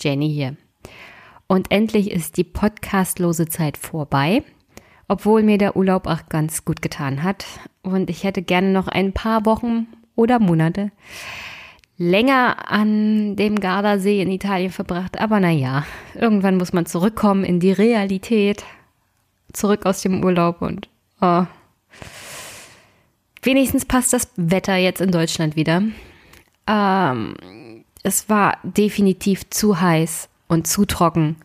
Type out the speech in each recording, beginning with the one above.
Jenny hier. Und endlich ist die podcastlose Zeit vorbei, obwohl mir der Urlaub auch ganz gut getan hat. Und ich hätte gerne noch ein paar Wochen oder Monate länger an dem Gardasee in Italien verbracht. Aber naja, irgendwann muss man zurückkommen in die Realität, zurück aus dem Urlaub und oh. wenigstens passt das Wetter jetzt in Deutschland wieder. Ähm, es war definitiv zu heiß und zu trocken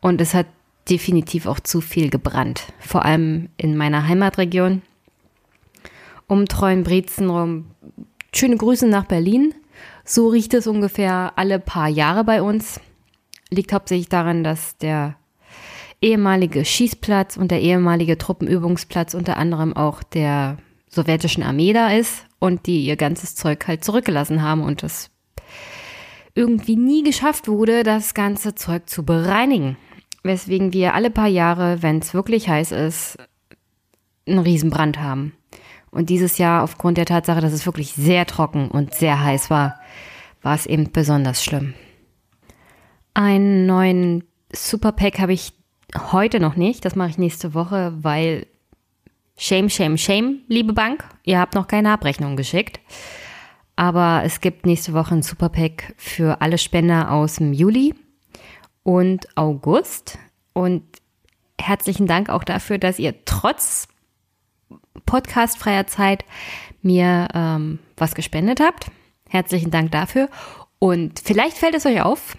und es hat definitiv auch zu viel gebrannt, vor allem in meiner Heimatregion. Um Treuenbrietzen rum. Schöne Grüße nach Berlin. So riecht es ungefähr alle paar Jahre bei uns. Liegt hauptsächlich daran, dass der ehemalige Schießplatz und der ehemalige Truppenübungsplatz unter anderem auch der sowjetischen Armee da ist und die ihr ganzes Zeug halt zurückgelassen haben und das irgendwie nie geschafft wurde, das ganze Zeug zu bereinigen. Weswegen wir alle paar Jahre, wenn es wirklich heiß ist, einen Riesenbrand haben. Und dieses Jahr, aufgrund der Tatsache, dass es wirklich sehr trocken und sehr heiß war, war es eben besonders schlimm. Einen neuen Superpack habe ich heute noch nicht. Das mache ich nächste Woche, weil Shame, shame, shame, liebe Bank. Ihr habt noch keine Abrechnung geschickt. Aber es gibt nächste Woche ein Superpack für alle Spender aus dem Juli und August. Und herzlichen Dank auch dafür, dass ihr trotz podcastfreier Zeit mir ähm, was gespendet habt. Herzlichen Dank dafür. Und vielleicht fällt es euch auf,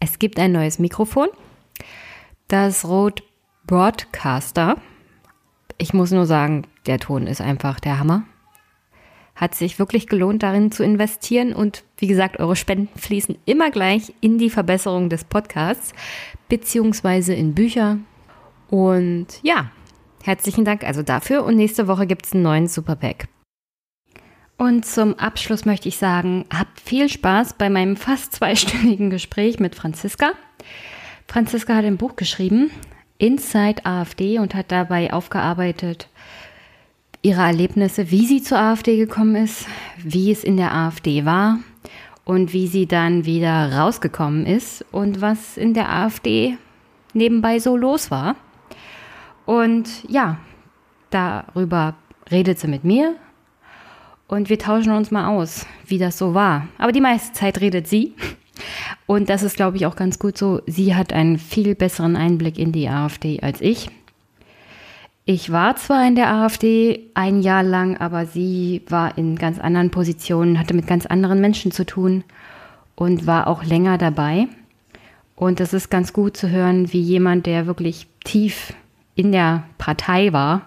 es gibt ein neues Mikrofon. Das Rode Broadcaster. Ich muss nur sagen, der Ton ist einfach der Hammer. Hat sich wirklich gelohnt, darin zu investieren. Und wie gesagt, eure Spenden fließen immer gleich in die Verbesserung des Podcasts, beziehungsweise in Bücher. Und ja, herzlichen Dank also dafür. Und nächste Woche gibt es einen neuen Superpack. Und zum Abschluss möchte ich sagen, habt viel Spaß bei meinem fast zweistündigen Gespräch mit Franziska. Franziska hat ein Buch geschrieben, Inside AfD, und hat dabei aufgearbeitet, ihre Erlebnisse, wie sie zur AfD gekommen ist, wie es in der AfD war und wie sie dann wieder rausgekommen ist und was in der AfD nebenbei so los war. Und ja, darüber redet sie mit mir und wir tauschen uns mal aus, wie das so war. Aber die meiste Zeit redet sie. Und das ist, glaube ich, auch ganz gut so. Sie hat einen viel besseren Einblick in die AfD als ich. Ich war zwar in der AfD ein Jahr lang, aber sie war in ganz anderen Positionen, hatte mit ganz anderen Menschen zu tun und war auch länger dabei. Und es ist ganz gut zu hören, wie jemand, der wirklich tief in der Partei war,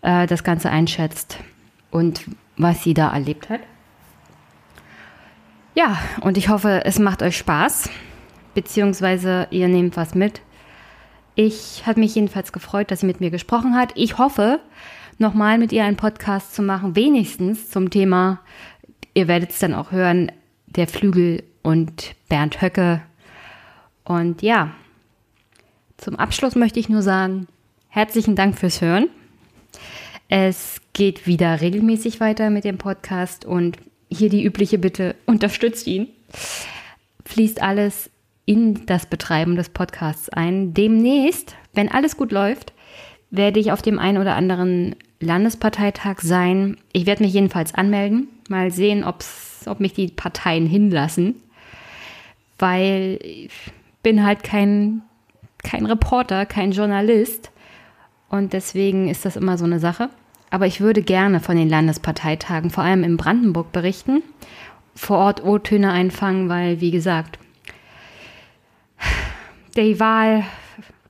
äh, das Ganze einschätzt und was sie da erlebt hat. Ja, und ich hoffe, es macht euch Spaß, beziehungsweise ihr nehmt was mit ich habe mich jedenfalls gefreut, dass sie mit mir gesprochen hat. Ich hoffe, nochmal mit ihr einen Podcast zu machen, wenigstens zum Thema, ihr werdet es dann auch hören, der Flügel und Bernd Höcke. Und ja, zum Abschluss möchte ich nur sagen, herzlichen Dank fürs Hören. Es geht wieder regelmäßig weiter mit dem Podcast und hier die übliche Bitte, unterstützt ihn. Fließt alles in das Betreiben des Podcasts ein. Demnächst, wenn alles gut läuft, werde ich auf dem einen oder anderen Landesparteitag sein. Ich werde mich jedenfalls anmelden. Mal sehen, ob's, ob mich die Parteien hinlassen. Weil ich bin halt kein, kein Reporter, kein Journalist. Und deswegen ist das immer so eine Sache. Aber ich würde gerne von den Landesparteitagen, vor allem in Brandenburg, berichten. Vor Ort O-Töne einfangen, weil, wie gesagt, die Wahl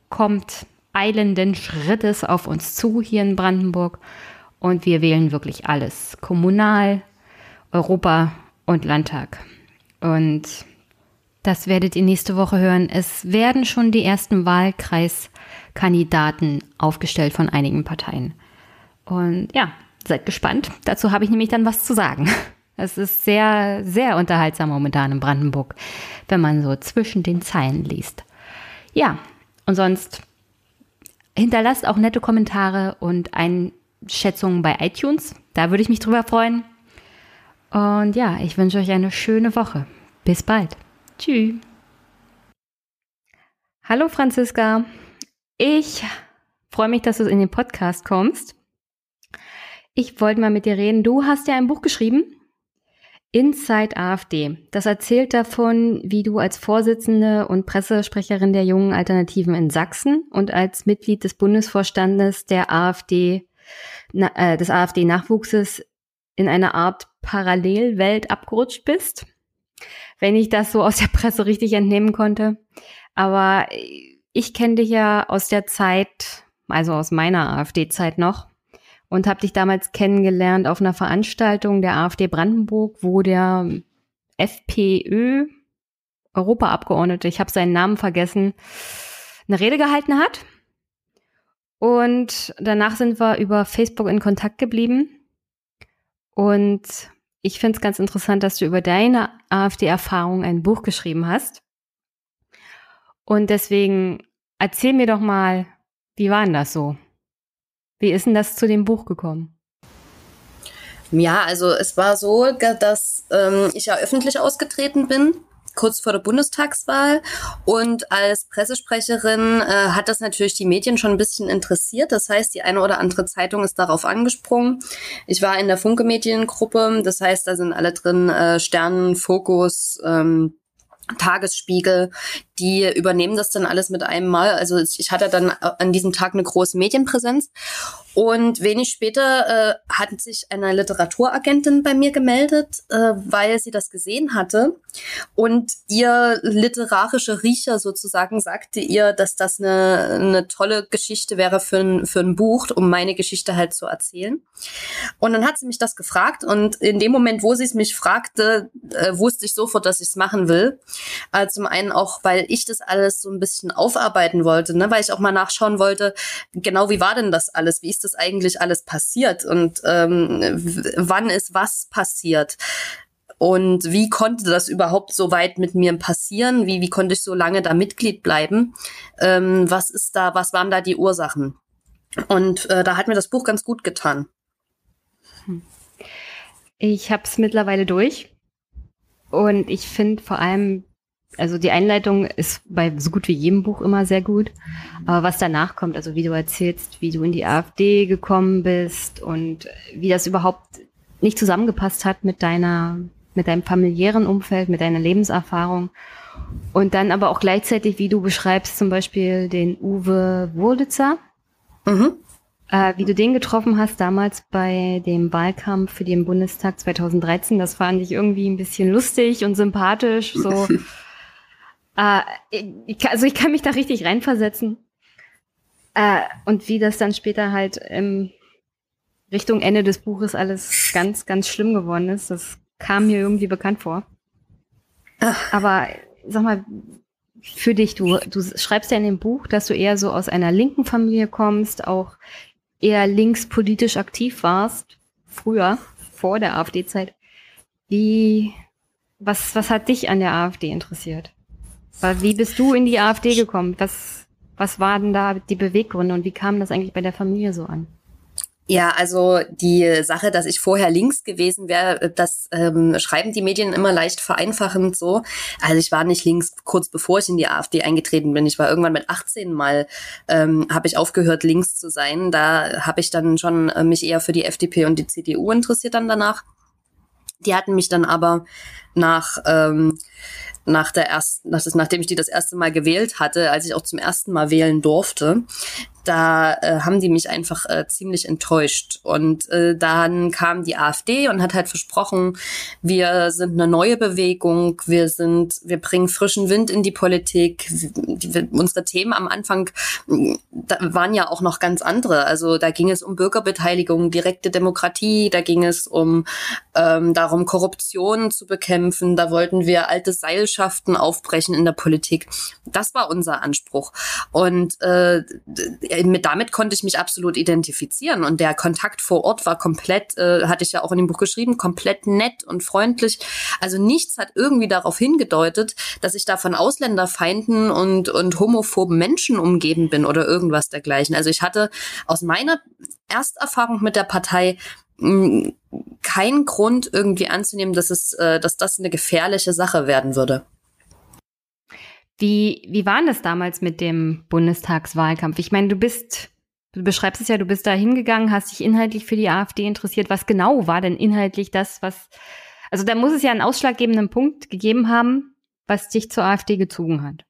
kommt eilenden Schrittes auf uns zu hier in Brandenburg und wir wählen wirklich alles. Kommunal, Europa und Landtag. Und das werdet ihr nächste Woche hören. Es werden schon die ersten Wahlkreiskandidaten aufgestellt von einigen Parteien. Und ja, seid gespannt. Dazu habe ich nämlich dann was zu sagen. Es ist sehr, sehr unterhaltsam momentan in Brandenburg, wenn man so zwischen den Zeilen liest. Ja, und sonst hinterlasst auch nette Kommentare und Einschätzungen bei iTunes. Da würde ich mich drüber freuen. Und ja, ich wünsche euch eine schöne Woche. Bis bald. Tschüss. Hallo Franziska. Ich freue mich, dass du in den Podcast kommst. Ich wollte mal mit dir reden. Du hast ja ein Buch geschrieben Inside AfD. Das erzählt davon, wie du als Vorsitzende und Pressesprecherin der jungen Alternativen in Sachsen und als Mitglied des Bundesvorstandes der AfD, äh, des AfD-Nachwuchses in eine Art Parallelwelt abgerutscht bist. Wenn ich das so aus der Presse richtig entnehmen konnte. Aber ich kenne dich ja aus der Zeit, also aus meiner AfD-Zeit noch und habe dich damals kennengelernt auf einer Veranstaltung der AfD Brandenburg, wo der FPÖ Europaabgeordnete, ich habe seinen Namen vergessen, eine Rede gehalten hat. Und danach sind wir über Facebook in Kontakt geblieben. Und ich finde es ganz interessant, dass du über deine AfD-Erfahrung ein Buch geschrieben hast. Und deswegen erzähl mir doch mal, wie war denn das so? Wie ist denn das zu dem Buch gekommen? Ja, also es war so, dass ähm, ich ja öffentlich ausgetreten bin kurz vor der Bundestagswahl. Und als Pressesprecherin äh, hat das natürlich die Medien schon ein bisschen interessiert. Das heißt, die eine oder andere Zeitung ist darauf angesprungen. Ich war in der Funke Mediengruppe. Das heißt, da sind alle drin äh, Sternen, Fokus, ähm, Tagesspiegel, die übernehmen das dann alles mit einem Mal. Also ich hatte dann an diesem Tag eine große Medienpräsenz. Und wenig später äh, hat sich eine Literaturagentin bei mir gemeldet, äh, weil sie das gesehen hatte. Und ihr literarischer Riecher sozusagen sagte ihr, dass das eine, eine tolle Geschichte wäre für ein, für ein Buch, um meine Geschichte halt zu erzählen. Und dann hat sie mich das gefragt. Und in dem Moment, wo sie es mich fragte, äh, wusste ich sofort, dass ich es machen will. Äh, zum einen auch, weil ich das alles so ein bisschen aufarbeiten wollte, ne? weil ich auch mal nachschauen wollte, genau wie war denn das alles? Wie ist das eigentlich alles passiert? Und ähm, wann ist was passiert? Und wie konnte das überhaupt so weit mit mir passieren? Wie, wie konnte ich so lange da Mitglied bleiben? Ähm, was ist da, was waren da die Ursachen? Und äh, da hat mir das Buch ganz gut getan. Ich habe es mittlerweile durch. Und ich finde vor allem also die Einleitung ist bei so gut wie jedem Buch immer sehr gut. Aber was danach kommt, also wie du erzählst, wie du in die AfD gekommen bist und wie das überhaupt nicht zusammengepasst hat mit deiner, mit deinem familiären Umfeld, mit deiner Lebenserfahrung. Und dann aber auch gleichzeitig, wie du beschreibst, zum Beispiel den Uwe Wurlitzer. Mhm. Äh, wie du den getroffen hast damals bei dem Wahlkampf für den Bundestag 2013, das fand ich irgendwie ein bisschen lustig und sympathisch. So Äh, ich, also ich kann mich da richtig reinversetzen. Äh, und wie das dann später halt im Richtung Ende des Buches alles ganz, ganz schlimm geworden ist, das kam mir irgendwie bekannt vor. Ach. Aber sag mal, für dich, du, du schreibst ja in dem Buch, dass du eher so aus einer linken Familie kommst, auch eher linkspolitisch aktiv warst, früher, vor der AfD-Zeit. Wie, was, was hat dich an der AfD interessiert? Wie bist du in die AfD gekommen? Was, was waren da die Beweggründe und wie kam das eigentlich bei der Familie so an? Ja, also die Sache, dass ich vorher links gewesen wäre, das ähm, schreiben die Medien immer leicht vereinfachend so. Also ich war nicht links kurz bevor ich in die AfD eingetreten bin. Ich war irgendwann mit 18 mal, ähm, habe ich aufgehört links zu sein. Da habe ich dann schon äh, mich eher für die FDP und die CDU interessiert dann danach. Die hatten mich dann aber nach ähm, nach der ersten, nach das, nachdem ich die das erste Mal gewählt hatte, als ich auch zum ersten Mal wählen durfte, da äh, haben die mich einfach äh, ziemlich enttäuscht. Und äh, dann kam die AfD und hat halt versprochen, wir sind eine neue Bewegung, wir sind, wir bringen frischen Wind in die Politik. Die, unsere Themen am Anfang da waren ja auch noch ganz andere. Also da ging es um Bürgerbeteiligung, direkte Demokratie, da ging es um ähm, darum, Korruption zu bekämpfen. Da wollten wir alte Seilschaften aufbrechen in der Politik. Das war unser Anspruch. Und äh, mit, damit konnte ich mich absolut identifizieren. Und der Kontakt vor Ort war komplett, äh, hatte ich ja auch in dem Buch geschrieben, komplett nett und freundlich. Also nichts hat irgendwie darauf hingedeutet, dass ich da von Ausländerfeinden und, und homophoben Menschen umgeben bin oder irgendwas dergleichen. Also ich hatte aus meiner Ersterfahrung mit der Partei mh, keinen Grund irgendwie anzunehmen, dass es, äh, dass das eine gefährliche Sache werden würde. Wie, wie war das damals mit dem Bundestagswahlkampf? Ich meine, du bist, du beschreibst es ja, du bist da hingegangen, hast dich inhaltlich für die AfD interessiert. Was genau war denn inhaltlich das, was, also da muss es ja einen ausschlaggebenden Punkt gegeben haben, was dich zur AfD gezogen hat.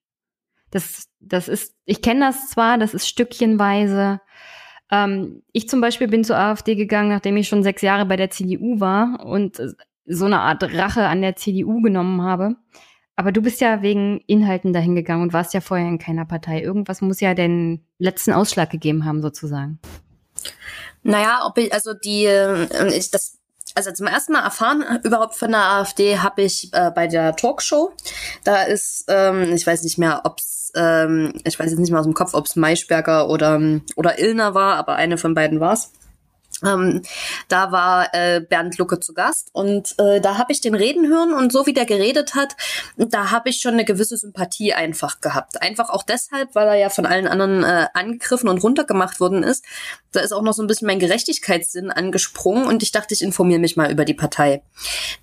Das, das ist, ich kenne das zwar, das ist stückchenweise. Ähm, ich zum Beispiel bin zur AfD gegangen, nachdem ich schon sechs Jahre bei der CDU war und so eine Art Rache an der CDU genommen habe. Aber du bist ja wegen Inhalten dahin gegangen und warst ja vorher in keiner Partei. Irgendwas muss ja den letzten Ausschlag gegeben haben, sozusagen. Naja, ob ich, also die, äh, ich, das, also zum ersten Mal erfahren überhaupt von der AfD habe ich äh, bei der Talkshow. Da ist, ähm, ich weiß nicht mehr, ob's, ähm, ich weiß jetzt nicht mehr aus dem Kopf, ob's Maischberger oder, oder Illner war, aber eine von beiden war's. Ähm, da war äh, Bernd Lucke zu Gast und äh, da habe ich den reden hören und so wie der geredet hat, da habe ich schon eine gewisse Sympathie einfach gehabt. Einfach auch deshalb, weil er ja von allen anderen äh, angegriffen und runtergemacht worden ist. Da ist auch noch so ein bisschen mein Gerechtigkeitssinn angesprungen und ich dachte, ich informiere mich mal über die Partei.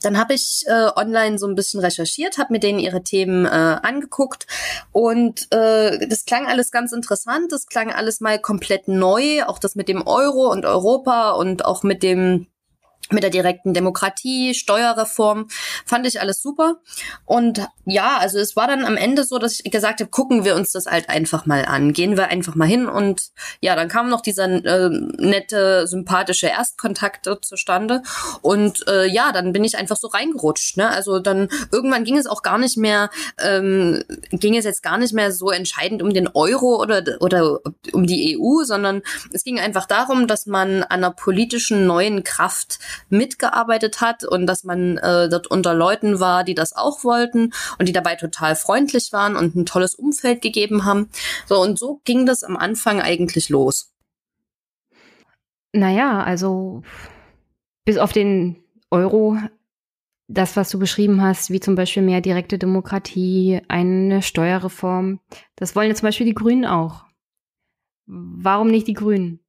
Dann habe ich äh, online so ein bisschen recherchiert, habe mir denen ihre Themen äh, angeguckt und äh, das klang alles ganz interessant, das klang alles mal komplett neu, auch das mit dem Euro und Europa und auch mit dem mit der direkten Demokratie, Steuerreform, fand ich alles super. Und ja, also es war dann am Ende so, dass ich gesagt habe, gucken wir uns das halt einfach mal an. Gehen wir einfach mal hin und ja, dann kam noch dieser äh, nette, sympathische Erstkontakt zustande. Und äh, ja, dann bin ich einfach so reingerutscht. Ne? Also dann irgendwann ging es auch gar nicht mehr, ähm, ging es jetzt gar nicht mehr so entscheidend um den Euro oder, oder um die EU, sondern es ging einfach darum, dass man an einer politischen neuen Kraft mitgearbeitet hat und dass man äh, dort unter Leuten war, die das auch wollten und die dabei total freundlich waren und ein tolles Umfeld gegeben haben. So und so ging das am Anfang eigentlich los. Naja, also bis auf den Euro, das, was du beschrieben hast, wie zum Beispiel mehr direkte Demokratie, eine Steuerreform, das wollen ja zum Beispiel die Grünen auch. Warum nicht die Grünen?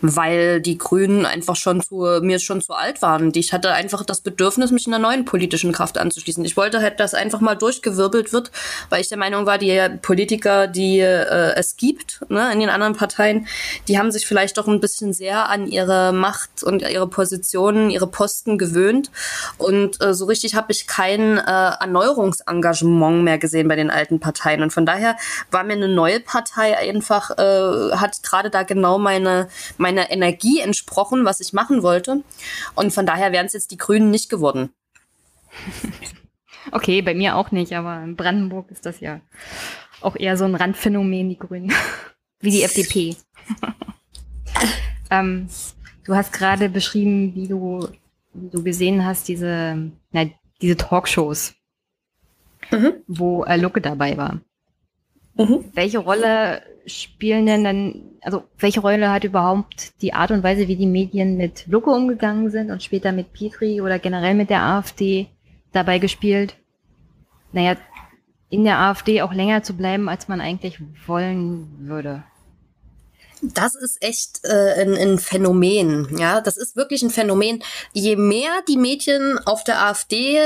Weil die Grünen einfach schon zu mir schon zu alt waren. Ich hatte einfach das Bedürfnis, mich einer neuen politischen Kraft anzuschließen. Ich wollte halt, dass einfach mal durchgewirbelt wird, weil ich der Meinung war, die Politiker, die äh, es gibt ne, in den anderen Parteien, die haben sich vielleicht doch ein bisschen sehr an ihre Macht und ihre Positionen, ihre Posten gewöhnt. Und äh, so richtig habe ich kein äh, Erneuerungsengagement mehr gesehen bei den alten Parteien. Und von daher war mir eine neue Partei einfach, äh, hat gerade da genau meine meiner Energie entsprochen, was ich machen wollte. Und von daher wären es jetzt die Grünen nicht geworden. Okay, bei mir auch nicht, aber in Brandenburg ist das ja auch eher so ein Randphänomen, die Grünen. wie die FDP. ähm, du hast gerade beschrieben, wie du, wie du gesehen hast, diese, na, diese Talkshows, mhm. wo äh, Lucke dabei war. Mhm. Welche Rolle spielen denn dann, also welche Rolle hat überhaupt die Art und Weise, wie die Medien mit Lucke umgegangen sind und später mit Petri oder generell mit der AfD dabei gespielt? Naja, in der AfD auch länger zu bleiben, als man eigentlich wollen würde. Das ist echt äh, ein, ein Phänomen, ja. Das ist wirklich ein Phänomen. Je mehr die Medien auf der AfD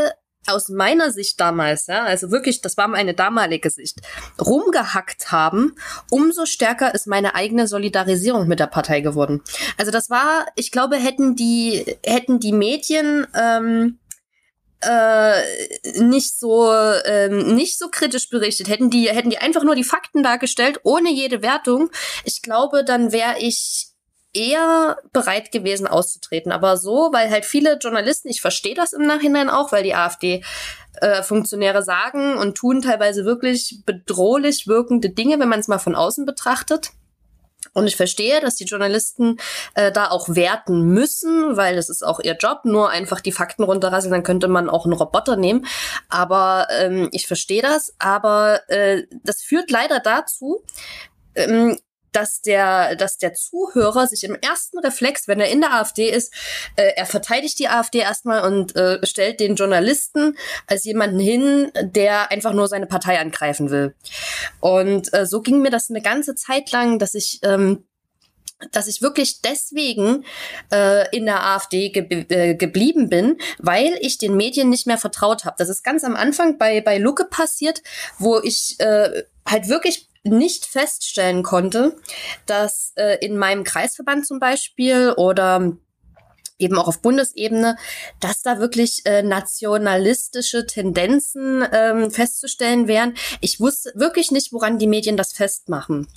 aus meiner Sicht damals, ja, also wirklich, das war meine damalige Sicht, rumgehackt haben, umso stärker ist meine eigene Solidarisierung mit der Partei geworden. Also das war, ich glaube, hätten die, hätten die Medien ähm, äh, nicht so ähm, nicht so kritisch berichtet hätten die hätten die einfach nur die Fakten dargestellt ohne jede Wertung ich glaube dann wäre ich eher bereit gewesen auszutreten. Aber so, weil halt viele Journalisten, ich verstehe das im Nachhinein auch, weil die AfD äh, sagen und tun teilweise wirklich bedrohlich wirkende Dinge, wenn man es mal von außen betrachtet. Und ich verstehe, dass die Journalisten äh, da auch werten müssen, weil es ist auch ihr Job, nur einfach die Fakten runterrasseln, dann könnte man auch einen Roboter nehmen. Aber ähm, ich verstehe das. Aber äh, das führt leider dazu, ähm, dass der, dass der Zuhörer sich im ersten Reflex, wenn er in der AfD ist, äh, er verteidigt die AfD erstmal und äh, stellt den Journalisten als jemanden hin, der einfach nur seine Partei angreifen will. Und äh, so ging mir das eine ganze Zeit lang, dass ich ähm, dass ich wirklich deswegen äh, in der AfD ge äh, geblieben bin, weil ich den Medien nicht mehr vertraut habe. Das ist ganz am Anfang bei bei Lucke passiert, wo ich äh, halt wirklich nicht feststellen konnte, dass äh, in meinem Kreisverband zum Beispiel oder eben auch auf Bundesebene, dass da wirklich äh, nationalistische Tendenzen ähm, festzustellen wären. Ich wusste wirklich nicht, woran die Medien das festmachen.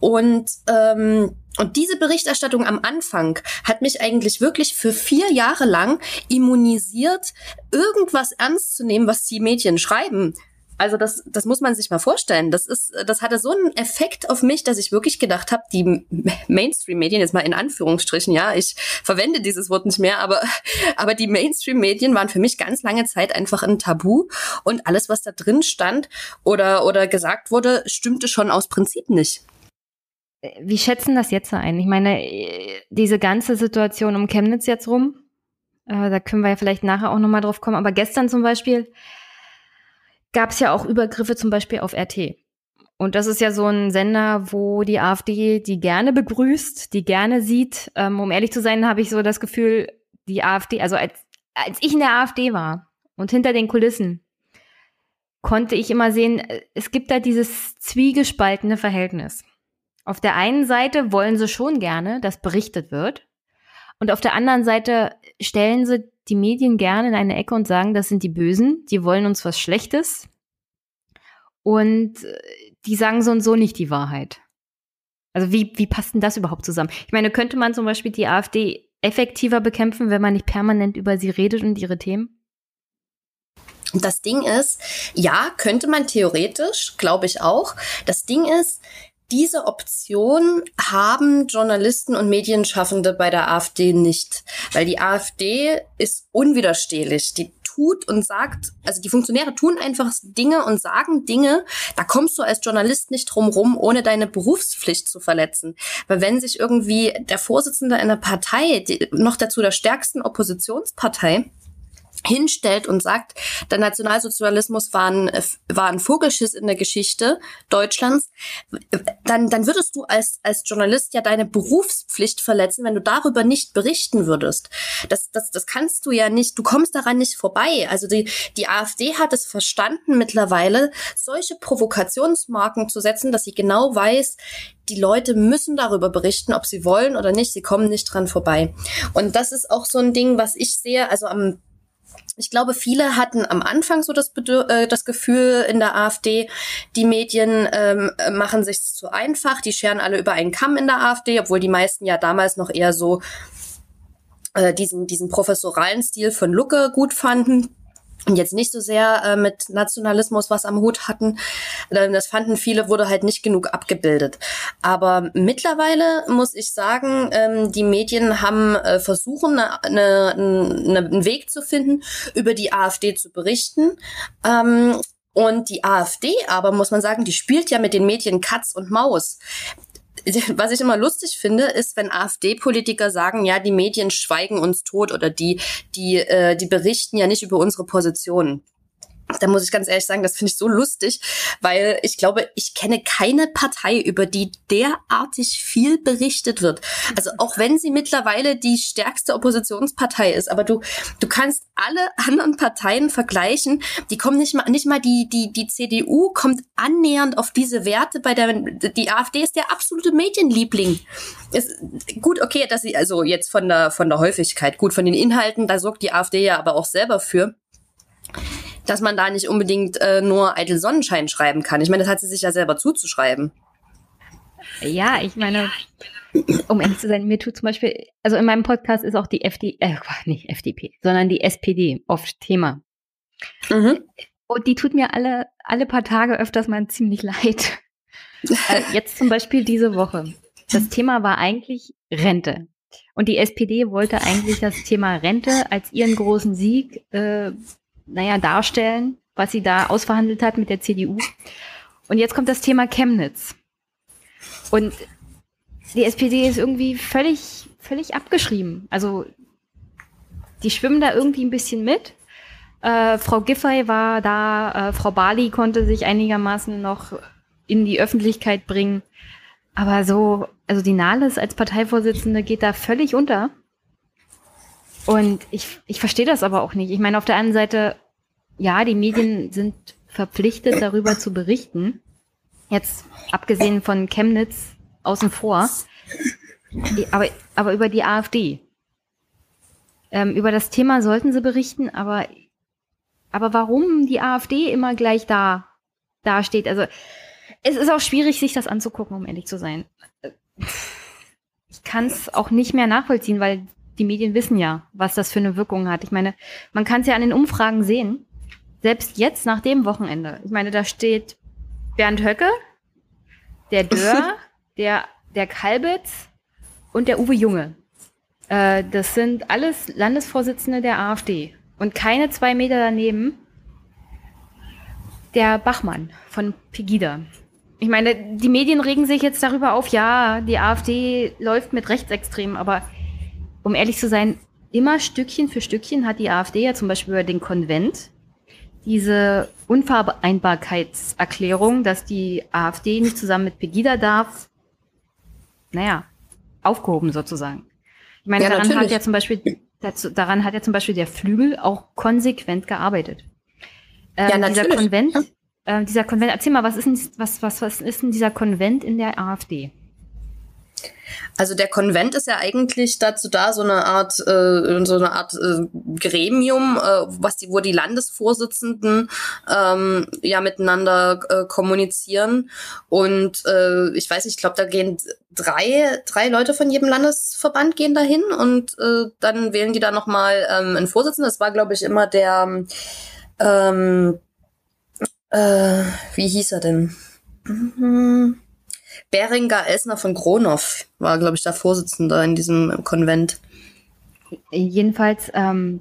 Und ähm, und diese Berichterstattung am Anfang hat mich eigentlich wirklich für vier Jahre lang immunisiert, irgendwas ernst zu nehmen, was die Medien schreiben. Also das, das muss man sich mal vorstellen. Das ist, das hatte so einen Effekt auf mich, dass ich wirklich gedacht habe, die Mainstream-Medien jetzt mal in Anführungsstrichen, ja, ich verwende dieses Wort nicht mehr, aber aber die Mainstream-Medien waren für mich ganz lange Zeit einfach ein Tabu und alles, was da drin stand oder oder gesagt wurde, stimmte schon aus Prinzip nicht. Wie schätzen das jetzt ein? Ich meine, diese ganze Situation um Chemnitz jetzt rum, äh, da können wir ja vielleicht nachher auch nochmal drauf kommen. Aber gestern zum Beispiel gab es ja auch Übergriffe zum Beispiel auf RT. Und das ist ja so ein Sender, wo die AfD die gerne begrüßt, die gerne sieht. Ähm, um ehrlich zu sein, habe ich so das Gefühl, die AfD, also als, als ich in der AfD war und hinter den Kulissen, konnte ich immer sehen, es gibt da dieses zwiegespaltene Verhältnis. Auf der einen Seite wollen sie schon gerne, dass berichtet wird. Und auf der anderen Seite stellen sie die Medien gerne in eine Ecke und sagen, das sind die Bösen, die wollen uns was Schlechtes. Und äh, die sagen so und so nicht die Wahrheit. Also wie, wie passt denn das überhaupt zusammen? Ich meine, könnte man zum Beispiel die AfD effektiver bekämpfen, wenn man nicht permanent über sie redet und ihre Themen? Das Ding ist, ja, könnte man theoretisch, glaube ich auch. Das Ding ist, diese Option haben Journalisten und Medienschaffende bei der AfD nicht, weil die AfD ist unwiderstehlich. Die tut und sagt, also die Funktionäre tun einfach Dinge und sagen Dinge, da kommst du als Journalist nicht drum rum, ohne deine Berufspflicht zu verletzen. Weil wenn sich irgendwie der Vorsitzende einer Partei, die, noch dazu der stärksten Oppositionspartei, hinstellt und sagt, der Nationalsozialismus war ein, war ein Vogelschiss in der Geschichte Deutschlands, dann, dann würdest du als, als Journalist ja deine Berufspflicht verletzen, wenn du darüber nicht berichten würdest. Das, das, das kannst du ja nicht, du kommst daran nicht vorbei. Also die, die AfD hat es verstanden mittlerweile, solche Provokationsmarken zu setzen, dass sie genau weiß, die Leute müssen darüber berichten, ob sie wollen oder nicht. Sie kommen nicht dran vorbei. Und das ist auch so ein Ding, was ich sehe. Also am ich glaube, viele hatten am Anfang so das, Bedür äh, das Gefühl in der AfD, die Medien ähm, machen sich zu einfach, die scheren alle über einen Kamm in der AfD, obwohl die meisten ja damals noch eher so äh, diesen, diesen professoralen Stil von Lucke gut fanden jetzt nicht so sehr äh, mit Nationalismus was am Hut hatten. Das fanden viele, wurde halt nicht genug abgebildet. Aber mittlerweile muss ich sagen, ähm, die Medien haben äh, versuchen, eine, eine, eine, einen Weg zu finden, über die AfD zu berichten. Ähm, und die AfD aber, muss man sagen, die spielt ja mit den Medien Katz und Maus was ich immer lustig finde, ist, wenn AfD-Politiker sagen, ja, die Medien schweigen uns tot oder die, die, äh, die berichten ja nicht über unsere Positionen da muss ich ganz ehrlich sagen, das finde ich so lustig, weil ich glaube, ich kenne keine Partei, über die derartig viel berichtet wird. Also auch wenn sie mittlerweile die stärkste Oppositionspartei ist, aber du, du kannst alle anderen Parteien vergleichen, die kommen nicht mal, nicht mal die, die, die CDU kommt annähernd auf diese Werte bei der, die AfD ist der absolute Medienliebling. Ist gut, okay, dass sie, also jetzt von der, von der Häufigkeit, gut, von den Inhalten, da sorgt die AfD ja aber auch selber für dass man da nicht unbedingt äh, nur eitel Sonnenschein schreiben kann. Ich meine, das hat sie sich ja selber zuzuschreiben. Ja, ich meine, um ehrlich zu sein, mir tut zum Beispiel, also in meinem Podcast ist auch die FD, äh, nicht FDP, sondern die SPD oft Thema. Mhm. Und die tut mir alle, alle paar Tage öfters mal ziemlich leid. äh, jetzt zum Beispiel diese Woche. Das Thema war eigentlich Rente. Und die SPD wollte eigentlich das Thema Rente als ihren großen Sieg äh, naja, darstellen, was sie da ausverhandelt hat mit der CDU. Und jetzt kommt das Thema Chemnitz. Und die SPD ist irgendwie völlig, völlig abgeschrieben. Also die schwimmen da irgendwie ein bisschen mit. Äh, Frau Giffey war da, äh, Frau Bali konnte sich einigermaßen noch in die Öffentlichkeit bringen. Aber so, also die Nahles als Parteivorsitzende geht da völlig unter. Und ich, ich verstehe das aber auch nicht. Ich meine, auf der einen Seite, ja, die Medien sind verpflichtet, darüber zu berichten. Jetzt abgesehen von Chemnitz außen vor. Aber, aber über die AfD. Ähm, über das Thema sollten sie berichten, aber, aber warum die AfD immer gleich da, da steht, also es ist auch schwierig, sich das anzugucken, um ehrlich zu sein. Ich kann es auch nicht mehr nachvollziehen, weil die Medien wissen ja, was das für eine Wirkung hat. Ich meine, man kann es ja an den Umfragen sehen. Selbst jetzt nach dem Wochenende. Ich meine, da steht Bernd Höcke, der Dörr, der, der Kalbitz und der Uwe Junge. Äh, das sind alles Landesvorsitzende der AfD. Und keine zwei Meter daneben der Bachmann von Pegida. Ich meine, die Medien regen sich jetzt darüber auf, ja, die AfD läuft mit Rechtsextremen, aber um ehrlich zu sein, immer Stückchen für Stückchen hat die AfD ja zum Beispiel über den Konvent diese Unvereinbarkeitserklärung, dass die AfD nicht zusammen mit Pegida darf, naja, aufgehoben sozusagen. Ich meine, ja, daran natürlich. hat ja zum Beispiel, dazu, daran hat ja zum Beispiel der Flügel auch konsequent gearbeitet. Ähm, ja, natürlich. Dieser Konvent, äh, dieser Konvent, erzähl mal, was ist denn, was, was, was ist denn dieser Konvent in der AfD? Also der Konvent ist ja eigentlich dazu da, so eine Art, äh, so eine Art äh, Gremium, äh, was die, wo die Landesvorsitzenden ähm, ja miteinander äh, kommunizieren. Und äh, ich weiß, ich glaube, da gehen drei, drei Leute von jedem Landesverband gehen dahin und äh, dann wählen die da nochmal ähm, einen Vorsitzenden. Das war, glaube ich, immer der ähm, äh, wie hieß er denn? Mhm. Beringer Elsner von Gronow war, glaube ich, der Vorsitzende in diesem Konvent. Jedenfalls, ähm,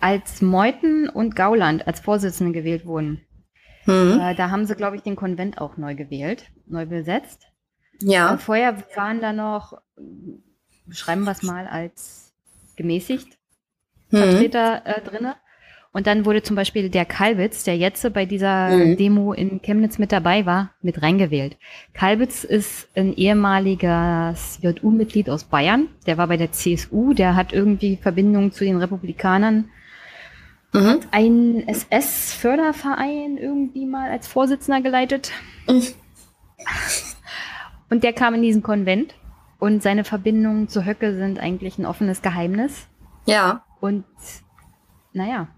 als Meuthen und Gauland als Vorsitzende gewählt wurden, mhm. äh, da haben sie, glaube ich, den Konvent auch neu gewählt, neu besetzt. Ja. Äh, vorher waren da noch, schreiben wir es mal als gemäßigt, mhm. Vertreter äh, drinne. Und dann wurde zum Beispiel der Kalbitz, der jetzt bei dieser mhm. Demo in Chemnitz mit dabei war, mit reingewählt. Kalbitz ist ein ehemaliges JU-Mitglied aus Bayern. Der war bei der CSU, der hat irgendwie Verbindungen zu den Republikanern. Mhm. Ein SS-Förderverein irgendwie mal als Vorsitzender geleitet. Mhm. Und der kam in diesen Konvent. Und seine Verbindungen zu Höcke sind eigentlich ein offenes Geheimnis. Ja. Und naja,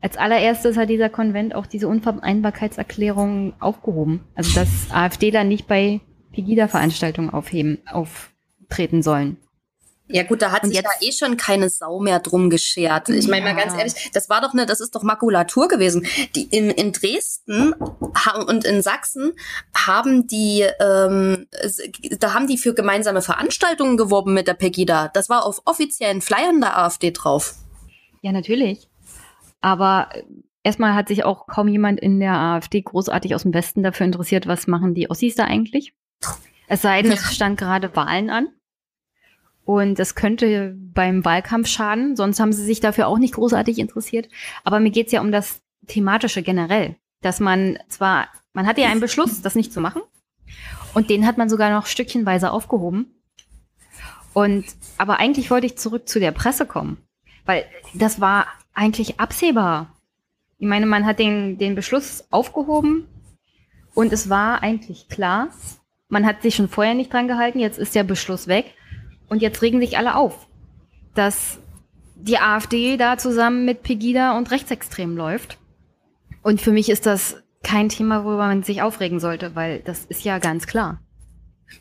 als allererstes hat dieser Konvent auch diese Unvereinbarkeitserklärung aufgehoben. Also dass AfD dann nicht bei Pegida-Veranstaltungen aufheben, auftreten sollen. Ja gut, da hat und sich ja eh schon keine Sau mehr drum geschert. Ich meine ja. mal ganz ehrlich, das war doch eine, das ist doch Makulatur gewesen. Die in, in Dresden und in Sachsen haben die, ähm, da haben die für gemeinsame Veranstaltungen geworben mit der Pegida. Das war auf offiziellen Flyern der AfD drauf. Ja, natürlich. Aber äh, erstmal hat sich auch kaum jemand in der AfD großartig aus dem Westen dafür interessiert, was machen die Ossis da eigentlich. Es sei denn, es stand gerade Wahlen an. Und das könnte beim Wahlkampf schaden, sonst haben sie sich dafür auch nicht großartig interessiert. Aber mir geht's ja um das Thematische generell, dass man zwar, man hatte ja einen Beschluss, das nicht zu machen, und den hat man sogar noch stückchenweise aufgehoben. Und aber eigentlich wollte ich zurück zu der Presse kommen, weil das war eigentlich absehbar. Ich meine, man hat den, den Beschluss aufgehoben und es war eigentlich klar. Man hat sich schon vorher nicht dran gehalten, jetzt ist der Beschluss weg und jetzt regen sich alle auf, dass die AfD da zusammen mit Pegida und Rechtsextremen läuft. Und für mich ist das kein Thema, worüber man sich aufregen sollte, weil das ist ja ganz klar.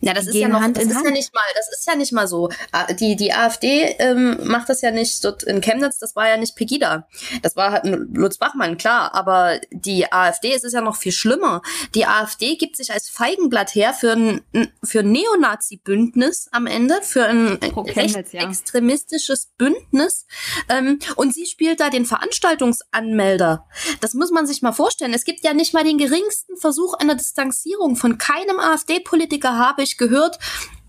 Ja, das ist ja noch, Hand das ist Hand. ja nicht mal, das ist ja nicht mal so. Ah, Die, die AfD ähm, macht das ja nicht dort in Chemnitz, das war ja nicht Pegida. Das war halt Lutz Bachmann, klar, aber die AfD, es ist ja noch viel schlimmer. Die AfD gibt sich als Feigenblatt her für ein, für ein Neonazi-Bündnis am Ende, für ein Chemnitz, ja. rechtsextremistisches Bündnis. Ähm, und sie spielt da den Veranstaltungsanmelder. Das muss man sich mal vorstellen. Es gibt ja nicht mal den geringsten Versuch einer Distanzierung. Von keinem AfD-Politiker habe ich gehört,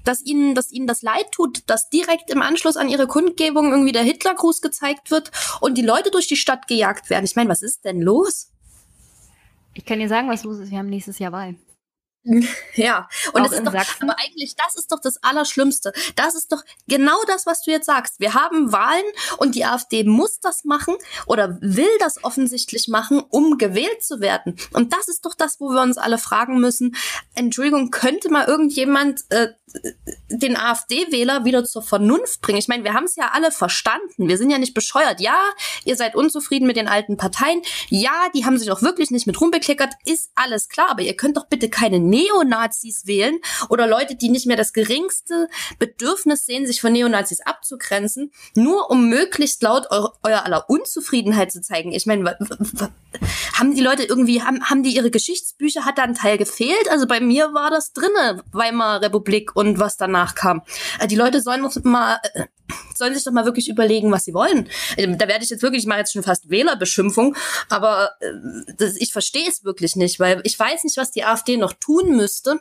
dass ihnen, dass ihnen das leid tut, dass direkt im Anschluss an ihre Kundgebung irgendwie der Hitlergruß gezeigt wird und die Leute durch die Stadt gejagt werden. Ich meine, was ist denn los? Ich kann dir sagen, was los ist. Wir haben nächstes Jahr Wahl. Ja, und das ist doch, Sachsen? aber eigentlich, das ist doch das Allerschlimmste. Das ist doch genau das, was du jetzt sagst. Wir haben Wahlen und die AfD muss das machen oder will das offensichtlich machen, um gewählt zu werden. Und das ist doch das, wo wir uns alle fragen müssen. Entschuldigung, könnte mal irgendjemand äh, den AfD-Wähler wieder zur Vernunft bringen? Ich meine, wir haben es ja alle verstanden. Wir sind ja nicht bescheuert. Ja, ihr seid unzufrieden mit den alten Parteien. Ja, die haben sich auch wirklich nicht mit rumbekleckert. Ist alles klar. Aber ihr könnt doch bitte keine Neonazis wählen oder Leute, die nicht mehr das geringste Bedürfnis sehen, sich von Neonazis abzugrenzen, nur um möglichst laut eu euer aller Unzufriedenheit zu zeigen. Ich meine, haben die Leute irgendwie, haben, haben die ihre Geschichtsbücher, hat da ein Teil gefehlt? Also bei mir war das drinne, Weimarer Republik und was danach kam. Äh, Die Leute sollen noch mal, äh, sollen sich doch mal wirklich überlegen, was sie wollen. Äh, Da werde ich jetzt wirklich, ich mache jetzt schon fast Wählerbeschimpfung, aber äh, das, ich verstehe es wirklich nicht, weil ich weiß nicht, was die AfD noch tun müsste,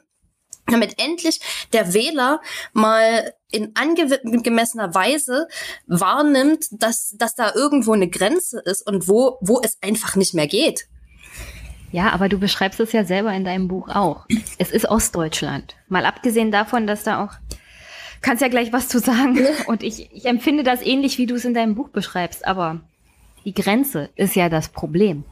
damit endlich der Wähler mal in angemessener Weise wahrnimmt, dass, dass da irgendwo eine Grenze ist und wo, wo es einfach nicht mehr geht. Ja, aber du beschreibst es ja selber in deinem Buch auch. Es ist Ostdeutschland. Mal abgesehen davon, dass da auch, kannst ja gleich was zu sagen. Und ich, ich empfinde das ähnlich, wie du es in deinem Buch beschreibst. Aber die Grenze ist ja das Problem.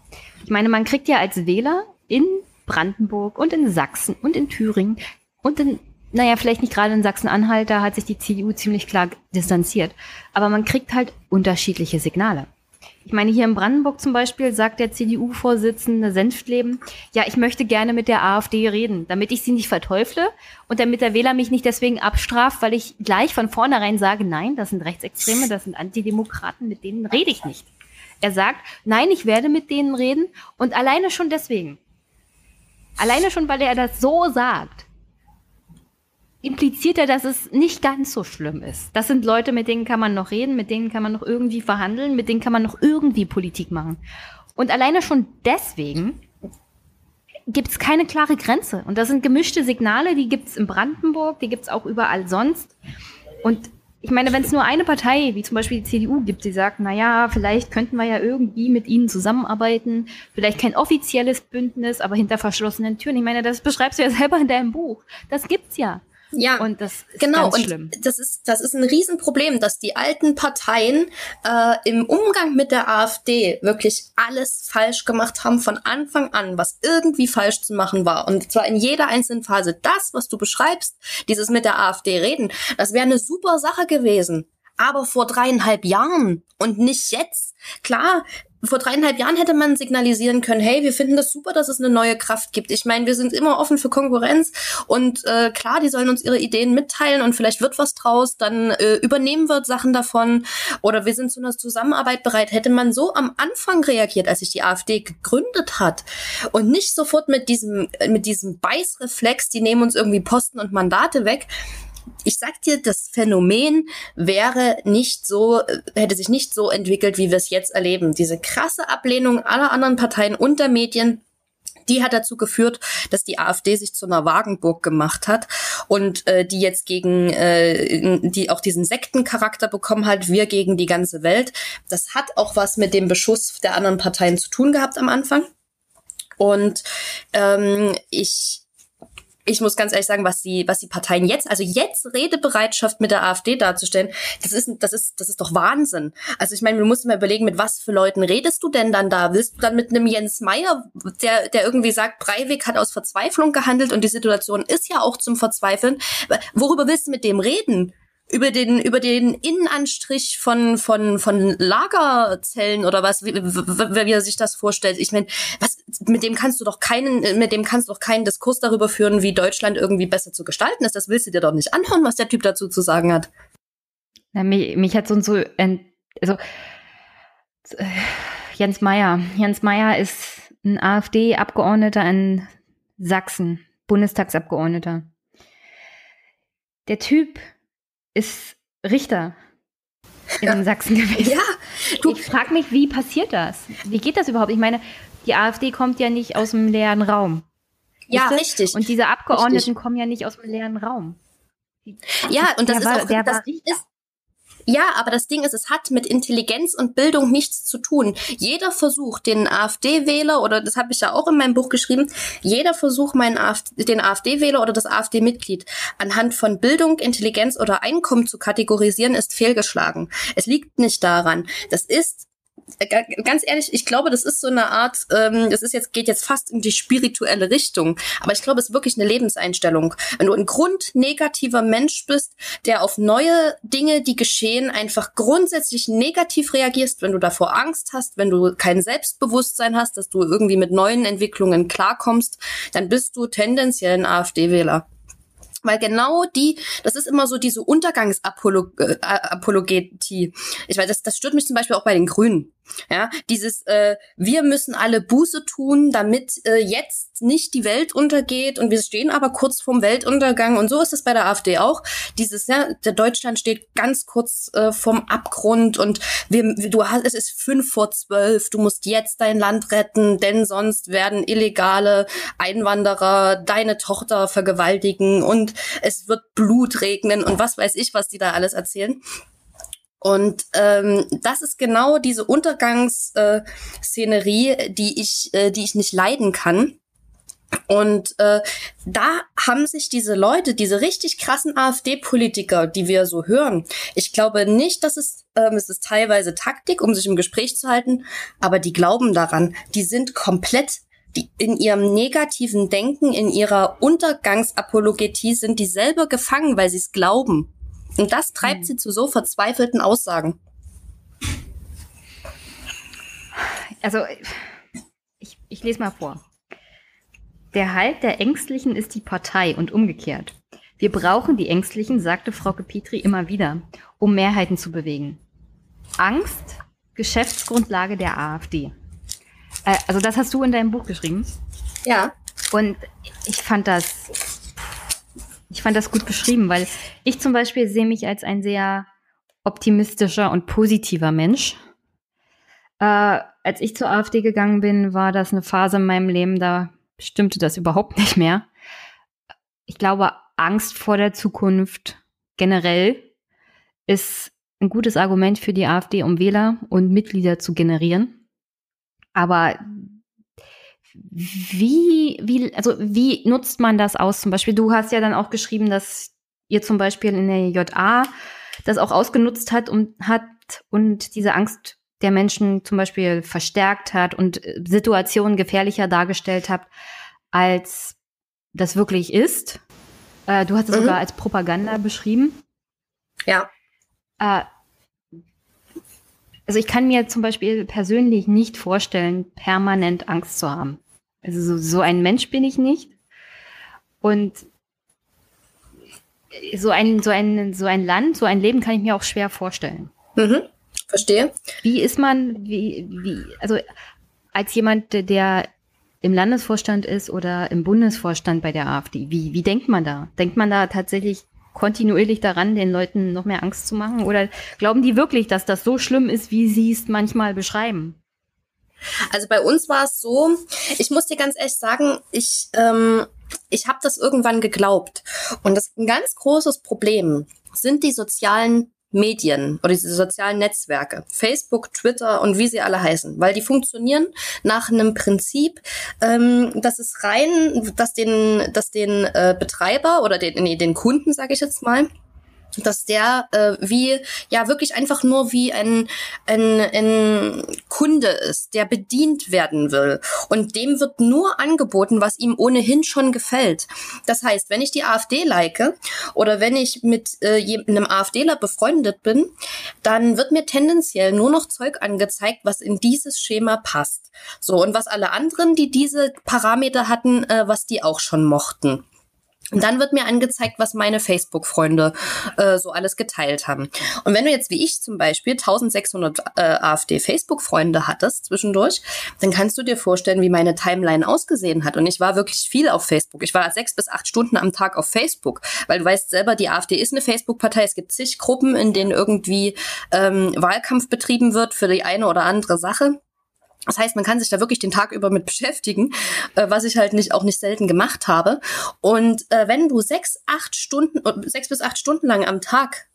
Ich meine, man kriegt ja als Wähler in Brandenburg und in Sachsen und in Thüringen und in, naja, vielleicht nicht gerade in Sachsen-Anhalt, da hat sich die CDU ziemlich klar distanziert. Aber man kriegt halt unterschiedliche Signale. Ich meine, hier in Brandenburg zum Beispiel sagt der CDU-Vorsitzende Senftleben, ja, ich möchte gerne mit der AfD reden, damit ich sie nicht verteufle und damit der Wähler mich nicht deswegen abstraft, weil ich gleich von vornherein sage, nein, das sind Rechtsextreme, das sind Antidemokraten, mit denen rede ich nicht. Er sagt, nein, ich werde mit denen reden und alleine schon deswegen. Alleine schon, weil er das so sagt, impliziert er, dass es nicht ganz so schlimm ist. Das sind Leute, mit denen kann man noch reden, mit denen kann man noch irgendwie verhandeln, mit denen kann man noch irgendwie Politik machen. Und alleine schon deswegen gibt es keine klare Grenze. Und das sind gemischte Signale, die gibt es in Brandenburg, die gibt es auch überall sonst. Und ich meine, wenn es nur eine Partei, wie zum Beispiel die CDU gibt, die sagt, na ja, vielleicht könnten wir ja irgendwie mit ihnen zusammenarbeiten, vielleicht kein offizielles Bündnis, aber hinter verschlossenen Türen. Ich meine, das beschreibst du ja selber in deinem Buch. Das gibt's ja. Ja, Und das ist genau. ganz und schlimm. das ist das ist ein Riesenproblem, dass die alten Parteien äh, im Umgang mit der AfD wirklich alles falsch gemacht haben von Anfang an, was irgendwie falsch zu machen war. Und zwar in jeder einzelnen Phase. Das, was du beschreibst, dieses mit der AfD reden, das wäre eine super Sache gewesen. Aber vor dreieinhalb Jahren und nicht jetzt. Klar, vor dreieinhalb Jahren hätte man signalisieren können, hey, wir finden das super, dass es eine neue Kraft gibt. Ich meine, wir sind immer offen für Konkurrenz und äh, klar, die sollen uns ihre Ideen mitteilen und vielleicht wird was draus, dann äh, übernehmen wir Sachen davon oder wir sind zu einer Zusammenarbeit bereit. Hätte man so am Anfang reagiert, als sich die AfD gegründet hat und nicht sofort mit diesem, mit diesem Beißreflex, die nehmen uns irgendwie Posten und Mandate weg, ich sag dir, das Phänomen wäre nicht so, hätte sich nicht so entwickelt, wie wir es jetzt erleben. Diese krasse Ablehnung aller anderen Parteien und der Medien, die hat dazu geführt, dass die AfD sich zu einer Wagenburg gemacht hat und äh, die jetzt gegen, äh, die auch diesen Sektencharakter bekommen hat, wir gegen die ganze Welt. Das hat auch was mit dem Beschuss der anderen Parteien zu tun gehabt am Anfang. Und ähm, ich ich muss ganz ehrlich sagen, was die, was die Parteien jetzt, also jetzt Redebereitschaft mit der AfD darzustellen, das ist, das ist, das ist doch Wahnsinn. Also ich meine, du musst mal überlegen, mit was für Leuten redest du denn dann da? Willst du dann mit einem Jens Meyer, der, der irgendwie sagt, Breivik hat aus Verzweiflung gehandelt und die Situation ist ja auch zum Verzweifeln. Worüber willst du mit dem reden? Über den über den Innenanstrich von von von Lagerzellen oder was wie, wie, er sich das vorstellt. Ich meine, was mit dem kannst du doch keinen mit dem kannst du doch keinen Diskurs darüber führen, wie Deutschland irgendwie besser zu gestalten ist. Das willst du dir doch nicht anhören, was der Typ dazu zu sagen hat. Ja, mich, mich hat so und so also Jens Meyer. Jens Meyer ist ein AfD-Abgeordneter in Sachsen, Bundestagsabgeordneter. Der Typ ist Richter in ja. Sachsen gewesen. Ja, du. Ich frage mich, wie passiert das? Wie geht das überhaupt? Ich meine, die AfD kommt ja nicht aus dem leeren Raum. Ja, richtig. Und diese Abgeordneten richtig. kommen ja nicht aus dem leeren Raum. Ja, und das der ist war, auch das ist, ja, aber das Ding ist, es hat mit Intelligenz und Bildung nichts zu tun. Jeder Versuch, den AfD-Wähler, oder das habe ich ja auch in meinem Buch geschrieben, jeder Versuch, meinen AfD, den AfD-Wähler oder das AfD-Mitglied anhand von Bildung, Intelligenz oder Einkommen zu kategorisieren, ist fehlgeschlagen. Es liegt nicht daran. Das ist ganz ehrlich, ich glaube, das ist so eine Art, ähm, das ist jetzt, geht jetzt fast in die spirituelle Richtung. Aber ich glaube, es ist wirklich eine Lebenseinstellung. Wenn du ein grundnegativer Mensch bist, der auf neue Dinge, die geschehen, einfach grundsätzlich negativ reagierst, wenn du davor Angst hast, wenn du kein Selbstbewusstsein hast, dass du irgendwie mit neuen Entwicklungen klarkommst, dann bist du tendenziell ein AfD-Wähler. Weil genau die, das ist immer so diese Untergangsapologetie. Äh, ich weiß, das, das stört mich zum Beispiel auch bei den Grünen. Ja, dieses äh, wir müssen alle Buße tun, damit äh, jetzt nicht die Welt untergeht und wir stehen aber kurz vorm Weltuntergang und so ist es bei der AfD auch. Dieses ja, der Deutschland steht ganz kurz äh, vorm Abgrund und wir, du hast es ist fünf vor zwölf, du musst jetzt dein Land retten, denn sonst werden illegale Einwanderer deine Tochter vergewaltigen und es wird Blut regnen und was weiß ich, was die da alles erzählen. Und ähm, das ist genau diese Untergangsszenerie, äh, die ich, äh, die ich nicht leiden kann. Und äh, da haben sich diese Leute, diese richtig krassen AfD-Politiker, die wir so hören, ich glaube nicht, dass es, ähm, es ist teilweise Taktik, um sich im Gespräch zu halten, aber die glauben daran. Die sind komplett die in ihrem negativen Denken, in ihrer Untergangsapologetie sind die selber gefangen, weil sie es glauben. Und das treibt hm. sie zu so verzweifelten Aussagen. Also, ich, ich lese mal vor. Der Halt der Ängstlichen ist die Partei und umgekehrt. Wir brauchen die Ängstlichen, sagte Frau Petri immer wieder, um Mehrheiten zu bewegen. Angst, Geschäftsgrundlage der AfD. Äh, also das hast du in deinem Buch geschrieben. Ja. Und ich fand das ich fand das gut beschrieben, weil ich zum Beispiel sehe mich als ein sehr optimistischer und positiver Mensch. Äh, als ich zur AfD gegangen bin, war das eine Phase in meinem Leben, da stimmte das überhaupt nicht mehr. Ich glaube, Angst vor der Zukunft generell ist ein gutes Argument für die AfD, um Wähler und Mitglieder zu generieren. Aber wie, wie, also wie nutzt man das aus? Zum Beispiel, du hast ja dann auch geschrieben, dass ihr zum Beispiel in der JA das auch ausgenutzt hat und hat und diese Angst der Menschen zum Beispiel verstärkt hat und Situationen gefährlicher dargestellt habt, als das wirklich ist. Äh, du hast es mhm. sogar als Propaganda beschrieben. Ja. Äh, also ich kann mir zum Beispiel persönlich nicht vorstellen, permanent Angst zu haben. Also so, so ein Mensch bin ich nicht. Und so ein, so ein, so ein Land, so ein Leben kann ich mir auch schwer vorstellen. Mhm. Verstehe. Wie ist man, wie, wie, also als jemand, der im Landesvorstand ist oder im Bundesvorstand bei der AfD, wie, wie denkt man da? Denkt man da tatsächlich kontinuierlich daran, den Leuten noch mehr Angst zu machen? Oder glauben die wirklich, dass das so schlimm ist, wie sie es manchmal beschreiben? Also bei uns war es so, ich muss dir ganz ehrlich sagen, ich, ähm, ich habe das irgendwann geglaubt. Und das ein ganz großes Problem sind die sozialen Medien oder diese sozialen Netzwerke, Facebook, Twitter und wie sie alle heißen, weil die funktionieren nach einem Prinzip, ähm, dass es rein, dass den, dass den äh, Betreiber oder den, nee, den Kunden, sage ich jetzt mal, dass der äh, wie ja wirklich einfach nur wie ein, ein, ein Kunde ist, der bedient werden will. Und dem wird nur angeboten, was ihm ohnehin schon gefällt. Das heißt, wenn ich die AfD like oder wenn ich mit äh, einem AfDler befreundet bin, dann wird mir tendenziell nur noch Zeug angezeigt, was in dieses Schema passt. So, und was alle anderen, die diese Parameter hatten, äh, was die auch schon mochten. Und dann wird mir angezeigt, was meine Facebook-Freunde äh, so alles geteilt haben. Und wenn du jetzt wie ich zum Beispiel 1600 äh, AfD-Facebook-Freunde hattest zwischendurch, dann kannst du dir vorstellen, wie meine Timeline ausgesehen hat. Und ich war wirklich viel auf Facebook. Ich war sechs bis acht Stunden am Tag auf Facebook, weil du weißt selber, die AfD ist eine Facebook-Partei. Es gibt zig Gruppen, in denen irgendwie ähm, Wahlkampf betrieben wird für die eine oder andere Sache. Das heißt, man kann sich da wirklich den Tag über mit beschäftigen, äh, was ich halt nicht auch nicht selten gemacht habe. Und äh, wenn du sechs, acht Stunden, äh, sechs bis acht Stunden lang am Tag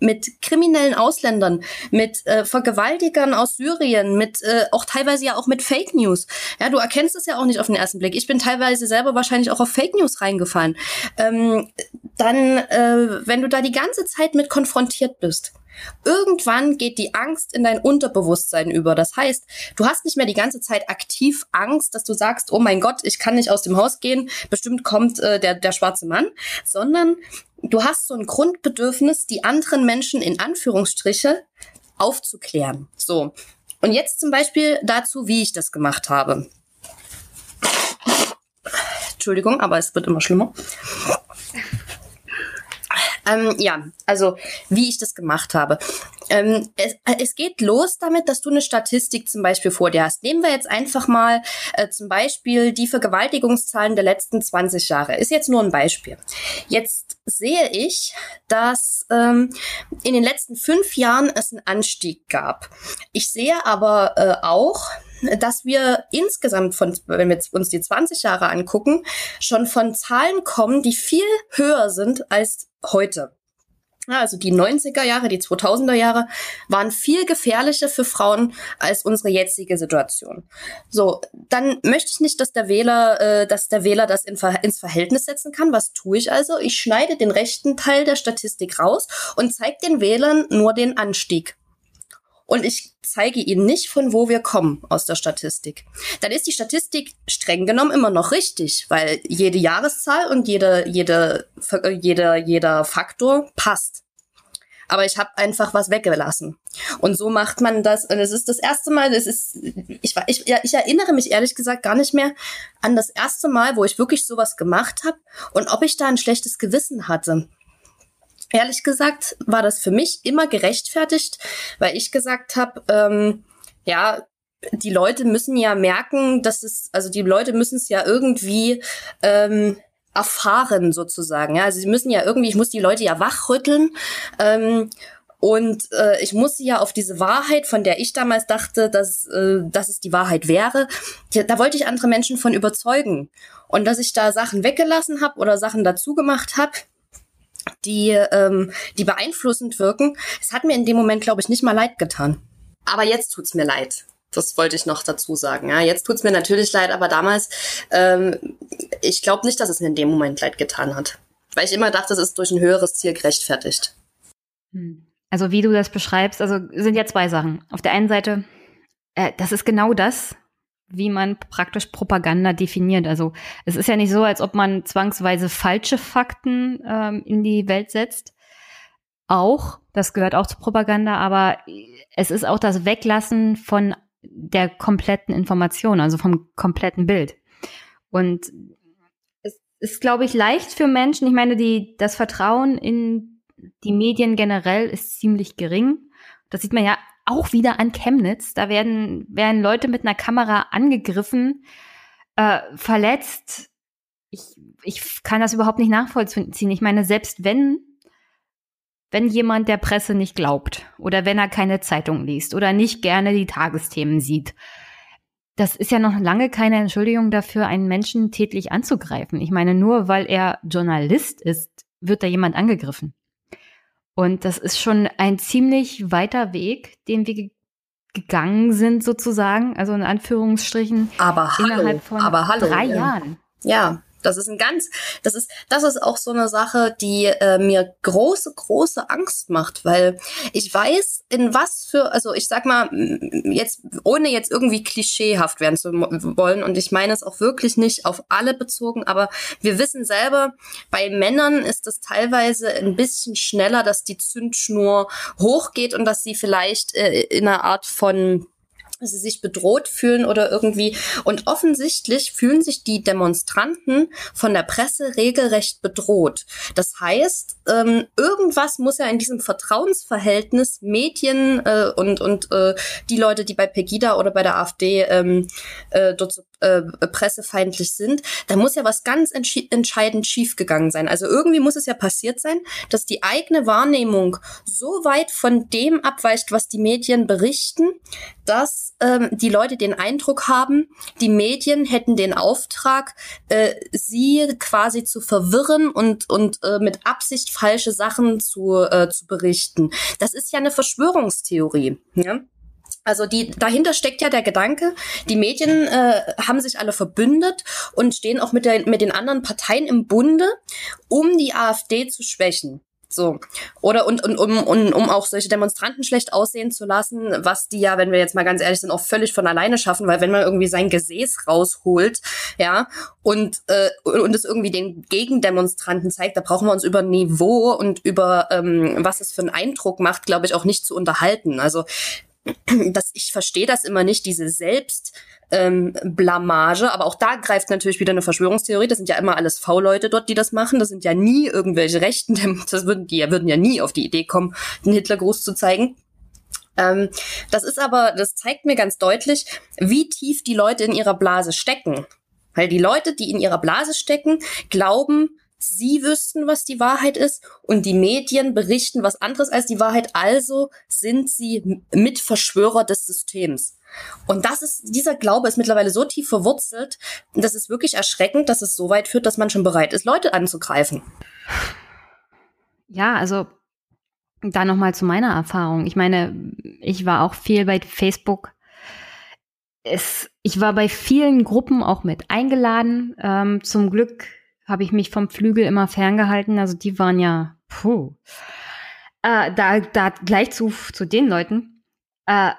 mit kriminellen Ausländern, mit äh, Vergewaltigern aus Syrien, mit äh, auch teilweise ja auch mit Fake News. Ja, du erkennst es ja auch nicht auf den ersten Blick. Ich bin teilweise selber wahrscheinlich auch auf Fake News reingefallen. Ähm, dann, äh, wenn du da die ganze Zeit mit konfrontiert bist, Irgendwann geht die Angst in dein Unterbewusstsein über. Das heißt, du hast nicht mehr die ganze Zeit aktiv Angst, dass du sagst, oh mein Gott, ich kann nicht aus dem Haus gehen, bestimmt kommt äh, der, der schwarze Mann, sondern du hast so ein Grundbedürfnis, die anderen Menschen in Anführungsstriche aufzuklären. So. Und jetzt zum Beispiel dazu, wie ich das gemacht habe. Entschuldigung, aber es wird immer schlimmer. Ähm, ja, also wie ich das gemacht habe. Ähm, es, es, geht los damit, dass du eine Statistik zum Beispiel vor dir hast. Nehmen wir jetzt einfach mal äh, zum Beispiel die Vergewaltigungszahlen der letzten 20 Jahre. Ist jetzt nur ein Beispiel. Jetzt sehe ich, dass ähm, in den letzten fünf Jahren es einen Anstieg gab. Ich sehe aber äh, auch, dass wir insgesamt von, wenn wir uns die 20 Jahre angucken, schon von Zahlen kommen, die viel höher sind als heute. Also die 90er Jahre, die 2000er Jahre waren viel gefährlicher für Frauen als unsere jetzige Situation. So, dann möchte ich nicht, dass der Wähler, äh, dass der Wähler das in, ins Verhältnis setzen kann. Was tue ich also? Ich schneide den rechten Teil der Statistik raus und zeige den Wählern nur den Anstieg und ich zeige ihnen nicht, von wo wir kommen aus der Statistik. Dann ist die Statistik streng genommen immer noch richtig, weil jede Jahreszahl und jede, jede, jeder, jeder Faktor passt. Aber ich habe einfach was weggelassen. Und so macht man das. Und es ist das erste Mal, das ist, ich, ich, ja, ich erinnere mich ehrlich gesagt gar nicht mehr an das erste Mal, wo ich wirklich sowas gemacht habe und ob ich da ein schlechtes Gewissen hatte. Ehrlich gesagt war das für mich immer gerechtfertigt, weil ich gesagt habe, ähm, ja, die Leute müssen ja merken, dass es, also die Leute müssen es ja irgendwie ähm, erfahren sozusagen. Ja, also sie müssen ja irgendwie, ich muss die Leute ja wachrütteln. Ähm, und äh, ich muss sie ja auf diese Wahrheit, von der ich damals dachte, dass, äh, dass es die Wahrheit wäre, da wollte ich andere Menschen von überzeugen. Und dass ich da Sachen weggelassen habe oder Sachen dazu gemacht habe, die, ähm, die beeinflussend wirken. Es hat mir in dem Moment, glaube ich, nicht mal leid getan. Aber jetzt tut's mir leid. Das wollte ich noch dazu sagen. Ja, jetzt tut's mir natürlich leid, aber damals, ähm, ich glaube nicht, dass es mir in dem Moment leid getan hat. Weil ich immer dachte, es ist durch ein höheres Ziel gerechtfertigt. Hm. Also wie du das beschreibst, also sind ja zwei Sachen. Auf der einen Seite, äh, das ist genau das, wie man praktisch Propaganda definiert. Also es ist ja nicht so, als ob man zwangsweise falsche Fakten ähm, in die Welt setzt. Auch, das gehört auch zur Propaganda, aber es ist auch das Weglassen von der kompletten Information, also vom kompletten Bild. Und es ist, glaube ich, leicht für Menschen. Ich meine, die, das Vertrauen in die Medien generell ist ziemlich gering. Das sieht man ja auch wieder an Chemnitz. Da werden, werden Leute mit einer Kamera angegriffen, äh, verletzt. Ich, ich kann das überhaupt nicht nachvollziehen. Ich meine, selbst wenn, wenn jemand der Presse nicht glaubt oder wenn er keine Zeitung liest oder nicht gerne die Tagesthemen sieht, das ist ja noch lange keine Entschuldigung dafür, einen Menschen tätlich anzugreifen. Ich meine, nur weil er Journalist ist, wird da jemand angegriffen. Und das ist schon ein ziemlich weiter Weg, den wir gegangen sind, sozusagen, also in Anführungsstrichen, aber hallo, innerhalb von aber hallo, drei ja. Jahren. Ja, Das ist ein ganz, das ist, das ist auch so eine Sache, die äh, mir große, große Angst macht, weil ich weiß, in was für, also ich sag mal, jetzt, ohne jetzt irgendwie klischeehaft werden zu wollen, und ich meine es auch wirklich nicht auf alle bezogen, aber wir wissen selber, bei Männern ist es teilweise ein bisschen schneller, dass die Zündschnur hochgeht und dass sie vielleicht äh, in einer Art von sie sich bedroht fühlen oder irgendwie. Und offensichtlich fühlen sich die Demonstranten von der Presse regelrecht bedroht. Das heißt, ähm, irgendwas muss ja in diesem Vertrauensverhältnis Medien äh, und, und äh, die Leute, die bei Pegida oder bei der AfD ähm, äh, dort äh, pressefeindlich sind, da muss ja was ganz entscheidend schiefgegangen sein. Also irgendwie muss es ja passiert sein, dass die eigene Wahrnehmung so weit von dem abweicht, was die Medien berichten, dass ähm, die Leute den Eindruck haben, die Medien hätten den Auftrag, äh, sie quasi zu verwirren und, und äh, mit Absicht falsche Sachen zu, äh, zu berichten. Das ist ja eine Verschwörungstheorie. Ja? Also die dahinter steckt ja der Gedanke, die Medien äh, haben sich alle verbündet und stehen auch mit, der, mit den anderen Parteien im Bunde, um die AfD zu schwächen. So. Oder und, und um, um, um auch solche Demonstranten schlecht aussehen zu lassen, was die ja, wenn wir jetzt mal ganz ehrlich sind, auch völlig von alleine schaffen, weil wenn man irgendwie sein Gesäß rausholt, ja, und, äh, und es irgendwie den Gegendemonstranten zeigt, da brauchen wir uns über Niveau und über ähm, was es für einen Eindruck macht, glaube ich, auch nicht zu unterhalten. Also dass ich verstehe das immer nicht, diese Selbst ähm, aber auch da greift natürlich wieder eine Verschwörungstheorie. Das sind ja immer alles V-Leute dort, die das machen. Das sind ja nie irgendwelche Rechten. Das würden die würden ja nie auf die Idee kommen, den Hitlergruß zu zeigen. Ähm, das ist aber, das zeigt mir ganz deutlich, wie tief die Leute in ihrer Blase stecken. Weil die Leute, die in ihrer Blase stecken, glauben, sie wüssten, was die Wahrheit ist und die Medien berichten was anderes als die Wahrheit. Also sind sie Mitverschwörer des Systems. Und das ist, dieser Glaube ist mittlerweile so tief verwurzelt, das ist wirklich erschreckend, dass es so weit führt, dass man schon bereit ist, Leute anzugreifen. Ja, also da nochmal zu meiner Erfahrung. Ich meine, ich war auch viel bei Facebook. Es, ich war bei vielen Gruppen auch mit eingeladen. Ähm, zum Glück habe ich mich vom Flügel immer ferngehalten. Also die waren ja, puh. Äh, da, da gleich zu, zu den Leuten. Äh,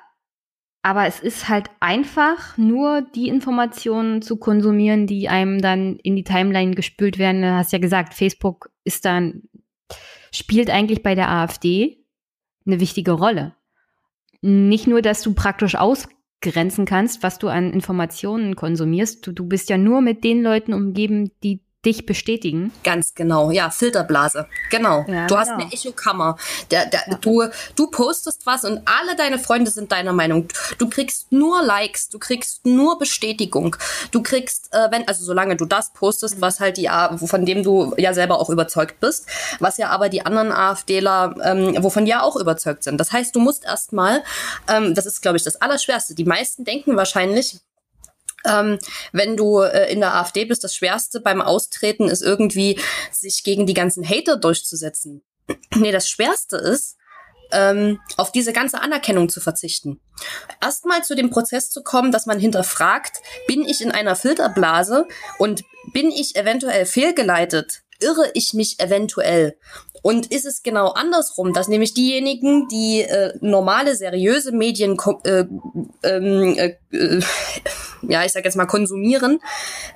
aber es ist halt einfach nur die Informationen zu konsumieren, die einem dann in die Timeline gespült werden. Du hast ja gesagt, Facebook ist dann, spielt eigentlich bei der AfD eine wichtige Rolle. Nicht nur, dass du praktisch ausgrenzen kannst, was du an Informationen konsumierst. Du, du bist ja nur mit den Leuten umgeben, die dich bestätigen. Ganz genau, ja, Filterblase. Genau. Ja, du hast genau. eine Echokammer. Der, der, ja. du, du postest was und alle deine Freunde sind deiner Meinung. Du kriegst nur Likes, du kriegst nur Bestätigung. Du kriegst, äh, wenn, also solange du das postest, was halt die, von dem du ja selber auch überzeugt bist, was ja aber die anderen AfDler, ähm, wovon ja auch überzeugt sind. Das heißt, du musst erstmal, ähm, das ist, glaube ich, das Allerschwerste. Die meisten denken wahrscheinlich, ähm, wenn du äh, in der AfD bist, das Schwerste beim Austreten ist irgendwie, sich gegen die ganzen Hater durchzusetzen. nee, das Schwerste ist, ähm, auf diese ganze Anerkennung zu verzichten. Erstmal zu dem Prozess zu kommen, dass man hinterfragt, bin ich in einer Filterblase und bin ich eventuell fehlgeleitet? Irre ich mich eventuell? Und ist es genau andersrum, dass nämlich diejenigen, die äh, normale, seriöse Medien, äh, ähm, äh, äh, ja, ich sag jetzt mal konsumieren,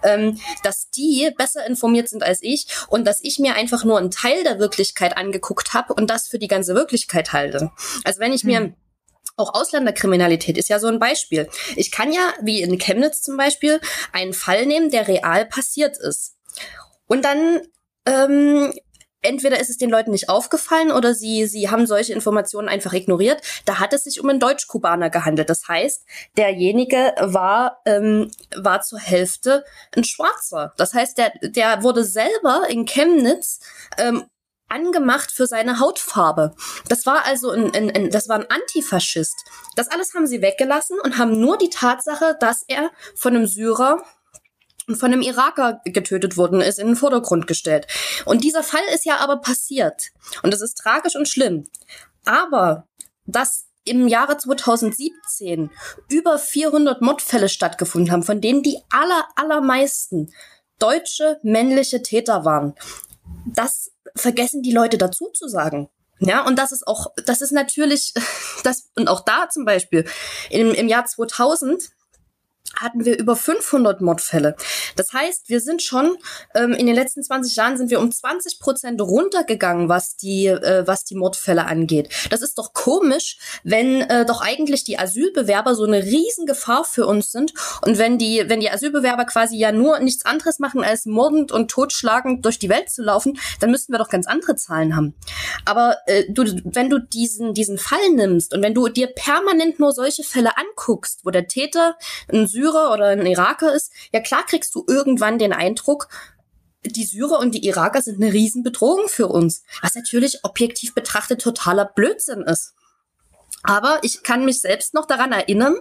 ähm, dass die besser informiert sind als ich und dass ich mir einfach nur einen Teil der Wirklichkeit angeguckt habe und das für die ganze Wirklichkeit halte. Also wenn ich mir hm. auch Ausländerkriminalität ist ja so ein Beispiel. Ich kann ja, wie in Chemnitz zum Beispiel, einen Fall nehmen, der real passiert ist. Und dann ähm, entweder ist es den Leuten nicht aufgefallen oder sie, sie haben solche Informationen einfach ignoriert. Da hat es sich um einen Deutsch-Kubaner gehandelt. Das heißt, derjenige war, ähm, war zur Hälfte ein Schwarzer. Das heißt, der, der wurde selber in Chemnitz ähm, angemacht für seine Hautfarbe. Das war also ein, ein, ein, das war ein Antifaschist. Das alles haben sie weggelassen und haben nur die Tatsache, dass er von einem Syrer von einem Iraker getötet worden ist, in den Vordergrund gestellt. Und dieser Fall ist ja aber passiert. Und das ist tragisch und schlimm. Aber dass im Jahre 2017 über 400 Mordfälle stattgefunden haben, von denen die aller, allermeisten deutsche männliche Täter waren. Das vergessen die Leute dazu zu sagen. Ja, und das ist auch, das ist natürlich, das, und auch da zum Beispiel, im, im Jahr 2000 hatten wir über 500 Mordfälle. Das heißt, wir sind schon ähm, in den letzten 20 Jahren sind wir um 20 Prozent runtergegangen, was die äh, was die Mordfälle angeht. Das ist doch komisch, wenn äh, doch eigentlich die Asylbewerber so eine Riesengefahr für uns sind und wenn die wenn die Asylbewerber quasi ja nur nichts anderes machen als mordend und totschlagend durch die Welt zu laufen, dann müssten wir doch ganz andere Zahlen haben. Aber äh, du, wenn du diesen diesen Fall nimmst und wenn du dir permanent nur solche Fälle anguckst, wo der Täter ein Syrer Syrer oder ein Iraker ist, ja klar kriegst du irgendwann den Eindruck, die Syrer und die Iraker sind eine Riesenbedrohung für uns. Was natürlich objektiv betrachtet totaler Blödsinn ist. Aber ich kann mich selbst noch daran erinnern,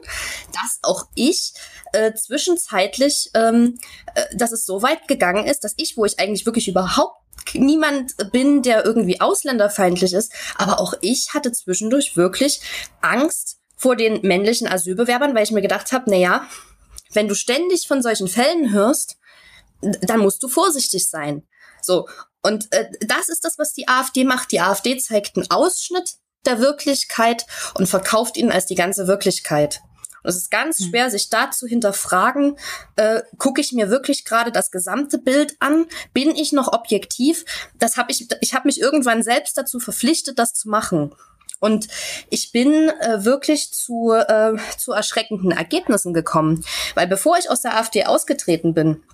dass auch ich äh, zwischenzeitlich, ähm, äh, dass es so weit gegangen ist, dass ich, wo ich eigentlich wirklich überhaupt niemand bin, der irgendwie ausländerfeindlich ist, aber auch ich hatte zwischendurch wirklich Angst vor den männlichen Asylbewerbern, weil ich mir gedacht habe, na ja, wenn du ständig von solchen Fällen hörst, dann musst du vorsichtig sein. So. Und äh, das ist das, was die AfD macht. Die AfD zeigt einen Ausschnitt der Wirklichkeit und verkauft ihn als die ganze Wirklichkeit. Und es ist ganz hm. schwer, sich da zu hinterfragen, äh, gucke ich mir wirklich gerade das gesamte Bild an? Bin ich noch objektiv? Das habe ich, ich habe mich irgendwann selbst dazu verpflichtet, das zu machen. Und ich bin äh, wirklich zu, äh, zu erschreckenden Ergebnissen gekommen. Weil bevor ich aus der AfD ausgetreten bin,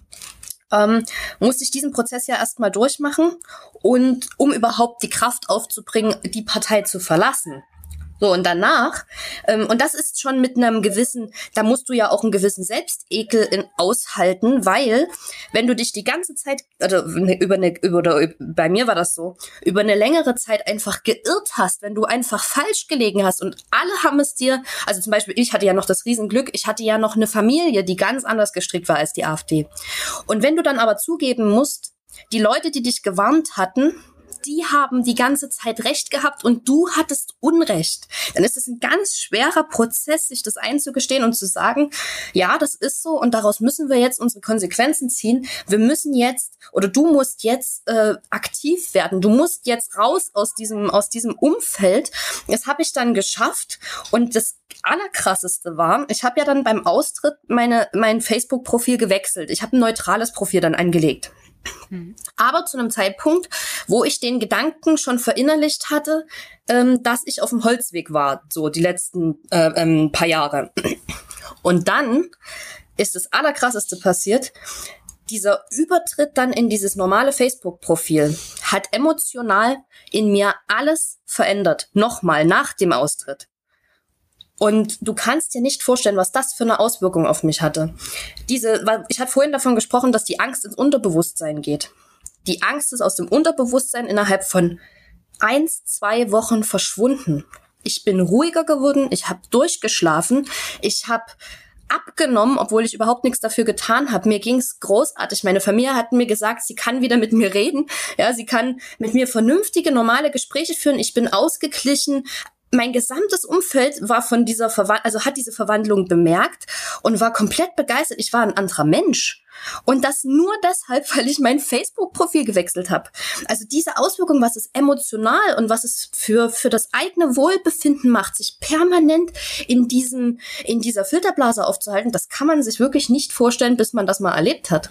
ähm, musste ich diesen Prozess ja erstmal durchmachen und um überhaupt die Kraft aufzubringen, die Partei zu verlassen. So, und danach, ähm, und das ist schon mit einem gewissen, da musst du ja auch einen gewissen Selbstekel in, aushalten, weil wenn du dich die ganze Zeit, oder über eine, über, oder bei mir war das so, über eine längere Zeit einfach geirrt hast, wenn du einfach falsch gelegen hast und alle haben es dir, also zum Beispiel ich hatte ja noch das Riesenglück, ich hatte ja noch eine Familie, die ganz anders gestrickt war als die AfD. Und wenn du dann aber zugeben musst, die Leute, die dich gewarnt hatten, die haben die ganze Zeit Recht gehabt und du hattest Unrecht. Dann ist es ein ganz schwerer Prozess, sich das einzugestehen und zu sagen, ja, das ist so und daraus müssen wir jetzt unsere Konsequenzen ziehen. Wir müssen jetzt oder du musst jetzt äh, aktiv werden. Du musst jetzt raus aus diesem aus diesem Umfeld. Das habe ich dann geschafft und das allerkrasseste war, ich habe ja dann beim Austritt meine mein Facebook Profil gewechselt. Ich habe ein neutrales Profil dann angelegt. Aber zu einem Zeitpunkt, wo ich den Gedanken schon verinnerlicht hatte, ähm, dass ich auf dem Holzweg war, so die letzten äh, ähm, paar Jahre. Und dann ist das Allerkrasseste passiert. Dieser Übertritt dann in dieses normale Facebook-Profil hat emotional in mir alles verändert. Nochmal nach dem Austritt. Und du kannst dir nicht vorstellen, was das für eine Auswirkung auf mich hatte. Diese, weil ich hatte vorhin davon gesprochen, dass die Angst ins Unterbewusstsein geht. Die Angst ist aus dem Unterbewusstsein innerhalb von eins, zwei Wochen verschwunden. Ich bin ruhiger geworden, ich habe durchgeschlafen, ich habe abgenommen, obwohl ich überhaupt nichts dafür getan habe. Mir ging's großartig. Meine Familie hat mir gesagt, sie kann wieder mit mir reden. Ja, sie kann mit mir vernünftige, normale Gespräche führen. Ich bin ausgeglichen mein gesamtes Umfeld war von dieser Verwandlung, also hat diese Verwandlung bemerkt und war komplett begeistert. Ich war ein anderer Mensch. Und das nur deshalb, weil ich mein Facebook-Profil gewechselt habe. Also diese Auswirkung, was es emotional und was es für, für das eigene Wohlbefinden macht, sich permanent in diesem, in dieser Filterblase aufzuhalten, das kann man sich wirklich nicht vorstellen, bis man das mal erlebt hat.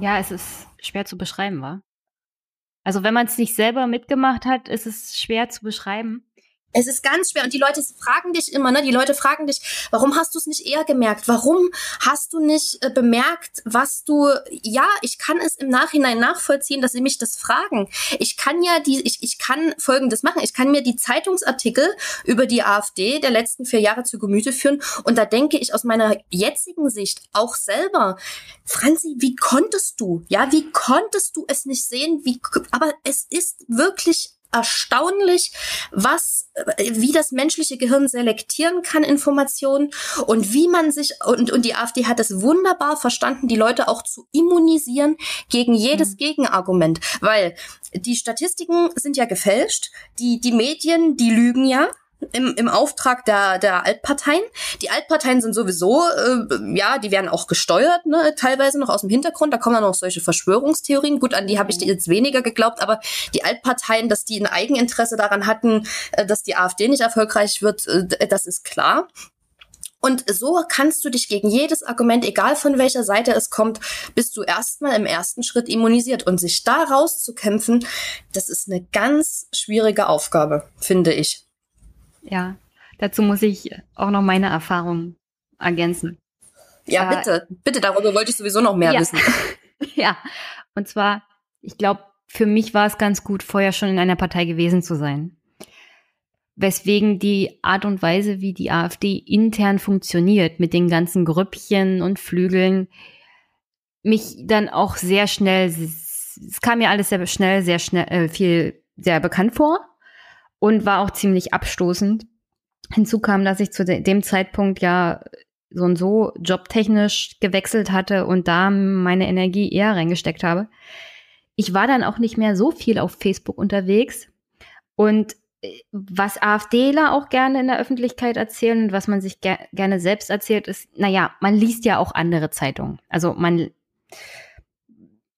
Ja, es ist schwer zu beschreiben, war. Also wenn man es nicht selber mitgemacht hat, ist es schwer zu beschreiben. Es ist ganz schwer und die Leute fragen dich immer, ne? Die Leute fragen dich, warum hast du es nicht eher gemerkt? Warum hast du nicht äh, bemerkt, was du? Ja, ich kann es im Nachhinein nachvollziehen, dass sie mich das fragen. Ich kann ja die, ich, ich kann Folgendes machen. Ich kann mir die Zeitungsartikel über die AfD der letzten vier Jahre zu Gemüte führen und da denke ich aus meiner jetzigen Sicht auch selber, Franzi, wie konntest du? Ja, wie konntest du es nicht sehen? Wie? Aber es ist wirklich erstaunlich, was, wie das menschliche Gehirn selektieren kann Informationen und wie man sich, und, und die AfD hat es wunderbar verstanden, die Leute auch zu immunisieren gegen jedes mhm. Gegenargument, weil die Statistiken sind ja gefälscht, die, die Medien, die lügen ja, im, im Auftrag der, der Altparteien. Die Altparteien sind sowieso, äh, ja, die werden auch gesteuert, ne, teilweise noch aus dem Hintergrund. Da kommen dann auch solche Verschwörungstheorien. Gut, an die habe ich jetzt weniger geglaubt, aber die Altparteien, dass die ein Eigeninteresse daran hatten, äh, dass die AfD nicht erfolgreich wird, äh, das ist klar. Und so kannst du dich gegen jedes Argument, egal von welcher Seite es kommt, bist du erstmal im ersten Schritt immunisiert. Und sich da rauszukämpfen, das ist eine ganz schwierige Aufgabe, finde ich. Ja, dazu muss ich auch noch meine Erfahrung ergänzen. Ja, äh, bitte, bitte, darüber wollte ich sowieso noch mehr ja. wissen. ja, und zwar, ich glaube, für mich war es ganz gut, vorher schon in einer Partei gewesen zu sein weswegen die Art und Weise, wie die AfD intern funktioniert, mit den ganzen Grüppchen und Flügeln, mich dann auch sehr schnell, es kam mir alles sehr schnell, sehr schnell, äh, viel sehr bekannt vor und war auch ziemlich abstoßend. Hinzu kam, dass ich zu dem Zeitpunkt ja so und so jobtechnisch gewechselt hatte und da meine Energie eher reingesteckt habe. Ich war dann auch nicht mehr so viel auf Facebook unterwegs und was AfDler auch gerne in der Öffentlichkeit erzählen und was man sich ger gerne selbst erzählt, ist, naja, man liest ja auch andere Zeitungen. Also man,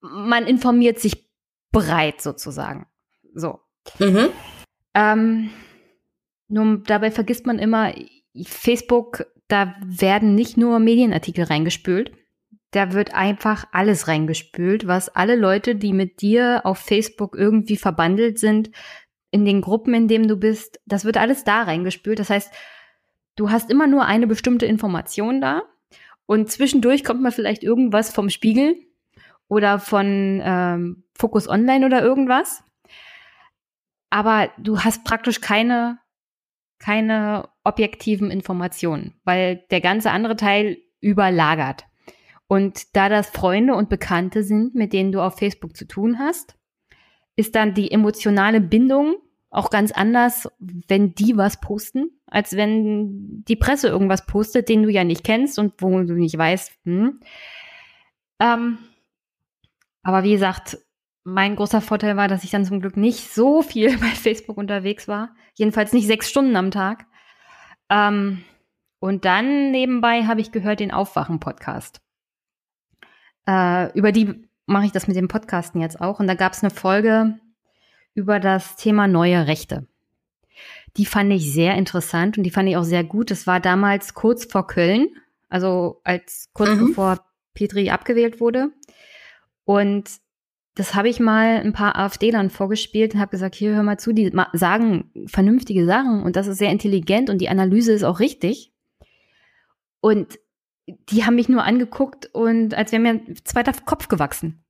man informiert sich breit sozusagen. So. Mhm. Ähm, nur dabei vergisst man immer, Facebook, da werden nicht nur Medienartikel reingespült. Da wird einfach alles reingespült, was alle Leute, die mit dir auf Facebook irgendwie verbandelt sind, in den Gruppen, in denen du bist, das wird alles da reingespült. Das heißt, du hast immer nur eine bestimmte Information da und zwischendurch kommt mal vielleicht irgendwas vom Spiegel oder von ähm, Focus Online oder irgendwas. Aber du hast praktisch keine, keine objektiven Informationen, weil der ganze andere Teil überlagert. Und da das Freunde und Bekannte sind, mit denen du auf Facebook zu tun hast, ist dann die emotionale Bindung auch ganz anders, wenn die was posten, als wenn die Presse irgendwas postet, den du ja nicht kennst und wo du nicht weißt. Hm. Ähm, aber wie gesagt, mein großer Vorteil war, dass ich dann zum Glück nicht so viel bei Facebook unterwegs war. Jedenfalls nicht sechs Stunden am Tag. Ähm, und dann nebenbei habe ich gehört den Aufwachen-Podcast. Äh, über die mache ich das mit dem Podcasten jetzt auch. Und da gab es eine Folge über das Thema neue Rechte. Die fand ich sehr interessant und die fand ich auch sehr gut. Das war damals kurz vor Köln, also als kurz mhm. bevor Petri abgewählt wurde. Und das habe ich mal ein paar AfD-Lern vorgespielt und habe gesagt, hier hör mal zu, die sagen vernünftige Sachen und das ist sehr intelligent und die Analyse ist auch richtig. Und die haben mich nur angeguckt und als wäre mir ein zweiter Kopf gewachsen.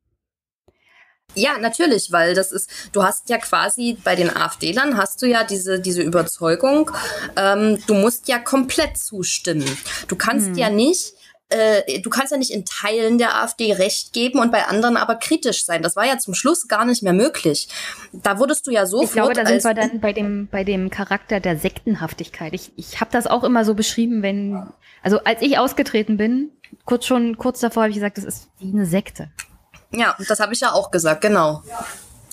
Ja, natürlich, weil das ist, du hast ja quasi bei den AfD-Lern hast du ja diese, diese Überzeugung, ähm, du musst ja komplett zustimmen. Du kannst hm. ja nicht äh, du kannst ja nicht in Teilen der AfD recht geben und bei anderen aber kritisch sein. Das war ja zum Schluss gar nicht mehr möglich. Da wurdest du ja so. Ich glaube, da sind wir dann bei dem, bei dem Charakter der Sektenhaftigkeit. Ich, ich habe das auch immer so beschrieben, wenn, also als ich ausgetreten bin, kurz schon, kurz davor habe ich gesagt, das ist wie eine Sekte. Ja, das habe ich ja auch gesagt, genau.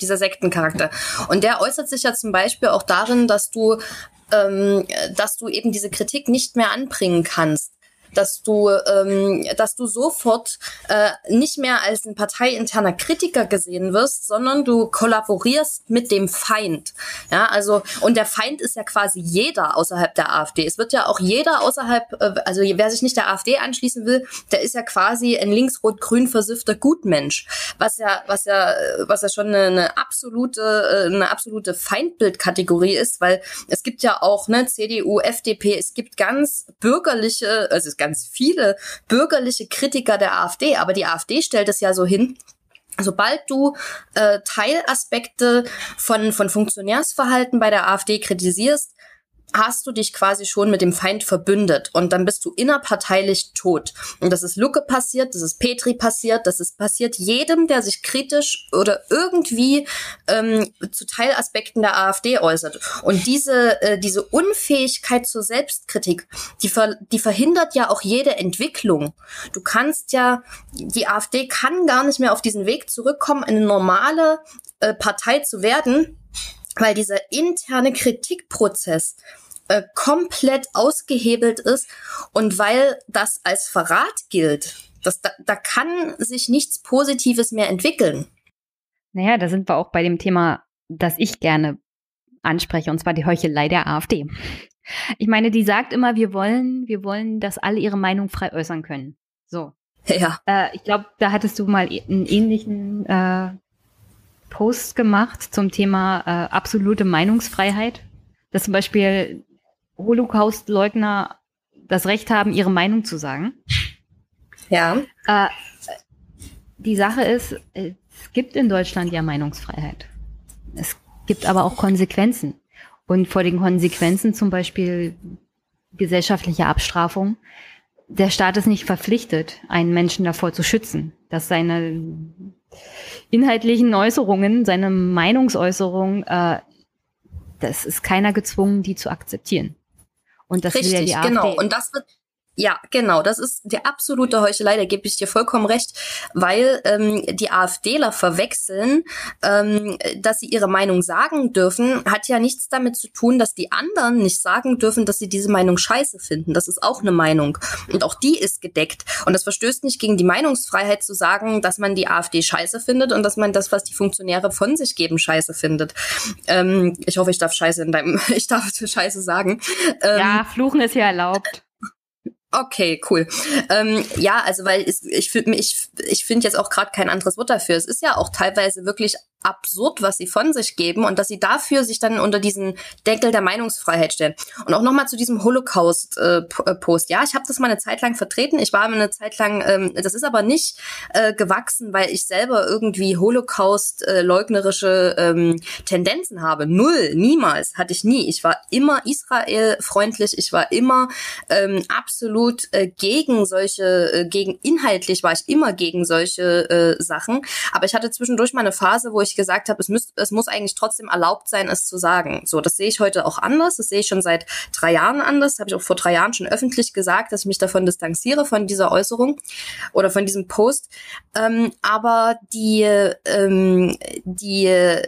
Dieser Sektencharakter. Und der äußert sich ja zum Beispiel auch darin, dass du, ähm, dass du eben diese Kritik nicht mehr anbringen kannst dass du, ähm, dass du sofort äh, nicht mehr als ein parteiinterner Kritiker gesehen wirst, sondern du kollaborierst mit dem Feind. Ja, also und der Feind ist ja quasi jeder außerhalb der AfD. Es wird ja auch jeder außerhalb, äh, also wer sich nicht der AfD anschließen will, der ist ja quasi ein links-rot-grün versiffter Gutmensch, was ja, was ja, was ja schon eine, eine absolute, äh, eine absolute Feindbildkategorie ist, weil es gibt ja auch ne CDU, FDP, es gibt ganz bürgerliche, also es ganz viele bürgerliche Kritiker der AfD, aber die AfD stellt es ja so hin, Sobald du äh, Teilaspekte von, von Funktionärsverhalten bei der AfD kritisierst, hast du dich quasi schon mit dem Feind verbündet und dann bist du innerparteilich tot. Und das ist Lucke passiert, das ist Petri passiert, das ist passiert jedem, der sich kritisch oder irgendwie ähm, zu Teilaspekten der AfD äußert. Und diese, äh, diese Unfähigkeit zur Selbstkritik, die, ver die verhindert ja auch jede Entwicklung. Du kannst ja, die AfD kann gar nicht mehr auf diesen Weg zurückkommen, eine normale äh, Partei zu werden, weil dieser interne Kritikprozess äh, komplett ausgehebelt ist und weil das als Verrat gilt, das, da, da kann sich nichts Positives mehr entwickeln. Naja, da sind wir auch bei dem Thema, das ich gerne anspreche, und zwar die Heuchelei der AfD. Ich meine, die sagt immer, wir wollen, wir wollen, dass alle ihre Meinung frei äußern können. So. Ja. Äh, ich glaube, da hattest du mal einen ähnlichen äh, Post gemacht zum Thema äh, absolute Meinungsfreiheit, dass zum Beispiel Holocaust-Leugner das Recht haben, ihre Meinung zu sagen. Ja. Äh, die Sache ist, es gibt in Deutschland ja Meinungsfreiheit. Es gibt aber auch Konsequenzen. Und vor den Konsequenzen zum Beispiel gesellschaftliche Abstrafung. Der Staat ist nicht verpflichtet, einen Menschen davor zu schützen, dass seine inhaltlichen Äußerungen, seine Meinungsäußerung, äh, das ist keiner gezwungen, die zu akzeptieren. Und das Richtig, will ja die AfD. genau. Und das wird ja, genau, das ist die absolute Heuchelei, da gebe ich dir vollkommen recht, weil ähm, die AfDler verwechseln, ähm, dass sie ihre Meinung sagen dürfen, hat ja nichts damit zu tun, dass die anderen nicht sagen dürfen, dass sie diese Meinung scheiße finden. Das ist auch eine Meinung und auch die ist gedeckt. Und das verstößt nicht gegen die Meinungsfreiheit zu sagen, dass man die AfD scheiße findet und dass man das, was die Funktionäre von sich geben, scheiße findet. Ähm, ich hoffe, ich darf scheiße in deinem, ich darf scheiße sagen. Ähm, ja, Fluchen ist ja erlaubt. Okay, cool. Ähm, ja, also weil ich, ich, ich, ich finde jetzt auch gerade kein anderes Wort dafür. Es ist ja auch teilweise wirklich absurd, was sie von sich geben und dass sie dafür sich dann unter diesen Deckel der Meinungsfreiheit stellen. Und auch nochmal zu diesem Holocaust-Post. Äh, ja, ich habe das mal eine Zeit lang vertreten. Ich war eine Zeit lang, ähm, das ist aber nicht äh, gewachsen, weil ich selber irgendwie Holocaust-leugnerische ähm, Tendenzen habe. Null, niemals, hatte ich nie. Ich war immer Israel-freundlich, ich war immer ähm, absolut äh, gegen solche, äh, gegen inhaltlich war ich immer gegen solche äh, Sachen. Aber ich hatte zwischendurch mal eine Phase, wo ich ich gesagt habe, es, müsst, es muss eigentlich trotzdem erlaubt sein, es zu sagen. So, das sehe ich heute auch anders. Das sehe ich schon seit drei Jahren anders. Das habe ich auch vor drei Jahren schon öffentlich gesagt, dass ich mich davon distanziere, von dieser Äußerung oder von diesem Post. Ähm, aber die, ähm, die,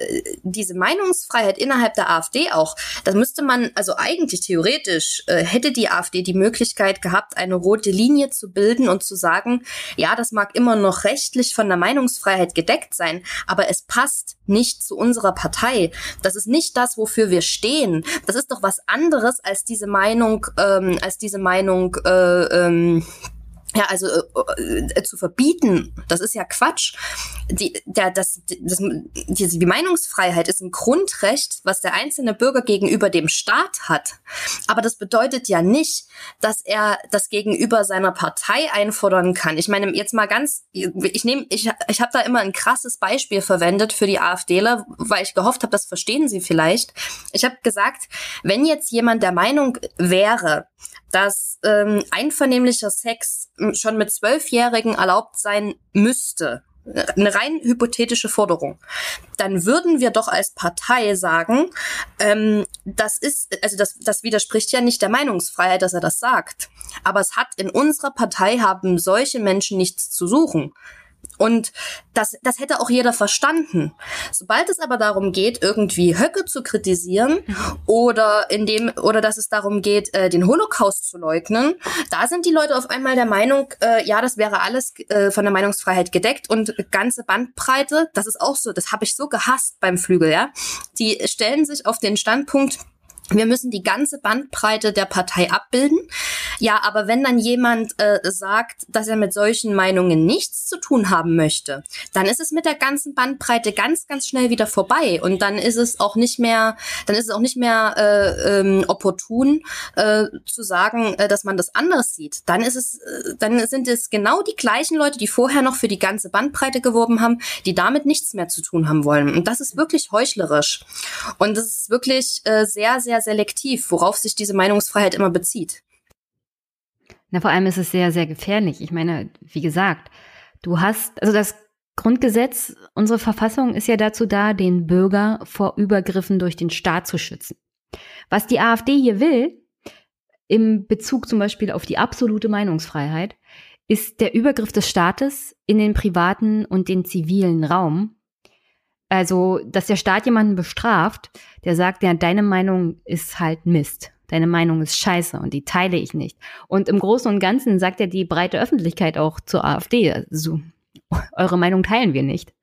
diese Meinungsfreiheit innerhalb der AfD auch, das müsste man, also eigentlich theoretisch äh, hätte die AfD die Möglichkeit gehabt, eine rote Linie zu bilden und zu sagen, ja, das mag immer noch rechtlich von der Meinungsfreiheit gedeckt sein, aber es passt passt nicht zu unserer Partei. Das ist nicht das, wofür wir stehen. Das ist doch was anderes als diese Meinung, ähm, als diese Meinung äh, ähm, ja, also äh, äh, zu verbieten, das ist ja Quatsch. Die, der, das, das, die, die Meinungsfreiheit ist ein Grundrecht, was der einzelne Bürger gegenüber dem Staat hat. Aber das bedeutet ja nicht, dass er das gegenüber seiner Partei einfordern kann. Ich meine, jetzt mal ganz, ich nehme, ich, ich habe da immer ein krasses Beispiel verwendet für die AfDler, weil ich gehofft habe, das verstehen sie vielleicht. Ich habe gesagt, wenn jetzt jemand der Meinung wäre, dass ähm, einvernehmlicher Sex schon mit Zwölfjährigen erlaubt sein müsste, eine rein hypothetische Forderung, dann würden wir doch als Partei sagen, ähm, das ist, also das, das widerspricht ja nicht der Meinungsfreiheit, dass er das sagt. Aber es hat in unserer Partei haben solche Menschen nichts zu suchen. Und das, das hätte auch jeder verstanden. Sobald es aber darum geht, irgendwie Höcke zu kritisieren oder in dem, oder dass es darum geht, äh, den Holocaust zu leugnen, da sind die Leute auf einmal der Meinung, äh, ja, das wäre alles äh, von der Meinungsfreiheit gedeckt und ganze Bandbreite, das ist auch so, das habe ich so gehasst beim Flügel, ja. Die stellen sich auf den Standpunkt, wir müssen die ganze Bandbreite der Partei abbilden. Ja, aber wenn dann jemand äh, sagt, dass er mit solchen Meinungen nichts zu tun haben möchte, dann ist es mit der ganzen Bandbreite ganz, ganz schnell wieder vorbei. Und dann ist es auch nicht mehr, dann ist es auch nicht mehr äh, ähm, opportun äh, zu sagen, äh, dass man das anders sieht. Dann ist es, äh, dann sind es genau die gleichen Leute, die vorher noch für die ganze Bandbreite geworben haben, die damit nichts mehr zu tun haben wollen. Und das ist wirklich heuchlerisch. Und das ist wirklich äh, sehr, sehr sehr selektiv, worauf sich diese Meinungsfreiheit immer bezieht. Na, vor allem ist es sehr, sehr gefährlich. Ich meine, wie gesagt, du hast, also das Grundgesetz, unsere Verfassung ist ja dazu da, den Bürger vor Übergriffen durch den Staat zu schützen. Was die AfD hier will, im Bezug zum Beispiel auf die absolute Meinungsfreiheit, ist der Übergriff des Staates in den privaten und den zivilen Raum also, dass der Staat jemanden bestraft, der sagt, ja, deine Meinung ist halt Mist. Deine Meinung ist scheiße und die teile ich nicht. Und im Großen und Ganzen sagt ja die breite Öffentlichkeit auch zur AfD, so, eure Meinung teilen wir nicht.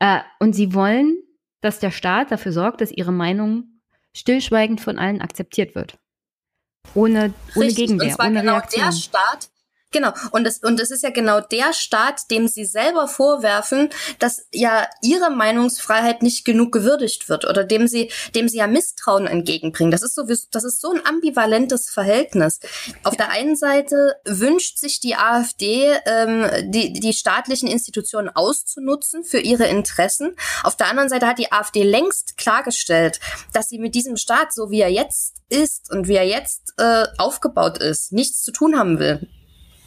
Äh, und sie wollen, dass der Staat dafür sorgt, dass ihre Meinung stillschweigend von allen akzeptiert wird. Ohne, ohne Richtig. Gegenwehr, und zwar ohne genau Reaktion. der Staat, Genau, und es, und es ist ja genau der Staat, dem sie selber vorwerfen, dass ja ihre Meinungsfreiheit nicht genug gewürdigt wird oder dem sie, dem sie ja Misstrauen entgegenbringen. Das ist so, das ist so ein ambivalentes Verhältnis. Auf der einen Seite wünscht sich die AfD, ähm, die, die staatlichen Institutionen auszunutzen für ihre Interessen. Auf der anderen Seite hat die AfD längst klargestellt, dass sie mit diesem Staat, so wie er jetzt ist und wie er jetzt äh, aufgebaut ist, nichts zu tun haben will.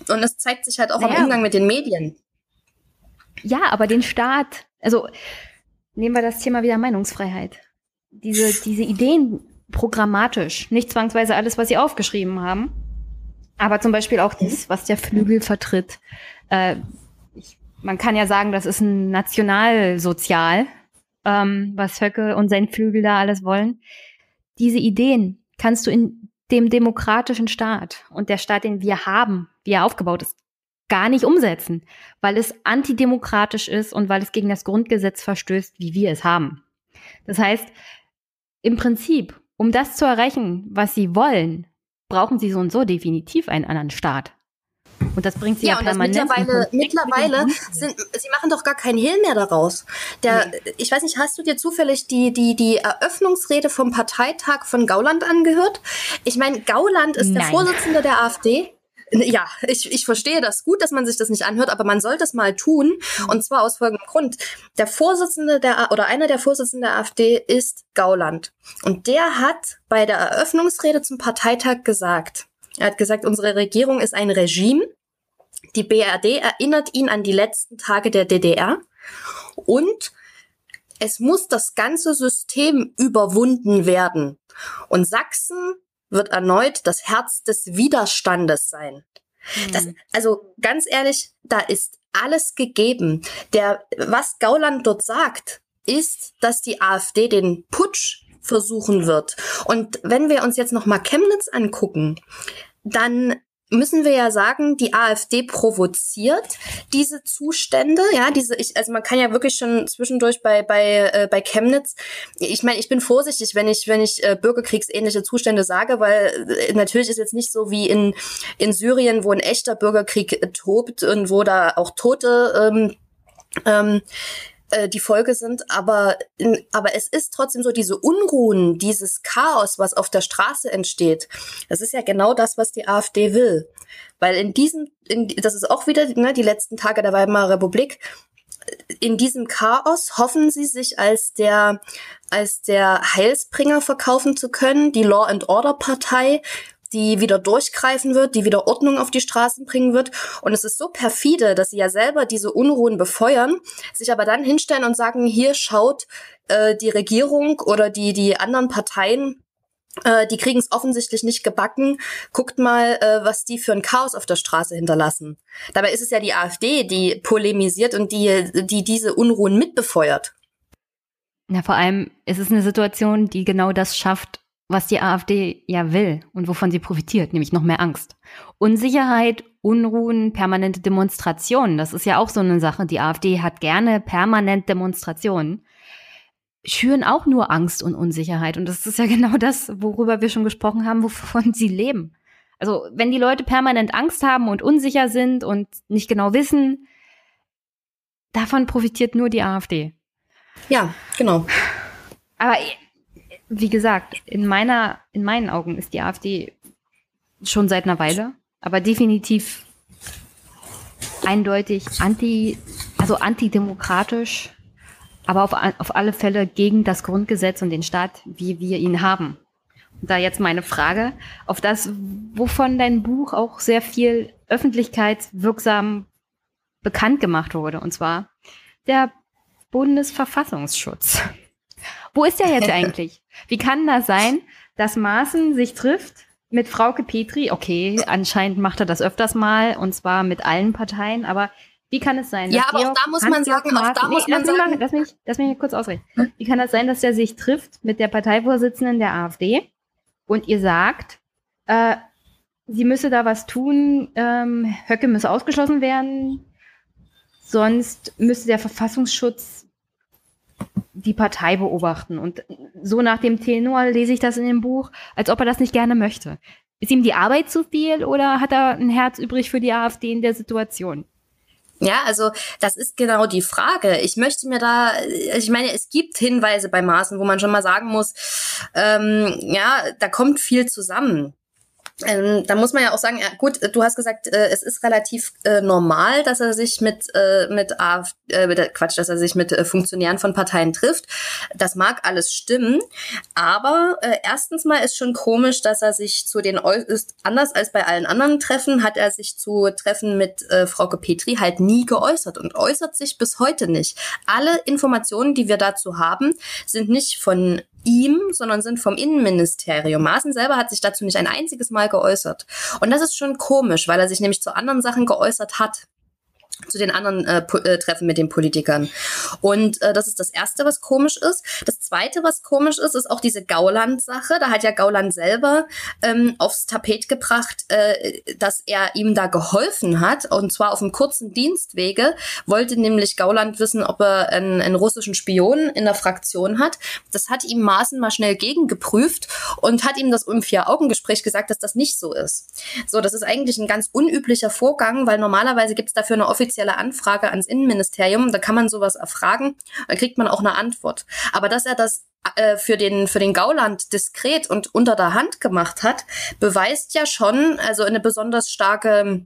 Und das zeigt sich halt auch Naja. im Umgang mit den Medien. Ja, aber den Staat, also nehmen wir das Thema wieder Meinungsfreiheit. Diese, diese Ideen programmatisch, nicht zwangsweise alles, was sie aufgeschrieben haben, aber zum Beispiel auch das, was der Flügel vertritt. Äh, ich, man kann ja sagen, das ist ein Nationalsozial, ähm, was Höcke und sein Flügel da alles wollen. Diese Ideen kannst du in dem demokratischen Staat und der Staat, den wir haben, wie er aufgebaut ist, gar nicht umsetzen, weil es antidemokratisch ist und weil es gegen das Grundgesetz verstößt, wie wir es haben. Das heißt, im Prinzip, um das zu erreichen, was sie wollen, brauchen sie so und so definitiv einen anderen Staat. Und das bringt sie ja, Ja, und das permanent. in mittlerweile, mittlerweile sind, sie machen doch gar keinen Hehl mehr daraus. Der, ich weiß nicht, hast du dir zufällig die, die, die Eröffnungsrede vom Parteitag von Gauland angehört? Ich meine, Gauland ist der Nein. Vorsitzende der AfD. Ja, ich, ich verstehe das gut, dass man sich das nicht anhört, aber man sollte es mal tun. Und zwar aus folgendem Grund. Der Vorsitzende der, oder einer der Vorsitzenden der AfD ist Gauland. Und der hat bei der Eröffnungsrede zum Parteitag gesagt, er hat gesagt, unsere Regierung ist ein Regime. Die BRD erinnert ihn an die letzten Tage der DDR. Und es muss das ganze System überwunden werden. Und Sachsen wird erneut das Herz des Widerstandes sein. Das, also ganz ehrlich, da ist alles gegeben. Der, was Gauland dort sagt, ist, dass die AfD den Putsch versuchen wird. Und wenn wir uns jetzt noch mal Chemnitz angucken, dann müssen wir ja sagen, die AfD provoziert diese Zustände, ja, diese, ich, also man kann ja wirklich schon zwischendurch bei bei äh, bei Chemnitz, ich meine, ich bin vorsichtig, wenn ich wenn ich äh, bürgerkriegsähnliche Zustände sage, weil äh, natürlich ist jetzt nicht so wie in in Syrien, wo ein echter Bürgerkrieg tobt und wo da auch Tote ähm, ähm, äh, die Folge sind, aber, aber es ist trotzdem so diese Unruhen, dieses Chaos, was auf der Straße entsteht. Das ist ja genau das, was die AfD will. Weil in diesem, in, das ist auch wieder ne, die letzten Tage der Weimarer Republik, in diesem Chaos hoffen sie sich als der, als der Heilsbringer verkaufen zu können, die Law and Order Partei, die wieder durchgreifen wird, die wieder Ordnung auf die Straßen bringen wird. Und es ist so perfide, dass sie ja selber diese Unruhen befeuern, sich aber dann hinstellen und sagen, hier schaut äh, die Regierung oder die, die anderen Parteien, äh, die kriegen es offensichtlich nicht gebacken. Guckt mal, äh, was die für ein Chaos auf der Straße hinterlassen. Dabei ist es ja die AfD, die polemisiert und die, die diese Unruhen mitbefeuert. Ja, vor allem ist es eine Situation, die genau das schafft, was die AfD ja will und wovon sie profitiert, nämlich noch mehr Angst. Unsicherheit, Unruhen, permanente Demonstrationen, das ist ja auch so eine Sache. Die AfD hat gerne permanent Demonstrationen, schüren auch nur Angst und Unsicherheit. Und das ist ja genau das, worüber wir schon gesprochen haben, wovon sie leben. Also wenn die Leute permanent Angst haben und unsicher sind und nicht genau wissen, davon profitiert nur die AfD. Ja, genau. Aber wie gesagt, in meiner, in meinen Augen ist die AfD schon seit einer Weile, aber definitiv eindeutig anti, also antidemokratisch, aber auf, auf alle Fälle gegen das Grundgesetz und den Staat, wie wir ihn haben. Und da jetzt meine Frage auf das, wovon dein Buch auch sehr viel öffentlichkeitswirksam bekannt gemacht wurde, und zwar der Bundesverfassungsschutz. Wo ist der jetzt eigentlich? Wie kann das sein, dass Maaßen sich trifft mit Frauke Petri? Okay, anscheinend macht er das öfters mal und zwar mit allen Parteien, aber wie kann es sein? Ja, dass aber auch da muss man sagen, auch da muss man sagen- lass mich, lass mich kurz ausreden. Wie kann das sein, dass er sich trifft mit der Parteivorsitzenden der AfD und ihr sagt, äh, sie müsse da was tun, ähm, Höcke müsse ausgeschlossen werden, sonst müsste der Verfassungsschutz die Partei beobachten. Und so nach dem Tenor lese ich das in dem Buch, als ob er das nicht gerne möchte. Ist ihm die Arbeit zu viel oder hat er ein Herz übrig für die AfD in der Situation? Ja, also das ist genau die Frage. Ich möchte mir da, ich meine, es gibt Hinweise bei Maßen, wo man schon mal sagen muss, ähm, ja, da kommt viel zusammen. Ähm, da muss man ja auch sagen, ja, gut, du hast gesagt, äh, es ist relativ äh, normal, dass er sich mit äh, mit AfD, äh, mit, Quatsch, dass er sich mit äh, Funktionären von Parteien trifft. Das mag alles stimmen, aber äh, erstens mal ist schon komisch, dass er sich zu den ist anders als bei allen anderen Treffen hat er sich zu Treffen mit äh, Frauke Petri halt nie geäußert und äußert sich bis heute nicht. Alle Informationen, die wir dazu haben, sind nicht von ihm, sondern sind vom Innenministerium. Maaßen selber hat sich dazu nicht ein einziges Mal geäußert. Und das ist schon komisch, weil er sich nämlich zu anderen Sachen geäußert hat zu den anderen äh, äh, Treffen mit den Politikern. Und äh, das ist das Erste, was komisch ist. Das Zweite, was komisch ist, ist auch diese Gauland-Sache. Da hat ja Gauland selber ähm, aufs Tapet gebracht, äh, dass er ihm da geholfen hat. Und zwar auf einem kurzen Dienstwege. Wollte nämlich Gauland wissen, ob er einen, einen russischen Spion in der Fraktion hat. Das hat ihm Maaßen mal schnell gegengeprüft und hat ihm das im Vier-Augen-Gespräch gesagt, dass das nicht so ist. So, das ist eigentlich ein ganz unüblicher Vorgang, weil normalerweise gibt es dafür eine offizielle offizielle Anfrage ans Innenministerium, da kann man sowas erfragen, dann kriegt man auch eine Antwort. Aber dass er das äh, für den für den Gauland diskret und unter der Hand gemacht hat, beweist ja schon also eine besonders starke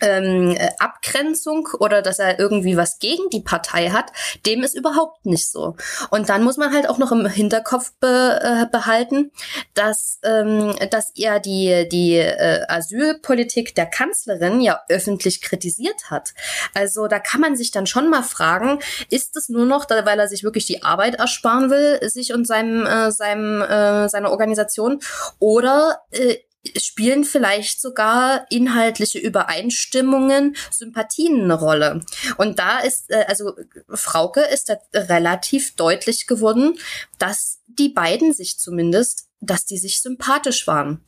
ähm, Abgrenzung oder dass er irgendwie was gegen die Partei hat, dem ist überhaupt nicht so. Und dann muss man halt auch noch im Hinterkopf be, äh, behalten, dass, ähm, dass er die, die äh, Asylpolitik der Kanzlerin ja öffentlich kritisiert hat. Also da kann man sich dann schon mal fragen, ist es nur noch, weil er sich wirklich die Arbeit ersparen will, sich und seinem, äh, seinem, äh, seiner Organisation, oder äh, spielen vielleicht sogar inhaltliche Übereinstimmungen, Sympathien eine Rolle. Und da ist, äh, also Frauke ist da relativ deutlich geworden, dass die beiden sich zumindest dass die sich sympathisch waren.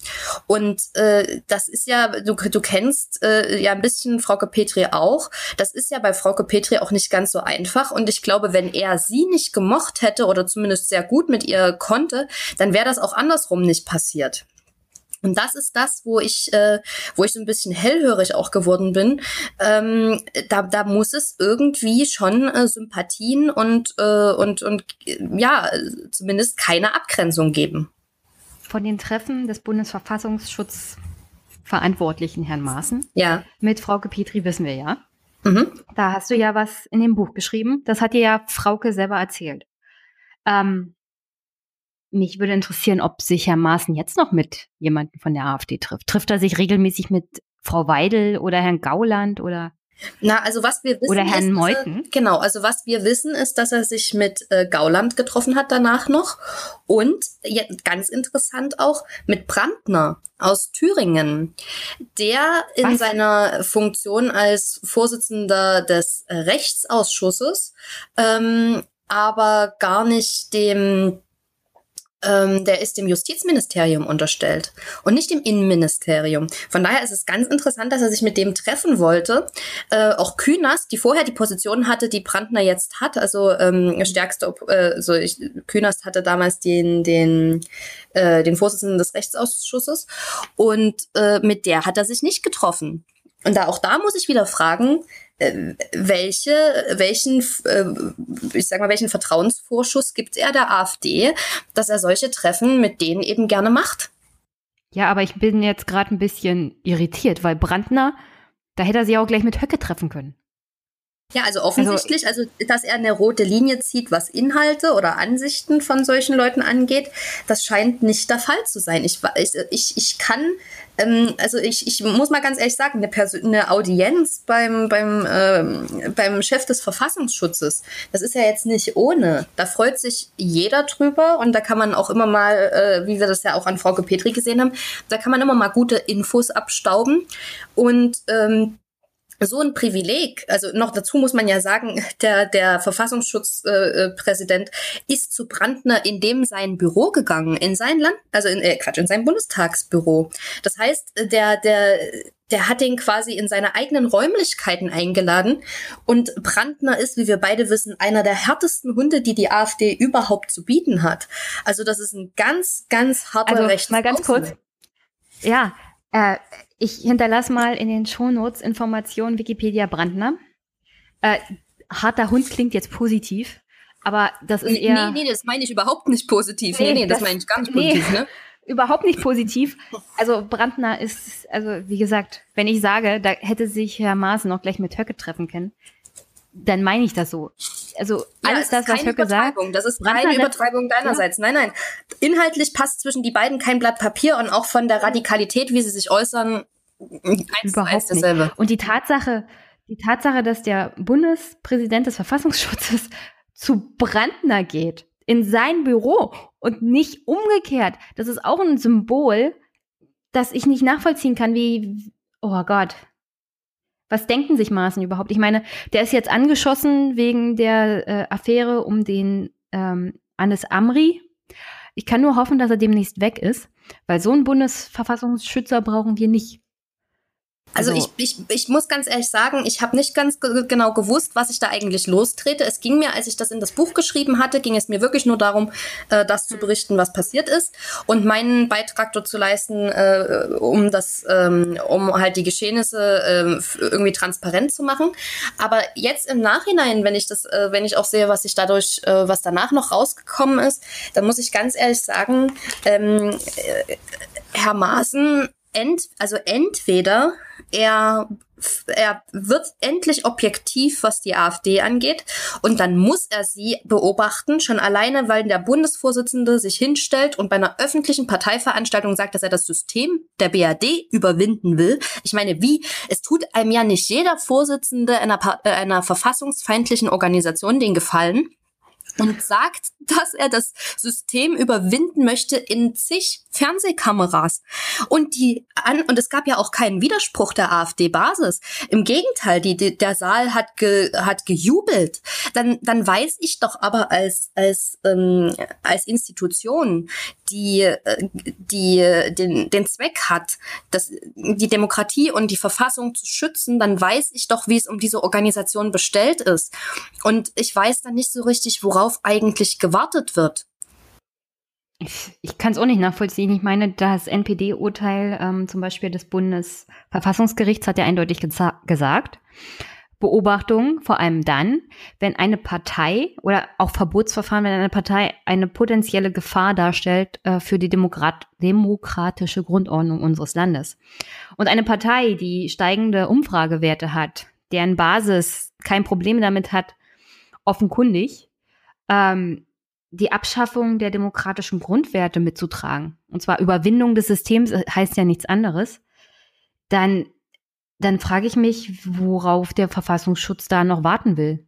Und äh, das ist ja, du, du kennst äh, ja ein bisschen Frauke Petri auch. Das ist ja bei Frauke Petri auch nicht ganz so einfach. Und ich glaube, wenn er sie nicht gemocht hätte oder zumindest sehr gut mit ihr konnte, dann wäre das auch andersrum nicht passiert. Und das ist das, wo ich, äh, wo ich so ein bisschen hellhörig auch geworden bin. Ähm, da, da muss es irgendwie schon äh, Sympathien und, äh, und, und ja, zumindest keine Abgrenzung geben. Von den Treffen des Bundesverfassungsschutzverantwortlichen Herrn Maaßen ja. mit Frauke Petri wissen wir ja. Mhm. Da hast du ja was in dem Buch geschrieben. Das hat dir ja Frauke selber erzählt. Ähm, mich würde interessieren, ob sich Herr Maaßen jetzt noch mit jemandem von der AfD trifft. Trifft er sich regelmäßig mit Frau Weidel oder Herrn Gauland oder na, also was wir wissen oder Herrn ist, Meuthen. Er, genau, also was wir wissen ist, dass er sich mit äh, Gauland getroffen hat danach noch und ja, ganz interessant auch mit Brandner aus Thüringen, der in was? seiner Funktion als Vorsitzender des Rechtsausschusses ähm, aber gar nicht dem ähm, der ist dem Justizministerium unterstellt und nicht dem Innenministerium. Von daher ist es ganz interessant, dass er sich mit dem treffen wollte. Äh, auch Künast, die vorher die Position hatte, die Brandner jetzt hat, also ähm, stärkste, äh, so ich, Künast hatte damals den den äh, den Vorsitzenden des Rechtsausschusses und äh, mit der hat er sich nicht getroffen. Und da auch da muss ich wieder fragen, welche, welchen, äh, ich sag mal, welchen Vertrauensvorschuss gibt er der AfD, dass er solche Treffen mit denen eben gerne macht? Ja, aber ich bin jetzt gerade ein bisschen irritiert, weil Brandner, da hätte er sie auch gleich mit Höcke treffen können. Ja, also offensichtlich, also, also, dass er eine rote Linie zieht, was Inhalte oder Ansichten von solchen Leuten angeht, das scheint nicht der Fall zu sein. Ich, ich, ich kann, ähm, also ich, ich muss mal ganz ehrlich sagen, eine, Person, eine Audienz beim, beim, ähm, beim Chef des Verfassungsschutzes, das ist ja jetzt nicht ohne. Da freut sich jeder drüber und da kann man auch immer mal, äh, wie wir das ja auch an Frau Petri gesehen haben, da kann man immer mal gute Infos abstauben und ähm, so ein Privileg, also noch dazu muss man ja sagen, der, der Verfassungsschutzpräsident äh, ist zu Brandner in dem sein Büro gegangen, in sein Land, also in, äh, Quatsch, in sein Bundestagsbüro. Das heißt, der, der, der hat ihn quasi in seine eigenen Räumlichkeiten eingeladen. Und Brandner ist, wie wir beide wissen, einer der härtesten Hunde, die die AfD überhaupt zu bieten hat. Also das ist ein ganz, ganz harter also, Rechts. Mal ganz kurz. Ja, äh, ich hinterlasse mal in den Shownotes Informationen Wikipedia Brandner. Äh, harter Hund klingt jetzt positiv, aber das ist eher. Nee, nee, das meine ich überhaupt nicht positiv. Nee, nee, nee das, das meine ich gar nicht positiv, nee. ne? überhaupt nicht positiv. Also Brandner ist, also wie gesagt, wenn ich sage, da hätte sich Herr Maaßen noch gleich mit Höcke treffen können, dann meine ich das so. Also alles ja, das, was Höcke sagt. Das ist Brandner keine Übertreibung deinerseits. Ja. Nein, nein. Inhaltlich passt zwischen die beiden kein Blatt Papier und auch von der Radikalität, wie sie sich äußern, eins überhaupt dasselbe. Nicht. Und die Tatsache, die Tatsache, dass der Bundespräsident des Verfassungsschutzes zu Brandner geht, in sein Büro und nicht umgekehrt. Das ist auch ein Symbol, das ich nicht nachvollziehen kann, wie, oh Gott. Was denken sich Maßen überhaupt? Ich meine, der ist jetzt angeschossen wegen der äh, Affäre um den ähm, Anis Amri. Ich kann nur hoffen, dass er demnächst weg ist, weil so einen Bundesverfassungsschützer brauchen wir nicht. Also, also ich, ich, ich muss ganz ehrlich sagen, ich habe nicht ganz genau gewusst, was ich da eigentlich lostrete. Es ging mir, als ich das in das Buch geschrieben hatte, ging es mir wirklich nur darum, äh, das zu berichten, was passiert ist und meinen Beitrag dort zu leisten, äh, um das, ähm, um halt die Geschehnisse äh, irgendwie transparent zu machen. Aber jetzt im Nachhinein, wenn ich das, äh, wenn ich auch sehe, was ich dadurch, äh, was danach noch rausgekommen ist, dann muss ich ganz ehrlich sagen, ähm, äh, Herr Maaßen ent, also entweder er er wird endlich objektiv, was die AfD angeht. Und dann muss er sie beobachten, schon alleine, weil der Bundesvorsitzende sich hinstellt und bei einer öffentlichen Parteiveranstaltung sagt, dass er das System der BRD überwinden will. Ich meine, wie? Es tut einem ja nicht jeder Vorsitzende einer, äh, einer verfassungsfeindlichen Organisation den Gefallen, und sagt, dass er das System überwinden möchte in zig Fernsehkameras. Und die an, und es gab ja auch keinen Widerspruch der AfD-Basis. Im Gegenteil, die, die, der Saal hat ge, hat gejubelt. Dann dann weiß ich doch aber als als ähm, als Institution, die äh, die den den Zweck hat, dass die Demokratie und die Verfassung zu schützen, dann weiß ich doch, wie es um diese Organisation bestellt ist. Und ich weiß dann nicht so richtig, worauf worauf eigentlich gewartet wird. Ich, kann es auch nicht nachvollziehen. Ich meine, das NPD-Urteil ähm, zum Beispiel des Bundesverfassungsgerichts hat ja eindeutig gesagt, Beobachtung vor allem dann, wenn eine Partei oder auch Verbotsverfahren, wenn eine Partei eine potenzielle Gefahr darstellt äh, für die Demokrat demokratische Grundordnung unseres Landes. Und eine Partei, die steigende Umfragewerte hat, deren Basis kein Problem damit hat, offenkundig, ähm, die Abschaffung der demokratischen Grundwerte mitzutragen, und zwar Überwindung des Systems äh, heißt ja nichts anderes, dann, dann frage ich mich, worauf der Verfassungsschutz da noch warten will.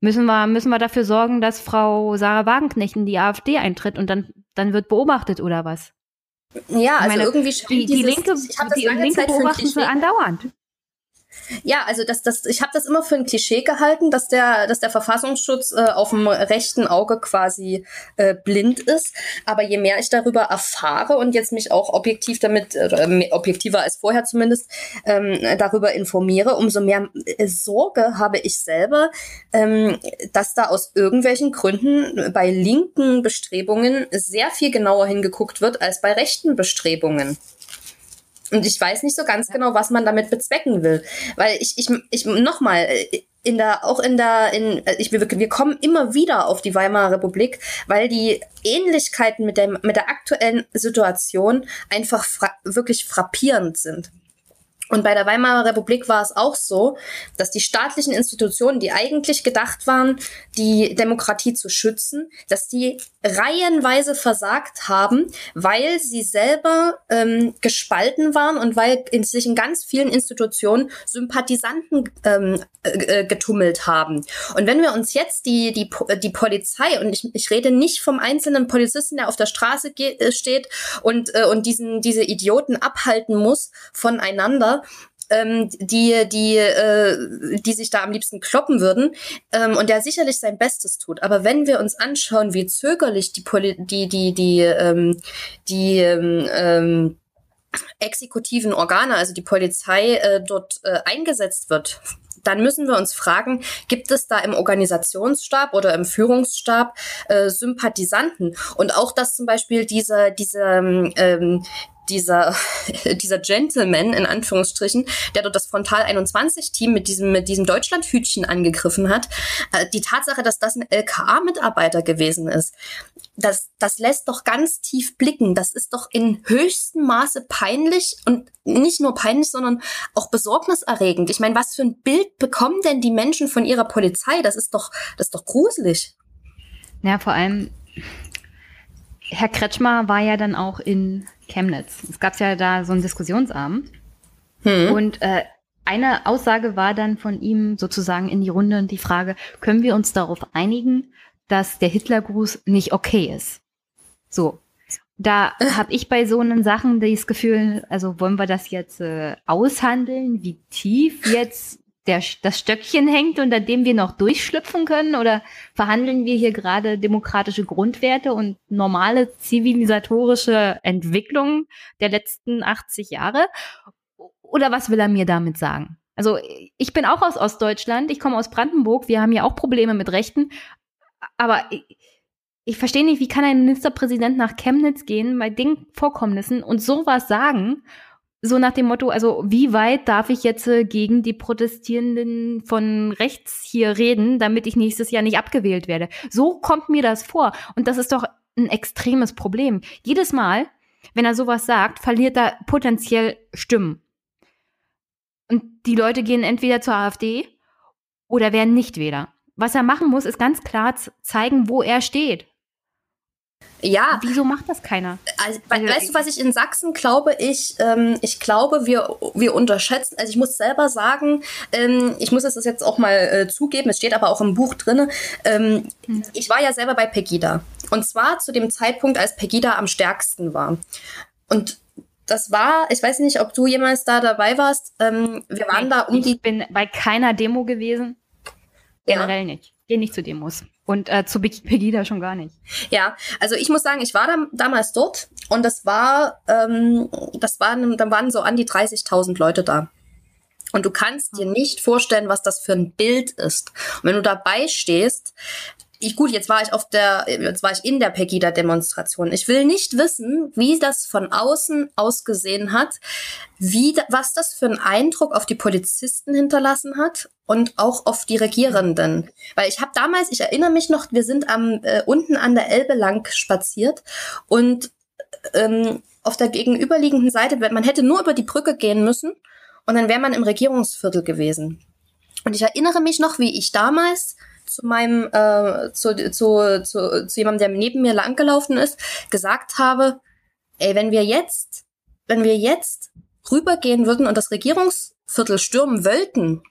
Müssen wir, müssen wir dafür sorgen, dass Frau Sarah Wagenknecht in die AfD eintritt und dann, dann wird beobachtet oder was? Ja, also meine, irgendwie die, die Linke, die Linke beobachten sie andauernd. Ja, also das, das, ich habe das immer für ein Klischee gehalten, dass der, dass der Verfassungsschutz äh, auf dem rechten Auge quasi äh, blind ist. Aber je mehr ich darüber erfahre und jetzt mich auch objektiv damit, äh, objektiver als vorher zumindest, ähm, darüber informiere, umso mehr äh, Sorge habe ich selber, ähm, dass da aus irgendwelchen Gründen bei linken Bestrebungen sehr viel genauer hingeguckt wird als bei rechten Bestrebungen. Und ich weiß nicht so ganz genau, was man damit bezwecken will. Weil ich, ich, ich nochmal, in der, auch in der, in, ich, wir, wir kommen immer wieder auf die Weimarer Republik, weil die Ähnlichkeiten mit, dem, mit der aktuellen Situation einfach fra wirklich frappierend sind. Und bei der Weimarer Republik war es auch so, dass die staatlichen Institutionen, die eigentlich gedacht waren, die Demokratie zu schützen, dass die reihenweise versagt haben, weil sie selber ähm, gespalten waren und weil in sich in ganz vielen Institutionen Sympathisanten ähm, äh, getummelt haben. Und wenn wir uns jetzt die, die, die Polizei, und ich, ich rede nicht vom einzelnen Polizisten, der auf der Straße äh, steht und, äh, und diesen, diese Idioten abhalten muss voneinander, ähm, die, die, äh, die sich da am liebsten kloppen würden ähm, und der sicherlich sein Bestes tut. Aber wenn wir uns anschauen, wie zögerlich die Poli die, die, die, ähm, die ähm, ähm exekutiven Organe, also die Polizei, äh, dort äh, eingesetzt wird dann müssen wir uns fragen, gibt es da im Organisationsstab oder im Führungsstab äh, Sympathisanten? Und auch, dass zum Beispiel diese, diese ähm, dieser, dieser Gentleman, in Anführungsstrichen, der dort das Frontal 21 Team mit diesem, mit diesem Deutschlandhütchen angegriffen hat, äh, die Tatsache, dass das ein LKA-Mitarbeiter gewesen ist, das, das lässt doch ganz tief blicken. Das ist doch in höchstem Maße peinlich und nicht nur peinlich, sondern auch besorgniserregend. Ich meine, was für ein Bild bekommen denn die Menschen von ihrer Polizei? Das ist doch, das ist doch gruselig. Ja, vor allem, Herr Kretschmer war ja dann auch in Chemnitz. Es gab ja da so einen Diskussionsabend. Hm. Und äh, eine Aussage war dann von ihm sozusagen in die Runde die Frage, können wir uns darauf einigen, dass der Hitlergruß nicht okay ist? So. Da habe ich bei so einen Sachen das Gefühl, also wollen wir das jetzt äh, aushandeln, wie tief jetzt der, das Stöckchen hängt, unter dem wir noch durchschlüpfen können? Oder verhandeln wir hier gerade demokratische Grundwerte und normale zivilisatorische Entwicklung der letzten 80 Jahre? Oder was will er mir damit sagen? Also ich bin auch aus Ostdeutschland, ich komme aus Brandenburg, wir haben ja auch Probleme mit Rechten, aber ich, ich verstehe nicht, wie kann ein Ministerpräsident nach Chemnitz gehen bei den Vorkommnissen und sowas sagen so nach dem Motto, also wie weit darf ich jetzt äh, gegen die Protestierenden von rechts hier reden, damit ich nächstes Jahr nicht abgewählt werde? So kommt mir das vor. Und das ist doch ein extremes Problem. Jedes Mal, wenn er sowas sagt, verliert er potenziell Stimmen. Und die Leute gehen entweder zur AfD oder werden nicht Wähler. Was er machen muss, ist ganz klar zeigen, wo er steht. Ja. Wieso macht das keiner? Also, weißt du, was ich in Sachsen glaube? Ich, ähm, ich glaube, wir, wir unterschätzen, also ich muss selber sagen, ähm, ich muss es das jetzt auch mal äh, zugeben, es steht aber auch im Buch drin. Ähm, hm. Ich war ja selber bei Pegida. Und zwar zu dem Zeitpunkt, als Pegida am stärksten war. Und das war, ich weiß nicht, ob du jemals da dabei warst. Ähm, wir waren da um ich die. Ich bin bei keiner Demo gewesen. Generell ja. nicht. Gehe nicht zu Demos. Und äh, zu Pegida schon gar nicht. Ja, also ich muss sagen, ich war da, damals dort und das war, ähm, das waren, dann waren so an die 30.000 Leute da. Und du kannst dir nicht vorstellen, was das für ein Bild ist. Und wenn du dabei stehst, ich, gut, jetzt war ich auf der, jetzt war ich in der Pegida-Demonstration. Ich will nicht wissen, wie das von außen ausgesehen hat, wie, was das für einen Eindruck auf die Polizisten hinterlassen hat und auch auf die Regierenden. Weil ich habe damals, ich erinnere mich noch, wir sind am äh, unten an der Elbe lang spaziert und ähm, auf der gegenüberliegenden Seite, man hätte nur über die Brücke gehen müssen und dann wäre man im Regierungsviertel gewesen. Und ich erinnere mich noch, wie ich damals zu meinem, äh, zu, zu, zu, zu jemandem, der neben mir langgelaufen ist, gesagt habe, ey, wenn wir jetzt, wenn wir jetzt rübergehen würden und das Regierungsviertel stürmen wollten,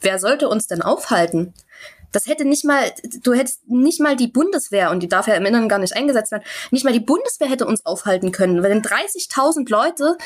wer sollte uns denn aufhalten? Das hätte nicht mal, du hättest nicht mal die Bundeswehr, und die darf ja im Inneren gar nicht eingesetzt werden, nicht mal die Bundeswehr hätte uns aufhalten können. Wenn 30.000 Leute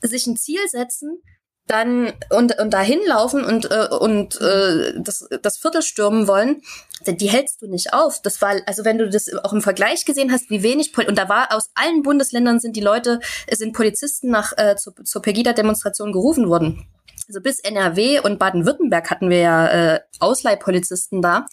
sich ein Ziel setzen, dann und, und dahin laufen und, äh, und äh, das, das Viertel stürmen wollen, die hältst du nicht auf. Das war, also wenn du das auch im Vergleich gesehen hast, wie wenig, Pol und da war aus allen Bundesländern sind die Leute, sind Polizisten nach äh, zur, zur Pegida-Demonstration gerufen worden. Also bis NRW und Baden-Württemberg hatten wir ja äh, Ausleihpolizisten da.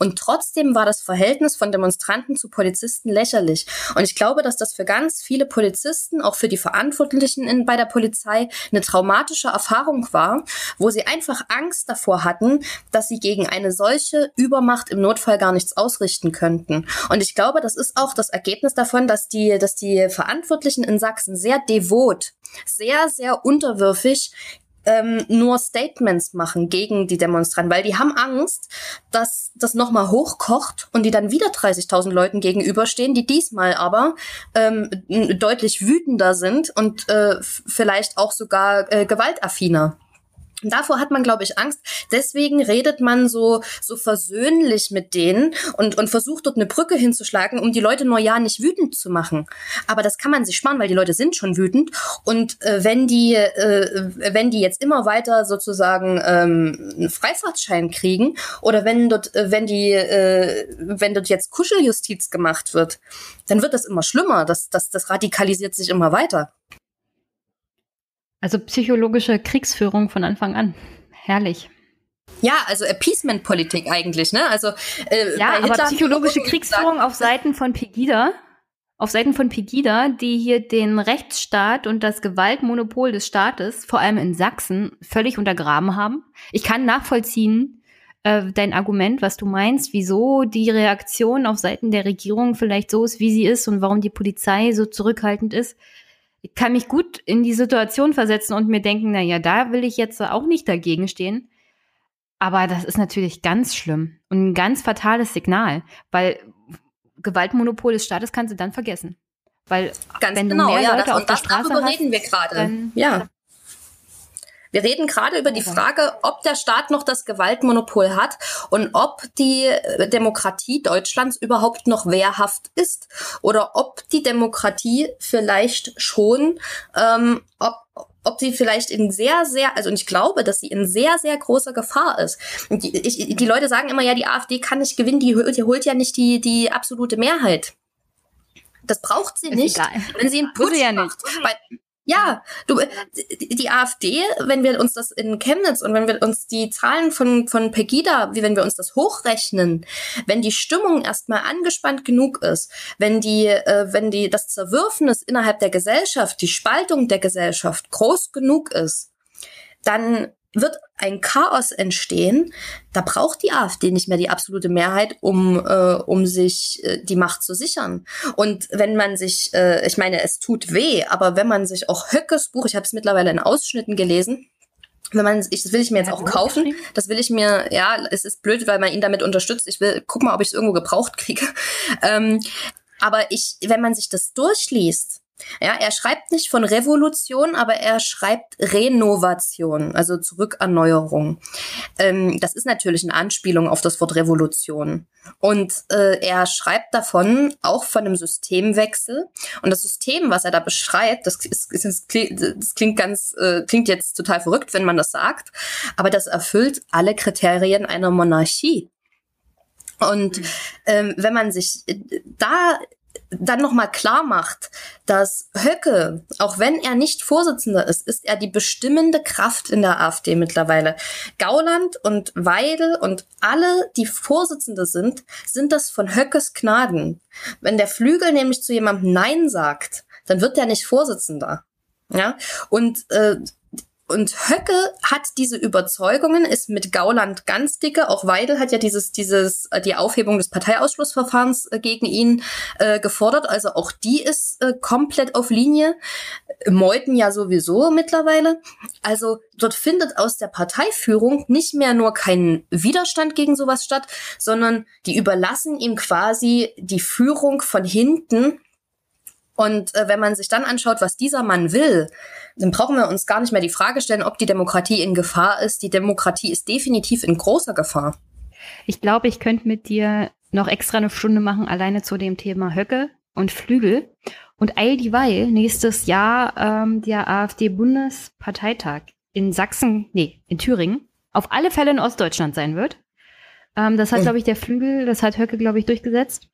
Und trotzdem war das Verhältnis von Demonstranten zu Polizisten lächerlich. Und ich glaube, dass das für ganz viele Polizisten, auch für die Verantwortlichen in, bei der Polizei, eine traumatische Erfahrung war, wo sie einfach Angst davor hatten, dass sie gegen eine solche Übermacht im Notfall gar nichts ausrichten könnten. Und ich glaube, das ist auch das Ergebnis davon, dass die, dass die Verantwortlichen in Sachsen sehr devot, sehr, sehr unterwürfig ähm, nur Statements machen gegen die Demonstranten, weil die haben Angst, dass das nochmal hochkocht und die dann wieder 30.000 Leuten gegenüberstehen, die diesmal aber ähm, deutlich wütender sind und äh, vielleicht auch sogar äh, gewaltaffiner. Davor hat man, glaube ich, Angst. Deswegen redet man so, so versöhnlich mit denen und, und versucht dort eine Brücke hinzuschlagen, um die Leute nur ja nicht wütend zu machen. Aber das kann man sich sparen, weil die Leute sind schon wütend. Und äh, wenn die, äh, wenn die jetzt immer weiter sozusagen ähm, einen Freifahrtschein kriegen oder wenn dort, äh, wenn die, äh, wenn dort jetzt Kuscheljustiz gemacht wird, dann wird das immer schlimmer. Das, das, das radikalisiert sich immer weiter. Also psychologische Kriegsführung von Anfang an. Herrlich. Ja, also Appeasement-Politik eigentlich, ne? Also äh, ja, aber psychologische Kriegsführung auf Seiten von Pegida, auf Seiten von Pegida, die hier den Rechtsstaat und das Gewaltmonopol des Staates, vor allem in Sachsen, völlig untergraben haben. Ich kann nachvollziehen äh, dein Argument, was du meinst, wieso die Reaktion auf Seiten der Regierung vielleicht so ist, wie sie ist und warum die Polizei so zurückhaltend ist ich kann mich gut in die Situation versetzen und mir denken, na ja, da will ich jetzt auch nicht dagegen stehen. Aber das ist natürlich ganz schlimm und ein ganz fatales Signal, weil Gewaltmonopol des Staates kannst du dann vergessen. Weil ganz wenn genau, du mehr ja, Leute das, auf der Straße darüber hast, reden wir gerade. Ja. Wir reden gerade über die Frage, ob der Staat noch das Gewaltmonopol hat und ob die Demokratie Deutschlands überhaupt noch wehrhaft ist oder ob die Demokratie vielleicht schon, ähm, ob, ob sie vielleicht in sehr, sehr, also ich glaube, dass sie in sehr, sehr großer Gefahr ist. Die, ich, die Leute sagen immer, ja, die AfD kann nicht gewinnen, die, die holt ja nicht die, die absolute Mehrheit. Das braucht sie ist nicht, egal. wenn sie einen Putsch ja macht. Weil, ja, du, die AfD, wenn wir uns das in Chemnitz und wenn wir uns die Zahlen von, von Pegida, wie wenn wir uns das hochrechnen, wenn die Stimmung erstmal angespannt genug ist, wenn die, äh, wenn die, das Zerwürfnis innerhalb der Gesellschaft, die Spaltung der Gesellschaft groß genug ist, dann wird ein Chaos entstehen. Da braucht die AfD nicht mehr die absolute Mehrheit, um, äh, um sich äh, die Macht zu sichern. Und wenn man sich, äh, ich meine, es tut weh, aber wenn man sich auch Höckes Buch, ich habe es mittlerweile in Ausschnitten gelesen, wenn man, ich, das will ich mir jetzt ja, auch kaufen. Das will ich mir, ja, es ist blöd, weil man ihn damit unterstützt. Ich will, guck mal, ob ich es irgendwo gebraucht kriege. Ähm, aber ich, wenn man sich das durchliest, ja, er schreibt nicht von Revolution, aber er schreibt Renovation, also Zurückerneuerung. Ähm, das ist natürlich eine Anspielung auf das Wort Revolution. Und äh, er schreibt davon auch von einem Systemwechsel. Und das System, was er da beschreibt, das, ist, das klingt ganz, äh, klingt jetzt total verrückt, wenn man das sagt, aber das erfüllt alle Kriterien einer Monarchie. Und mhm. ähm, wenn man sich da dann nochmal klar macht, dass Höcke, auch wenn er nicht Vorsitzender ist, ist er die bestimmende Kraft in der AfD mittlerweile. Gauland und Weidel und alle, die Vorsitzende sind, sind das von Höckes Gnaden. Wenn der Flügel nämlich zu jemandem Nein sagt, dann wird der nicht Vorsitzender. Ja, und äh, und Höcke hat diese Überzeugungen, ist mit Gauland ganz dicke. Auch Weidel hat ja dieses, dieses, äh, die Aufhebung des Parteiausschlussverfahrens äh, gegen ihn äh, gefordert. Also auch die ist äh, komplett auf Linie. Meuten ja sowieso mittlerweile. Also dort findet aus der Parteiführung nicht mehr nur kein Widerstand gegen sowas statt, sondern die überlassen ihm quasi die Führung von hinten und äh, wenn man sich dann anschaut, was dieser Mann will, dann brauchen wir uns gar nicht mehr die Frage stellen, ob die Demokratie in Gefahr ist. Die Demokratie ist definitiv in großer Gefahr. Ich glaube, ich könnte mit dir noch extra eine Stunde machen, alleine zu dem Thema Höcke und Flügel. Und all dieweil nächstes Jahr ähm, der AfD-Bundesparteitag in Sachsen, nee, in Thüringen, auf alle Fälle in Ostdeutschland sein wird. Ähm, das hat, hm. glaube ich, der Flügel, das hat Höcke, glaube ich, durchgesetzt.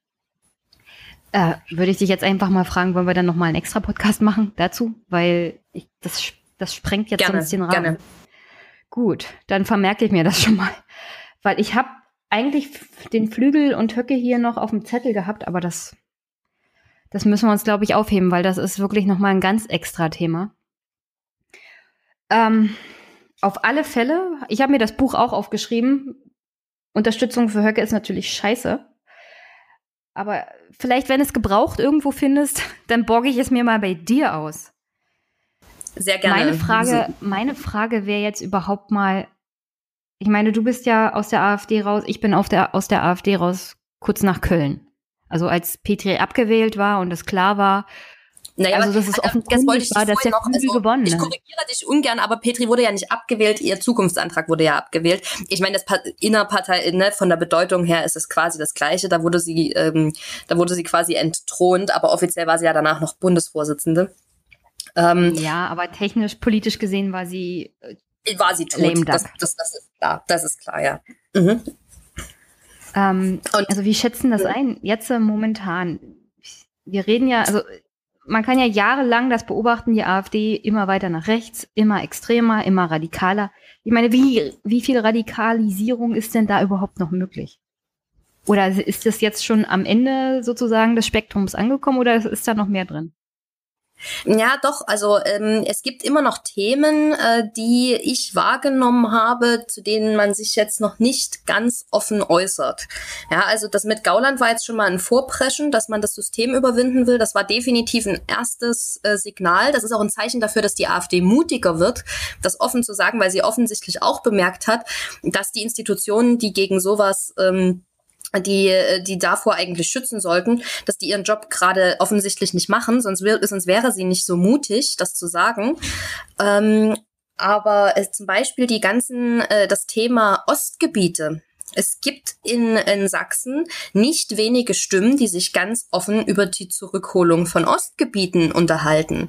Äh, würde ich dich jetzt einfach mal fragen, wollen wir dann nochmal einen extra Podcast machen dazu? Weil ich, das, das sprengt jetzt gerne, sonst den Rahmen. Gerne. Gut, dann vermerke ich mir das schon mal. Weil ich habe eigentlich den Flügel und Höcke hier noch auf dem Zettel gehabt, aber das, das müssen wir uns, glaube ich, aufheben, weil das ist wirklich nochmal ein ganz extra Thema. Ähm, auf alle Fälle, ich habe mir das Buch auch aufgeschrieben. Unterstützung für Höcke ist natürlich scheiße. Aber vielleicht, wenn es gebraucht irgendwo findest, dann borge ich es mir mal bei dir aus. Sehr gerne. Meine Frage, meine Frage wäre jetzt überhaupt mal, ich meine, du bist ja aus der AfD raus, ich bin auf der, aus der AfD raus, kurz nach Köln. Also als Petri abgewählt war und es klar war, Naja, also das ist offensichtlich war, dass der noch, also, gewonnen Ich korrigiere dich ungern, aber Petri wurde ja nicht abgewählt, ihr Zukunftsantrag wurde ja abgewählt. Ich meine, das pa Innerpartei, ne, von der Bedeutung her ist es quasi das Gleiche. Da wurde sie, ähm, da wurde sie quasi entthront, aber offiziell war sie ja danach noch Bundesvorsitzende. Ähm, ja, aber technisch, politisch gesehen war sie äh, war sie tot. Das, das, das, ist klar, das ist klar, ja. Mhm. Ähm, also wie schätzen das ein? Jetzt äh, momentan. Wir reden ja, also man kann ja jahrelang das beobachten, die AfD immer weiter nach rechts, immer extremer, immer radikaler. Ich meine, wie, wie viel Radikalisierung ist denn da überhaupt noch möglich? Oder ist das jetzt schon am Ende sozusagen des Spektrums angekommen oder ist da noch mehr drin? Ja, doch. Also ähm, es gibt immer noch Themen, äh, die ich wahrgenommen habe, zu denen man sich jetzt noch nicht ganz offen äußert. Ja, also das mit Gauland war jetzt schon mal ein Vorpreschen, dass man das System überwinden will. Das war definitiv ein erstes äh, Signal. Das ist auch ein Zeichen dafür, dass die AfD mutiger wird, das offen zu sagen, weil sie offensichtlich auch bemerkt hat, dass die Institutionen, die gegen sowas ähm, die, die davor eigentlich schützen sollten, dass die ihren Job gerade offensichtlich nicht machen, sonst, wär, sonst wäre sie nicht so mutig, das zu sagen. Ähm, aber äh, zum Beispiel die ganzen, äh, das Thema Ostgebiete, es gibt in, in Sachsen nicht wenige Stimmen, die sich ganz offen über die Zurückholung von Ostgebieten unterhalten.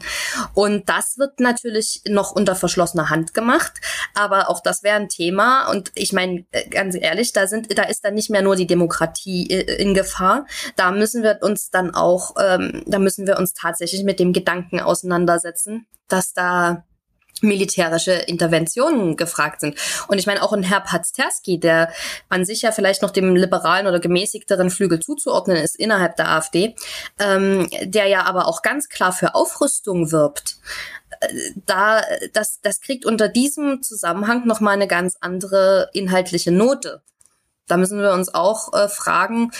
Und das wird natürlich noch unter verschlossener Hand gemacht, aber auch das wäre ein Thema. Und ich meine, äh, ganz ehrlich, da sind, da ist dann nicht mehr nur die Demokratie äh, in Gefahr. Da müssen wir uns dann auch, ähm, da müssen wir uns tatsächlich mit dem Gedanken auseinandersetzen, dass da militärische Interventionen gefragt sind. Und ich meine auch ein Herr Pazterski, der an sich ja vielleicht noch dem liberalen oder gemäßigteren Flügel zuzuordnen ist innerhalb der AfD, ähm, der ja aber auch ganz klar für Aufrüstung wirbt äh, da das das kriegt unter diesem Zusammenhang noch mal eine ganz andere inhaltliche Note. Da müssen wir uns auch äh, fragen,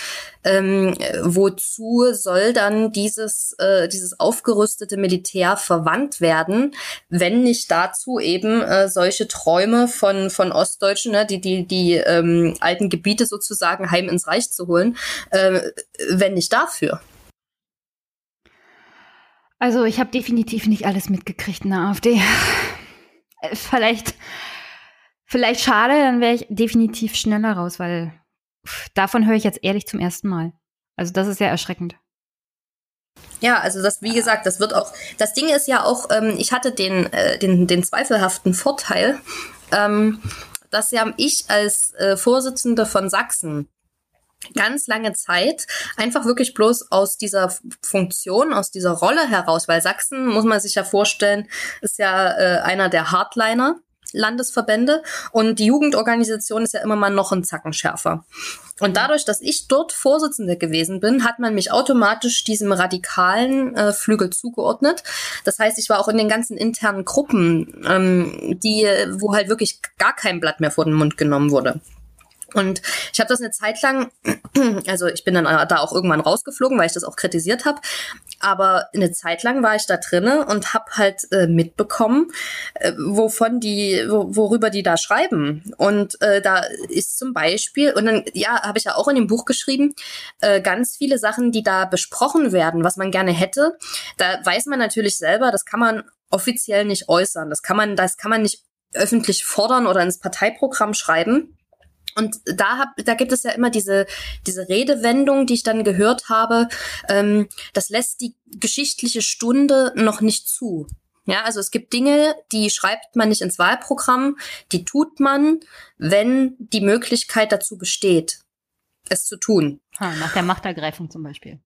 ähm, wozu soll dann dieses, äh, dieses aufgerüstete Militär verwandt werden, wenn nicht dazu eben äh, solche Träume von, von Ostdeutschen, ne, die, die, die ähm, alten Gebiete sozusagen heim ins Reich zu holen, äh, wenn nicht dafür. Also ich habe definitiv nicht alles mitgekriegt in der AfD. Äh, vielleicht Vielleicht schade, dann wäre ich definitiv schneller raus, weil pff, davon höre ich jetzt ehrlich zum ersten Mal. Also das ist sehr erschreckend. Ja, also das, wie gesagt, das wird auch, das Ding ist ja auch, ähm, ich hatte den, äh, den, den zweifelhaften Vorteil, ähm, dass ja ich als äh, Vorsitzende von Sachsen ganz lange Zeit einfach wirklich bloß aus dieser Funktion, aus dieser Rolle heraus, weil Sachsen, muss man sich ja vorstellen, ist ja äh, einer der Hardliner Landesverbände und die Jugendorganisation ist ja immer mal noch ein Zacken schärfer. Und dadurch, dass ich dort Vorsitzende gewesen bin, hat man mich automatisch diesem radikalen äh, Flügel zugeordnet. Das heißt, ich war auch in den ganzen internen Gruppen, ähm, die, wo halt wirklich gar kein Blatt mehr vor den Mund genommen wurde. Und ich habe das eine Zeit lang, also ich bin dann da auch irgendwann rausgeflogen, weil ich das auch kritisiert habe. Aber eine Zeit lang war ich da drinne und habe halt äh, mitbekommen, äh, wovon die, wo, worüber die da schreiben. Und äh, da ist zum Beispiel, und dann, ja, habe ich ja auch in dem Buch geschrieben, äh, ganz viele Sachen, die da besprochen werden, was man gerne hätte. Da weiß man natürlich selber, das kann man offiziell nicht äußern. Das kann man, das kann man nicht öffentlich fordern oder ins Parteiprogramm schreiben. Und da hab, da gibt es ja immer diese, diese Redewendung, die ich dann gehört habe, ähm, das lässt die geschichtliche Stunde noch nicht zu. Ja, also es gibt Dinge, die schreibt man nicht ins Wahlprogramm, die tut man, wenn die Möglichkeit dazu besteht, es zu tun. Ha, nach der Machtergreifung zum Beispiel.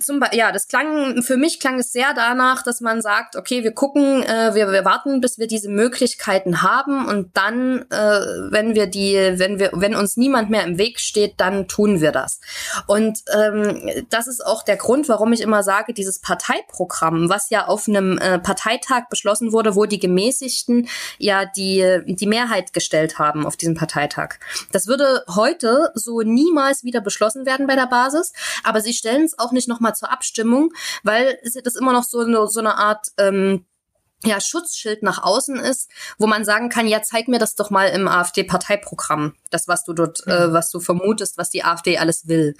Zum, ja, das klang, für mich klang es sehr danach, dass man sagt, okay, wir gucken, äh, wir, wir warten, bis wir diese Möglichkeiten haben und dann, äh, wenn wir die, wenn wir, wenn uns niemand mehr im Weg steht, dann tun wir das. Und ähm, das ist auch der Grund, warum ich immer sage, dieses Parteiprogramm, was ja auf einem äh, Parteitag beschlossen wurde, wo die Gemäßigten ja die, die Mehrheit gestellt haben auf diesem Parteitag. Das würde heute so niemals wieder beschlossen werden bei der Basis, aber sie stellen es auch nicht nochmal zur Abstimmung, weil das immer noch so so eine Art ähm, ja, Schutzschild nach außen ist, wo man sagen kann, ja, zeig mir das doch mal im AfD-Parteiprogramm. das, was du dort, äh, was du vermutest, was die AfD alles will.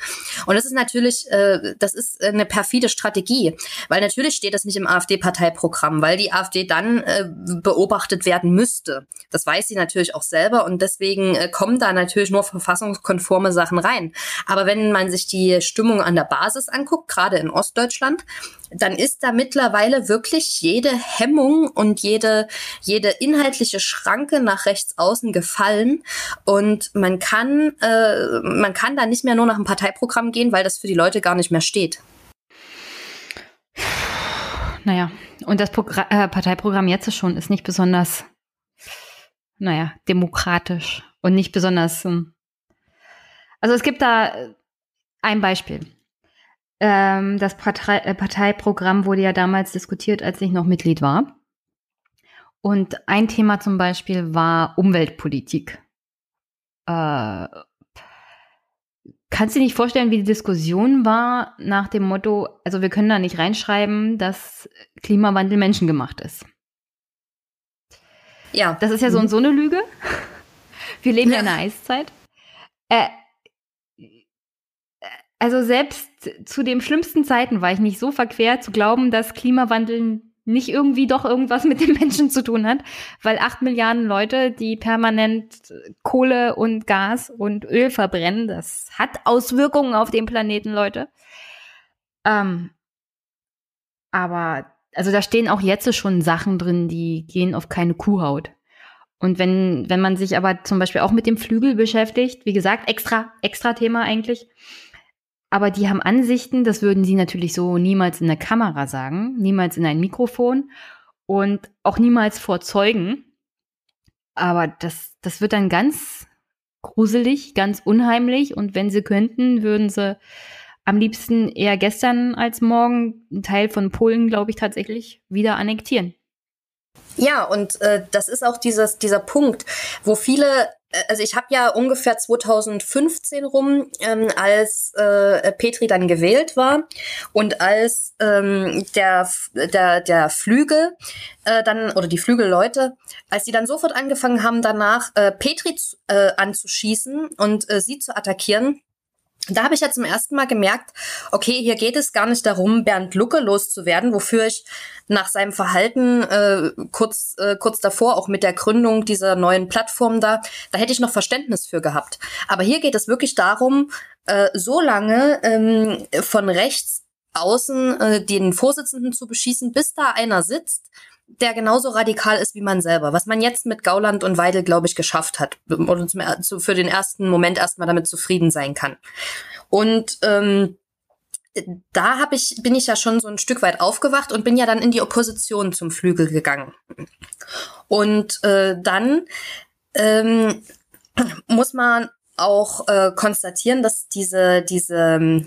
Und das ist natürlich, äh, das ist eine perfide Strategie, weil natürlich steht das nicht im AfD-Parteiprogramm, weil die AfD dann äh, beobachtet werden müsste. Das weiß sie natürlich auch selber und deswegen äh, kommen da natürlich nur verfassungskonforme Sachen rein. Aber wenn man sich die Stimmung an der Basis anguckt, gerade in Ostdeutschland, dann ist da mittlerweile wirklich jede Hemmung und jede, jede inhaltliche Schranke nach rechts außen gefallen. Und man kann, äh, man kann da nicht mehr nur nach dem Parteiprogramm gehen, weil das für die Leute gar nicht mehr steht. Naja, und das Progr äh, Parteiprogramm jetzt schon ist nicht besonders, naja, demokratisch und nicht besonders. Ähm, also es gibt da ein Beispiel. Ähm, das Partei äh, Parteiprogramm wurde ja damals diskutiert, als ich noch Mitglied war. Und ein Thema zum Beispiel war Umweltpolitik. Äh, kannst du dir nicht vorstellen, wie die Diskussion war nach dem Motto, also wir können da nicht reinschreiben, dass Klimawandel menschengemacht ist. Ja. Das ist ja so und mhm. so eine Lüge. Wir leben ja, ja in einer Eiszeit. Äh, also selbst zu den schlimmsten Zeiten war ich nicht so verquert zu glauben, dass Klimawandel nicht irgendwie doch irgendwas mit den Menschen zu tun hat, weil acht Milliarden Leute, die permanent Kohle und Gas und Öl verbrennen, das hat Auswirkungen auf den Planeten, Leute. Ähm, aber, also da stehen auch jetzt schon Sachen drin, die gehen auf keine Kuhhaut. Und wenn, wenn man sich aber zum Beispiel auch mit dem Flügel beschäftigt, wie gesagt, extra, extra Thema eigentlich, aber die haben Ansichten, das würden sie natürlich so niemals in der Kamera sagen, niemals in ein Mikrofon und auch niemals vor Zeugen. Aber das, das wird dann ganz gruselig, ganz unheimlich und wenn sie könnten, würden sie am liebsten eher gestern als morgen einen Teil von Polen, glaube ich, tatsächlich wieder annektieren. Ja, und äh, das ist auch dieses, dieser Punkt, wo viele also ich habe ja ungefähr 2015 rum, ähm, als äh, Petri dann gewählt war und als ähm, der, der, der Flügel äh, dann, oder die Flügelleute, als die dann sofort angefangen haben, danach äh, Petri äh, anzuschießen und äh, sie zu attackieren, da habe ich ja zum ersten Mal gemerkt, okay, hier geht es gar nicht darum, Bernd Lucke loszuwerden, wofür ich nach seinem Verhalten äh, kurz, äh, kurz davor, auch mit der Gründung dieser neuen Plattform da, da hätte ich noch Verständnis für gehabt. Aber hier geht es wirklich darum, äh, so lange ähm, von rechts außen äh, den Vorsitzenden zu beschießen, bis da einer sitzt, der genauso radikal ist wie man selber. Was man jetzt mit Gauland und Weidel, glaube ich, geschafft hat. Und für den ersten Moment erstmal damit zufrieden sein kann. Und ähm, da hab ich, bin ich ja schon so ein Stück weit aufgewacht und bin ja dann in die Opposition zum Flügel gegangen. Und äh, dann ähm, muss man auch äh, konstatieren, dass diese, diese,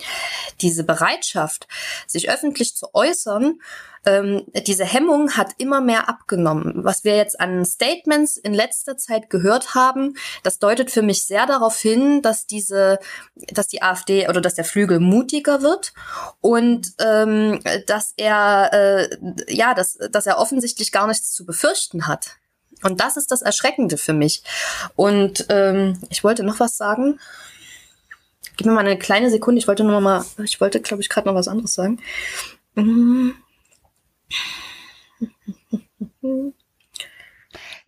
diese Bereitschaft, sich öffentlich zu äußern, ähm, diese Hemmung hat immer mehr abgenommen. Was wir jetzt an Statements in letzter Zeit gehört haben, das deutet für mich sehr darauf hin, dass diese, dass die AfD oder dass der Flügel mutiger wird und ähm, dass er äh, ja, dass, dass er offensichtlich gar nichts zu befürchten hat. Und das ist das Erschreckende für mich. Und ähm, ich wollte noch was sagen. Gib mir mal eine kleine Sekunde. Ich wollte nur mal, ich wollte, glaube ich, gerade noch was anderes sagen. Mhm.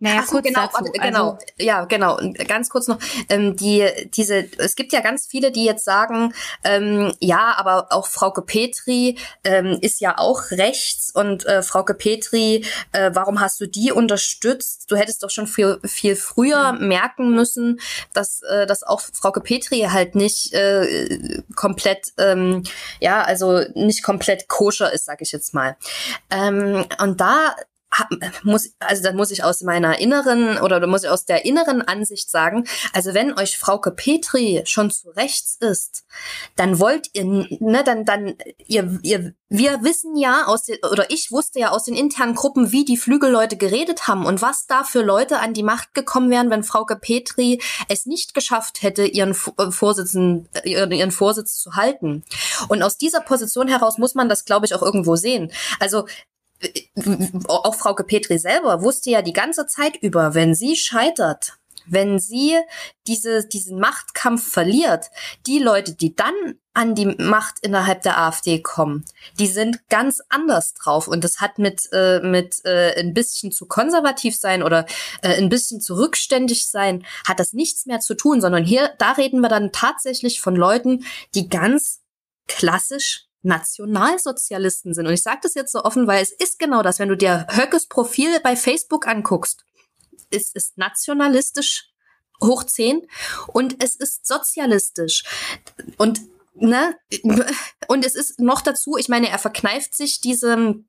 Naja, so, kurz genau, dazu. Warte, genau, also, ja, genau. Ganz kurz noch, ähm, die, diese, es gibt ja ganz viele, die jetzt sagen, ähm, ja, aber auch Frauke Petri ähm, ist ja auch rechts und äh, Frauke Petri, äh, warum hast du die unterstützt? Du hättest doch schon viel, viel früher mhm. merken müssen, dass, äh, dass auch Frauke Petri halt nicht äh, komplett, ähm, ja, also nicht komplett koscher ist, sag ich jetzt mal. Ähm, und da muss, also da muss ich aus meiner inneren oder da muss ich aus der inneren Ansicht sagen, also wenn euch Frauke Petri schon zu rechts ist, dann wollt ihr, ne, dann, dann, ihr, ihr, wir wissen ja aus den, oder ich wusste ja aus den internen Gruppen, wie die Flügelleute geredet haben und was da für Leute an die Macht gekommen wären, wenn Frauke Petri es nicht geschafft hätte, ihren äh, Vorsitzenden, ihren, ihren Vorsitz zu halten. Und aus dieser Position heraus muss man das, glaube ich, auch irgendwo sehen. Also auch Frauke Petri selber wusste ja die ganze Zeit über, wenn sie scheitert, wenn sie diese, diesen Machtkampf verliert, die Leute, die dann an die Macht innerhalb der AfD kommen, die sind ganz anders drauf. Und das hat mit, äh, mit äh, ein bisschen zu konservativ sein oder äh, ein bisschen zu rückständig sein, hat das nichts mehr zu tun, sondern hier, da reden wir dann tatsächlich von Leuten, die ganz klassisch Nationalsozialisten sind. Und ich sage das jetzt so offen, weil es ist genau das, wenn du dir Höckes Profil bei Facebook anguckst, es ist nationalistisch hoch 10 und es ist sozialistisch. Und ne, und es ist noch dazu, ich meine, er verkneift sich diesem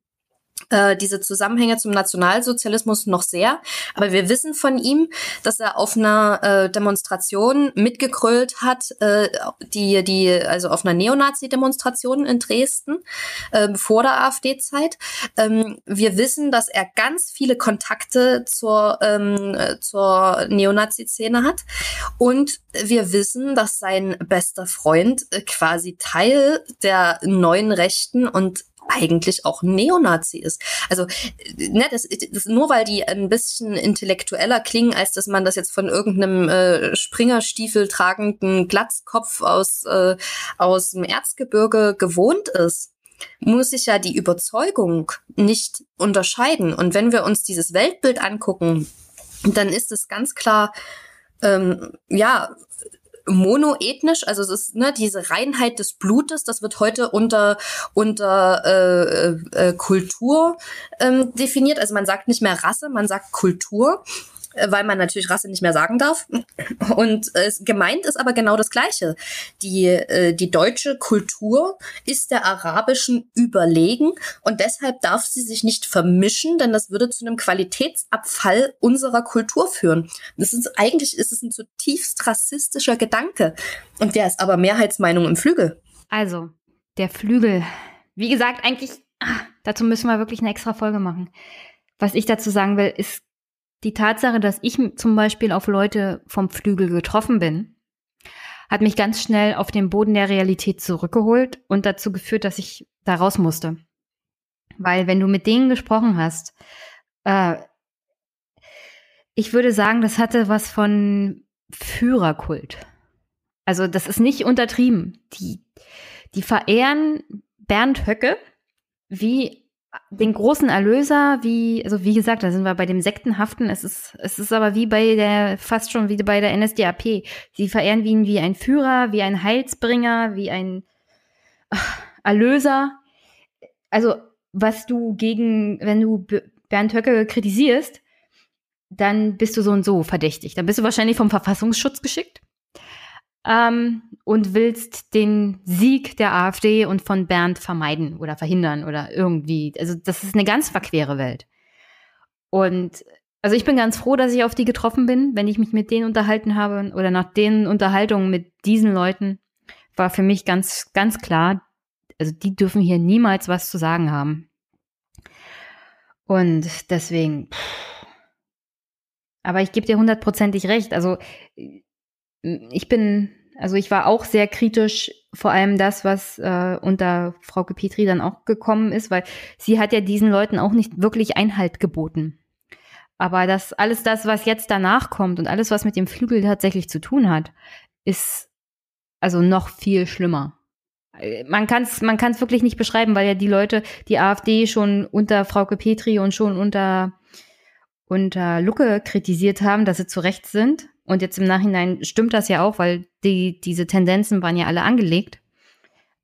äh, diese Zusammenhänge zum Nationalsozialismus noch sehr. Aber wir wissen von ihm, dass er auf einer äh, Demonstration mitgekrölt hat, äh, die, die, also auf einer Neonazi-Demonstration in Dresden äh, vor der AfD-Zeit. Ähm, wir wissen, dass er ganz viele Kontakte zur, ähm, zur Neonazi-Szene hat. Und wir wissen, dass sein bester Freund äh, quasi Teil der neuen Rechten und eigentlich auch Neonazi ist. Also ne, das, das, nur weil die ein bisschen intellektueller klingen, als dass man das jetzt von irgendeinem äh, Springerstiefel tragenden Glatzkopf aus, äh, aus dem Erzgebirge gewohnt ist muss sich ja die Überzeugung nicht unterscheiden. Und wenn wir uns dieses Weltbild angucken, dann ist es ganz klar, ähm, ja, monoethnisch, also es ist ne, diese Reinheit des Blutes, das wird heute unter unter äh, äh, Kultur ähm, definiert. Also man sagt nicht mehr Rasse, man sagt Kultur. Äh, weil man natürlich Rasse nicht mehr sagen darf. Und äh, gemeint ist aber genau das Gleiche. Die, äh, die deutsche Kultur ist der arabischen überlegen und deshalb darf sie sich nicht vermischen, denn das würde zu einem Qualitätsabfall unserer Kultur führen. Das ist eigentlich ist es ein zutiefst rassistischer Gedanke und der ist aber Mehrheitsmeinung im Flügel. Also der Flügel. Wie gesagt, eigentlich ach, dazu müssen wir wirklich eine extra Folge machen. Was ich dazu sagen will, ist die Tatsache, dass ich zum Beispiel auf Leute vom Flügel getroffen bin, hat mich ganz schnell auf den Boden der Realität zurückgeholt und dazu geführt, dass ich da raus musste. Weil wenn du mit denen gesprochen hast, äh, ich würde sagen, das hatte was von Führerkult. Also das ist nicht untertrieben. Die, die verehren Bernd Höcke wie den großen Erlöser, wie, also wie gesagt, da sind wir bei dem Sektenhaften, es ist, es ist aber wie bei der, fast schon wie bei der NSDAP. Sie verehren ihn wie ein Führer, wie ein Heilsbringer, wie ein Erlöser. Also, was du gegen, wenn du Bernd Höcke kritisierst, dann bist du so und so verdächtig. Dann bist du wahrscheinlich vom Verfassungsschutz geschickt ähm, und willst den Sieg der AfD und von Bernd vermeiden oder verhindern oder irgendwie. Also das ist eine ganz verquere Welt. Und also ich bin ganz froh, dass ich auf die getroffen bin, wenn ich mich mit denen unterhalten habe oder nach den Unterhaltungen mit diesen Leuten war für mich ganz, ganz klar, also die dürfen hier niemals was zu sagen haben. Und deswegen, pff. aber ich gebe dir hundertprozentig recht. Also ich bin, also ich war auch sehr kritisch, vor allem das, was äh, unter Frau Petri dann auch gekommen ist, weil sie hat ja diesen Leuten auch nicht wirklich Einhalt geboten. Aber das, alles das, was jetzt danach kommt und alles, was mit dem Flügel tatsächlich zu tun hat, ist also noch viel schlimmer. Man kann es man kann's wirklich nicht beschreiben, weil ja die Leute, die AfD schon unter Frauke Petri und schon unter, unter Lucke kritisiert haben, dass sie zu Recht sind. Und jetzt im Nachhinein stimmt das ja auch, weil die, diese Tendenzen waren ja alle angelegt.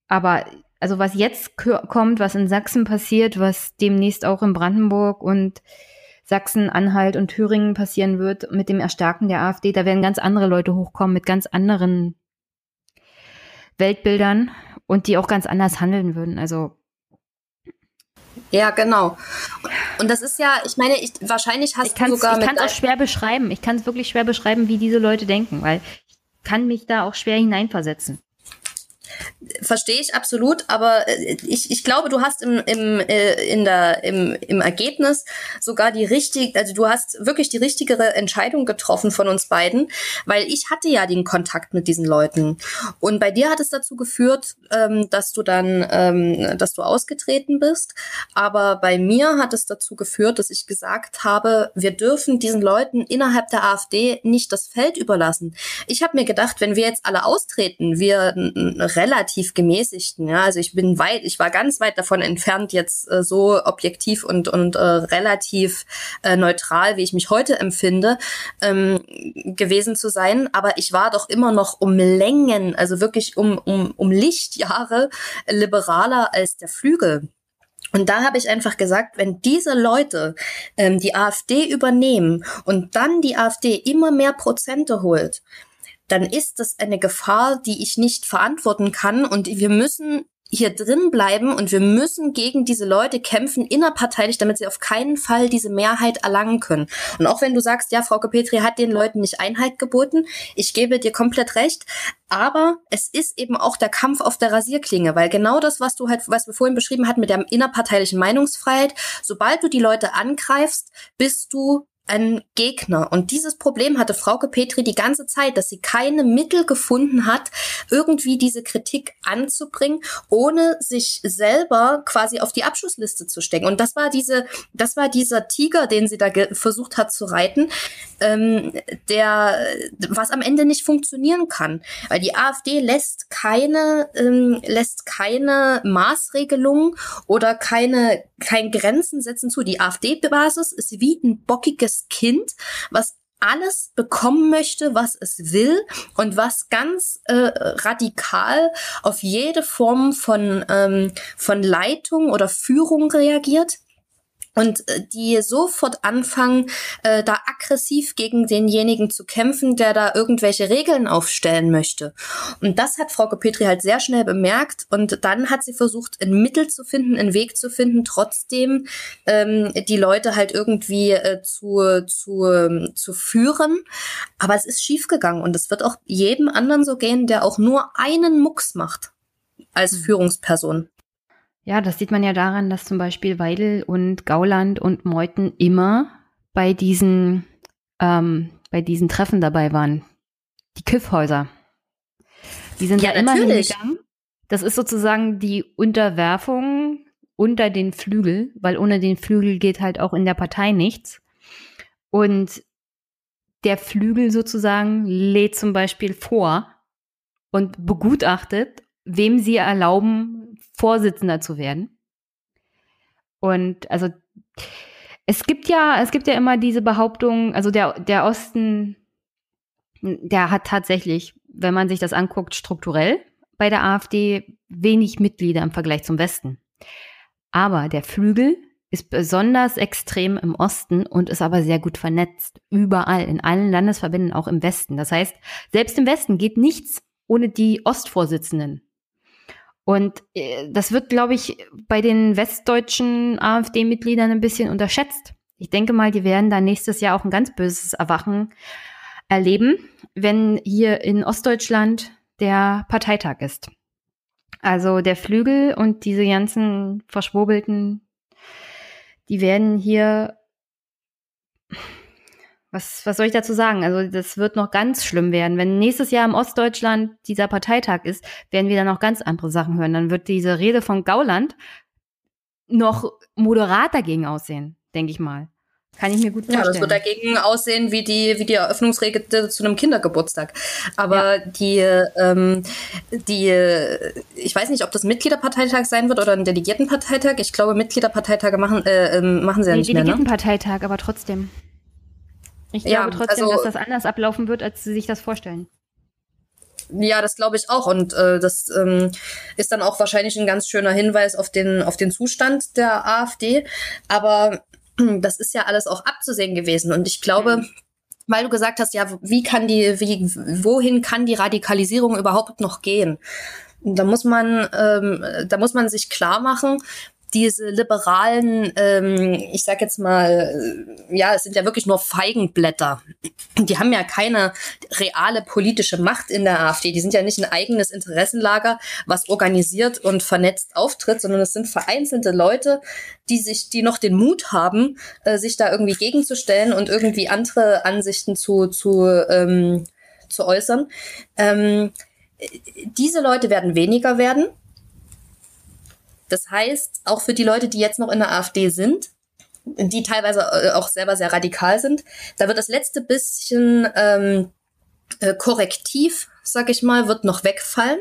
Aber also was jetzt kommt, was in Sachsen passiert, was demnächst auch in Brandenburg und Sachsen, Anhalt und Thüringen passieren wird mit dem Erstarken der AfD, da werden ganz andere Leute hochkommen mit ganz anderen Weltbildern und die auch ganz anders handeln würden. Also ja, genau. Und das ist ja, ich meine, ich, wahrscheinlich hast ich du sogar. Ich kann es auch schwer beschreiben. Ich kann es wirklich schwer beschreiben, wie diese Leute denken, weil ich kann mich da auch schwer hineinversetzen. Verstehe ich absolut, aber äh, ich, ich glaube, du hast im, im, äh, in der, im, im Ergebnis sogar die richtige, also du hast wirklich die richtigere Entscheidung getroffen von uns beiden, weil ich hatte ja den Kontakt mit diesen Leuten. Und bei dir hat es dazu geführt, ähm, dass du dann, ähm, dass du ausgetreten bist. Aber bei mir hat es dazu geführt, dass ich gesagt habe, wir dürfen diesen Leuten innerhalb der AfD nicht das Feld überlassen. Ich habe mir gedacht, wenn wir jetzt alle austreten, wir relativ gemäßigten, ja, also ich bin weit, ich war ganz weit davon entfernt, jetzt äh, so objektiv und, und äh, relativ äh, neutral, wie ich mich heute empfinde, ähm, gewesen zu sein. Aber ich war doch immer noch um Längen, also wirklich um, um, um Lichtjahre liberaler als der Flügel. Und da habe ich einfach gesagt, wenn diese Leute ähm, die AfD übernehmen und dann die AfD immer mehr Prozente holt, dann ist das eine Gefahr, die ich nicht verantworten kann. Und wir müssen hier drin bleiben und wir müssen gegen diese Leute kämpfen innerparteilich, damit sie auf keinen Fall diese Mehrheit erlangen können. Und auch wenn du sagst, ja, Frau Petri hat den Leuten nicht Einhalt geboten, ich gebe dir komplett recht, aber es ist eben auch der Kampf auf der Rasierklinge, weil genau das, was du halt, was wir vorhin beschrieben hatten mit der innerparteilichen Meinungsfreiheit, sobald du die Leute angreifst, bist du ein Gegner. Und dieses Problem hatte Frauke Petri die ganze Zeit, dass sie keine Mittel gefunden hat, irgendwie diese Kritik anzubringen, ohne sich selber quasi auf die Abschlussliste zu stecken. Und das war diese, das war dieser Tiger, den sie da versucht hat zu reiten, ähm, der, was am Ende nicht funktionieren kann. Weil die AfD lässt keine, ähm, lässt keine Maßregelungen oder keine, kein Grenzen setzen zu. Die AfD-Basis ist wie ein bockiges Kind, was alles bekommen möchte, was es will und was ganz äh, radikal auf jede Form von, ähm, von Leitung oder Führung reagiert und äh, die sofort anfangen, äh, da aggressiv gegen denjenigen zu kämpfen, der da irgendwelche Regeln aufstellen möchte. Und das hat Frau Petri halt sehr schnell bemerkt und dann hat sie versucht, ein Mittel zu finden, einen Weg zu finden, trotzdem ähm, die Leute halt irgendwie äh, zu, zu, ähm, zu führen. Aber es ist schiefgegangen und es wird auch jedem anderen so gehen, der auch nur einen Mucks macht als hm. Führungsperson. Ja, das sieht man ja daran, dass zum Beispiel Weidel und Gauland und Meuthen immer bei diesen, ähm, bei diesen Treffen dabei waren. Die Kiffhäuser. Die sind ja, da immer hingegangen. Das ist sozusagen die Unterwerfung unter den Flügel, weil ohne den Flügel geht halt auch in der Partei nichts. Und der Flügel sozusagen lädt zum Beispiel vor und begutachtet, wem sie erlauben, Vorsitzender zu werden. Und also es gibt ja, es gibt ja immer diese Behauptung, also der, der Osten, der hat tatsächlich, wenn man sich das anguckt, strukturell bei der AfD wenig Mitglieder im Vergleich zum Westen. Aber der Flügel ist besonders extrem im Osten und ist aber sehr gut vernetzt. Überall, in allen Landesverbänden, auch im Westen. Das heißt, selbst im Westen geht nichts ohne die Ostvorsitzenden. Und äh, das wird, glaube ich, bei den westdeutschen AfD-Mitgliedern ein bisschen unterschätzt. Ich denke mal, die werden da nächstes Jahr auch ein ganz böses Erwachen erleben, wenn hier in Ostdeutschland der Parteitag ist. Also der Flügel und diese ganzen Verschwurbelten, die werden hier was, was soll ich dazu sagen? Also das wird noch ganz schlimm werden. Wenn nächstes Jahr im Ostdeutschland dieser Parteitag ist, werden wir dann noch ganz andere Sachen hören. Dann wird diese Rede von Gauland noch moderat dagegen aussehen, denke ich mal. Kann ich mir gut vorstellen. Ja, das wird dagegen aussehen wie die, wie die Eröffnungsrede zu einem Kindergeburtstag. Aber ja. die, ähm, die, ich weiß nicht, ob das Mitgliederparteitag sein wird oder ein Delegiertenparteitag. Ich glaube, Mitgliederparteitage machen, äh, ähm, machen sie ja nee, nicht mehr. Ne? Delegiertenparteitag, aber trotzdem. Ich glaube ja, trotzdem, also, dass das anders ablaufen wird, als sie sich das vorstellen. Ja, das glaube ich auch. Und äh, das ähm, ist dann auch wahrscheinlich ein ganz schöner Hinweis auf den, auf den Zustand der AfD. Aber das ist ja alles auch abzusehen gewesen. Und ich glaube, mhm. weil du gesagt hast, ja, wie kann die, wie, wohin kann die Radikalisierung überhaupt noch gehen? Da muss man, ähm, da muss man sich klar machen, diese liberalen, ähm, ich sag jetzt mal, äh, ja, es sind ja wirklich nur Feigenblätter. Die haben ja keine reale politische Macht in der AfD. Die sind ja nicht ein eigenes Interessenlager, was organisiert und vernetzt auftritt, sondern es sind vereinzelte Leute, die sich, die noch den Mut haben, äh, sich da irgendwie gegenzustellen und irgendwie andere Ansichten zu, zu, ähm, zu äußern. Ähm, diese Leute werden weniger werden das heißt, auch für die Leute, die jetzt noch in der AfD sind, die teilweise äh, auch selber sehr radikal sind, da wird das letzte bisschen ähm, äh, Korrektiv, sag ich mal, wird noch wegfallen.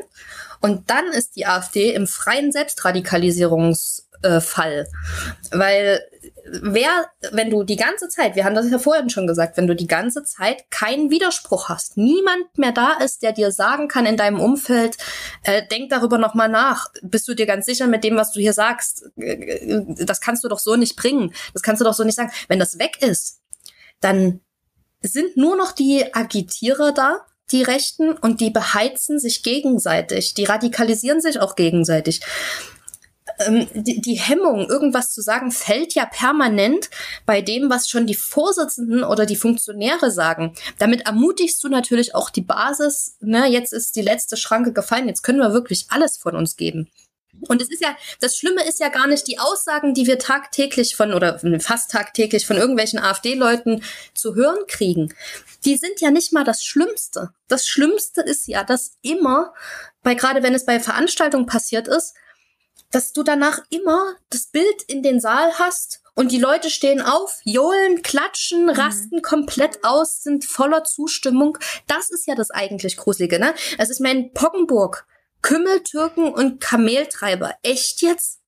Und dann ist die AfD im freien Selbstradikalisierungsfall. Äh, Weil wer, wenn du die ganze Zeit, wir haben das ja vorhin schon gesagt, wenn du die ganze Zeit keinen Widerspruch hast, niemand mehr da ist, der dir sagen kann in deinem Umfeld, äh, denk darüber nochmal nach, bist du dir ganz sicher mit dem, was du hier sagst, das kannst du doch so nicht bringen, das kannst du doch so nicht sagen. Wenn das weg ist, dann sind nur noch die Agitierer da, die Rechten, und die beheizen sich gegenseitig. Die radikalisieren sich auch gegenseitig. Ähm, die, die Hemmung, irgendwas zu sagen, fällt ja permanent bei dem, was schon die Vorsitzenden oder die Funktionäre sagen. Damit ermutigst du natürlich auch die Basis, ne, jetzt ist die letzte Schranke gefallen, jetzt können wir wirklich alles von uns geben. Und es ist ja, das Schlimme ist ja gar nicht die Aussagen, die wir tagtäglich von oder fast tagtäglich von irgendwelchen AfD-Leuten zu hören kriegen. Die sind ja nicht mal das Schlimmste. Das Schlimmste ist ja, dass immer, bei gerade wenn es bei Veranstaltungen passiert ist, dass du danach immer das Bild in den Saal hast und die Leute stehen auf, johlen, klatschen, mhm. rasten komplett aus, sind voller Zustimmung. Das ist ja das eigentlich Gruselige, ne? Es ist mein Poggenburg Kümmeltürken und Kameltreiber. Echt jetzt?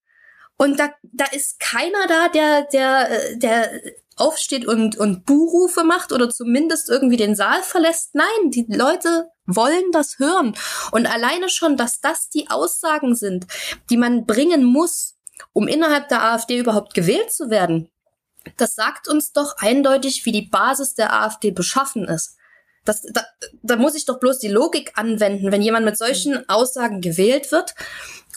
Und da, da ist keiner da, der, der, der aufsteht und, und Buhrufe macht oder zumindest irgendwie den Saal verlässt. Nein, die Leute wollen das hören. Und alleine schon, dass das die Aussagen sind, die man bringen muss, um innerhalb der AfD überhaupt gewählt zu werden, das sagt uns doch eindeutig, wie die Basis der AfD beschaffen ist. Das, da, da muss ich doch bloß die Logik anwenden, wenn jemand mit solchen Aussagen gewählt wird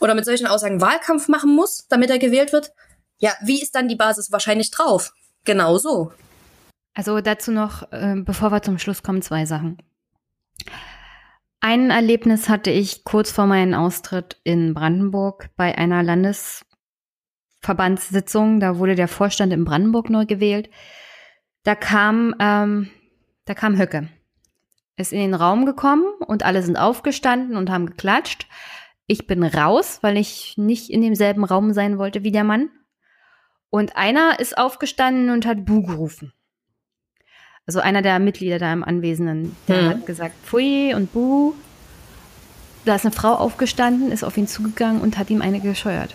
oder mit solchen Aussagen Wahlkampf machen muss, damit er gewählt wird. Ja, wie ist dann die Basis wahrscheinlich drauf? Genau so. Also dazu noch, äh, bevor wir zum Schluss kommen, zwei Sachen. Ein Erlebnis hatte ich kurz vor meinem Austritt in Brandenburg bei einer Landesverbandssitzung. Da wurde der Vorstand in Brandenburg neu gewählt. Da kam, ähm, da kam Höcke ist in den Raum gekommen und alle sind aufgestanden und haben geklatscht. Ich bin raus, weil ich nicht in demselben Raum sein wollte wie der Mann. Und einer ist aufgestanden und hat Bu gerufen. Also einer der Mitglieder da im Anwesenden, der hm. hat gesagt, Pfui und Bu. Da ist eine Frau aufgestanden, ist auf ihn zugegangen und hat ihm eine gescheuert.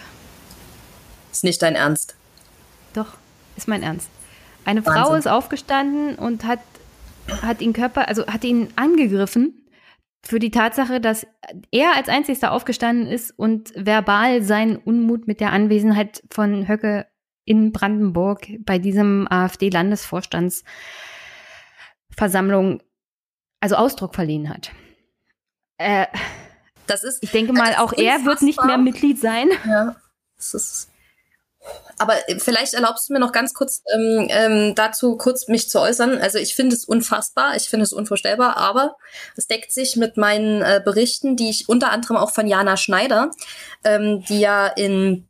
Ist nicht dein Ernst? Doch, ist mein Ernst. Eine Wahnsinn. Frau ist aufgestanden und hat hat ihn Körper, also hat ihn angegriffen für die Tatsache, dass er als einzigster aufgestanden ist und verbal seinen Unmut mit der Anwesenheit von Höcke in Brandenburg bei diesem AfD-Landesvorstandsversammlung also Ausdruck verliehen hat. Äh, das ist, ich denke mal, auch er wird nicht mehr Mitglied sein. Ja, das ist aber vielleicht erlaubst du mir noch ganz kurz ähm, ähm, dazu kurz mich zu äußern. Also ich finde es unfassbar, ich finde es unvorstellbar, aber es deckt sich mit meinen äh, Berichten, die ich unter anderem auch von Jana Schneider, ähm, die ja in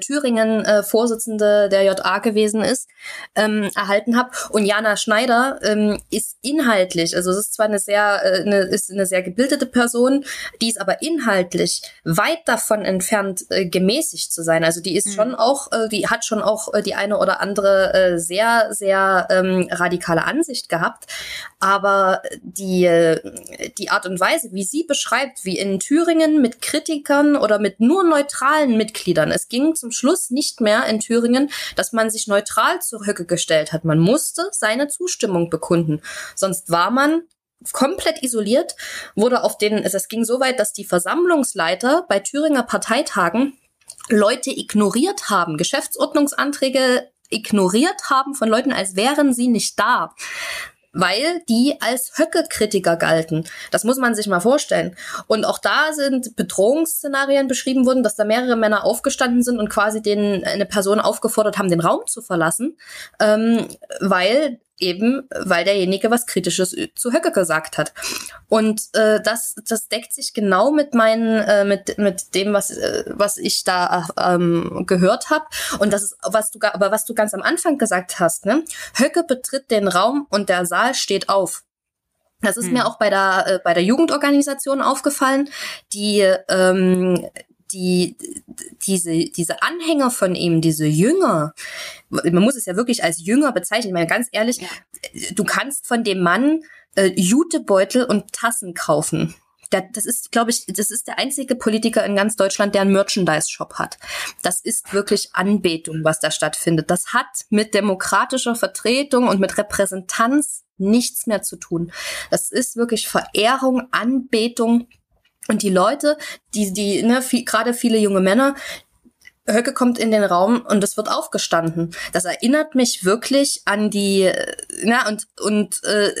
Thüringen äh, Vorsitzende der JA gewesen ist, ähm, erhalten habe. Und Jana Schneider ähm, ist inhaltlich, also es ist zwar eine sehr, äh, eine, ist eine sehr gebildete Person, die ist aber inhaltlich weit davon entfernt, äh, gemäßigt zu sein. Also die ist mhm. schon auch, äh, die hat schon auch äh, die eine oder andere äh, sehr, sehr ähm, radikale Ansicht gehabt. Aber die, äh, die Art und Weise, wie sie beschreibt, wie in Thüringen mit Kritikern oder mit nur neutralen Mitgliedern, es ging zum Schluss nicht mehr in Thüringen, dass man sich neutral zur Höcke gestellt hat. Man musste seine Zustimmung bekunden. Sonst war man komplett isoliert, wurde auf den, es ging so weit, dass die Versammlungsleiter bei Thüringer Parteitagen Leute ignoriert haben, Geschäftsordnungsanträge ignoriert haben von Leuten, als wären sie nicht da. Weil die als Höcke-Kritiker galten. Das muss man sich mal vorstellen. Und auch da sind Bedrohungsszenarien beschrieben worden, dass da mehrere Männer aufgestanden sind und quasi den, eine Person aufgefordert haben, den Raum zu verlassen, ähm, weil eben, weil derjenige was Kritisches zu Höcke gesagt hat. Und äh, das, das deckt sich genau mit meinen, äh, mit, mit dem, was, äh, was ich da ähm, gehört habe. Und das ist, was du, aber was du ganz am Anfang gesagt hast, ne? Höcke betritt den Raum und der Saal steht auf. Das ist hm. mir auch bei der, äh, bei der Jugendorganisation aufgefallen, die, ähm, die, diese, diese Anhänger von ihm, diese Jünger, man muss es ja wirklich als Jünger bezeichnen, ich meine ganz ehrlich, ja. du kannst von dem Mann äh, Jutebeutel und Tassen kaufen. das ist, glaube ich, das ist der einzige Politiker in ganz Deutschland, der einen Merchandise-Shop hat. Das ist wirklich Anbetung, was da stattfindet. Das hat mit demokratischer Vertretung und mit Repräsentanz nichts mehr zu tun. Das ist wirklich Verehrung, Anbetung und die Leute, die, die, ne, viel, gerade viele junge Männer, Höcke kommt in den Raum und es wird aufgestanden. Das erinnert mich wirklich an die, na, und, und äh,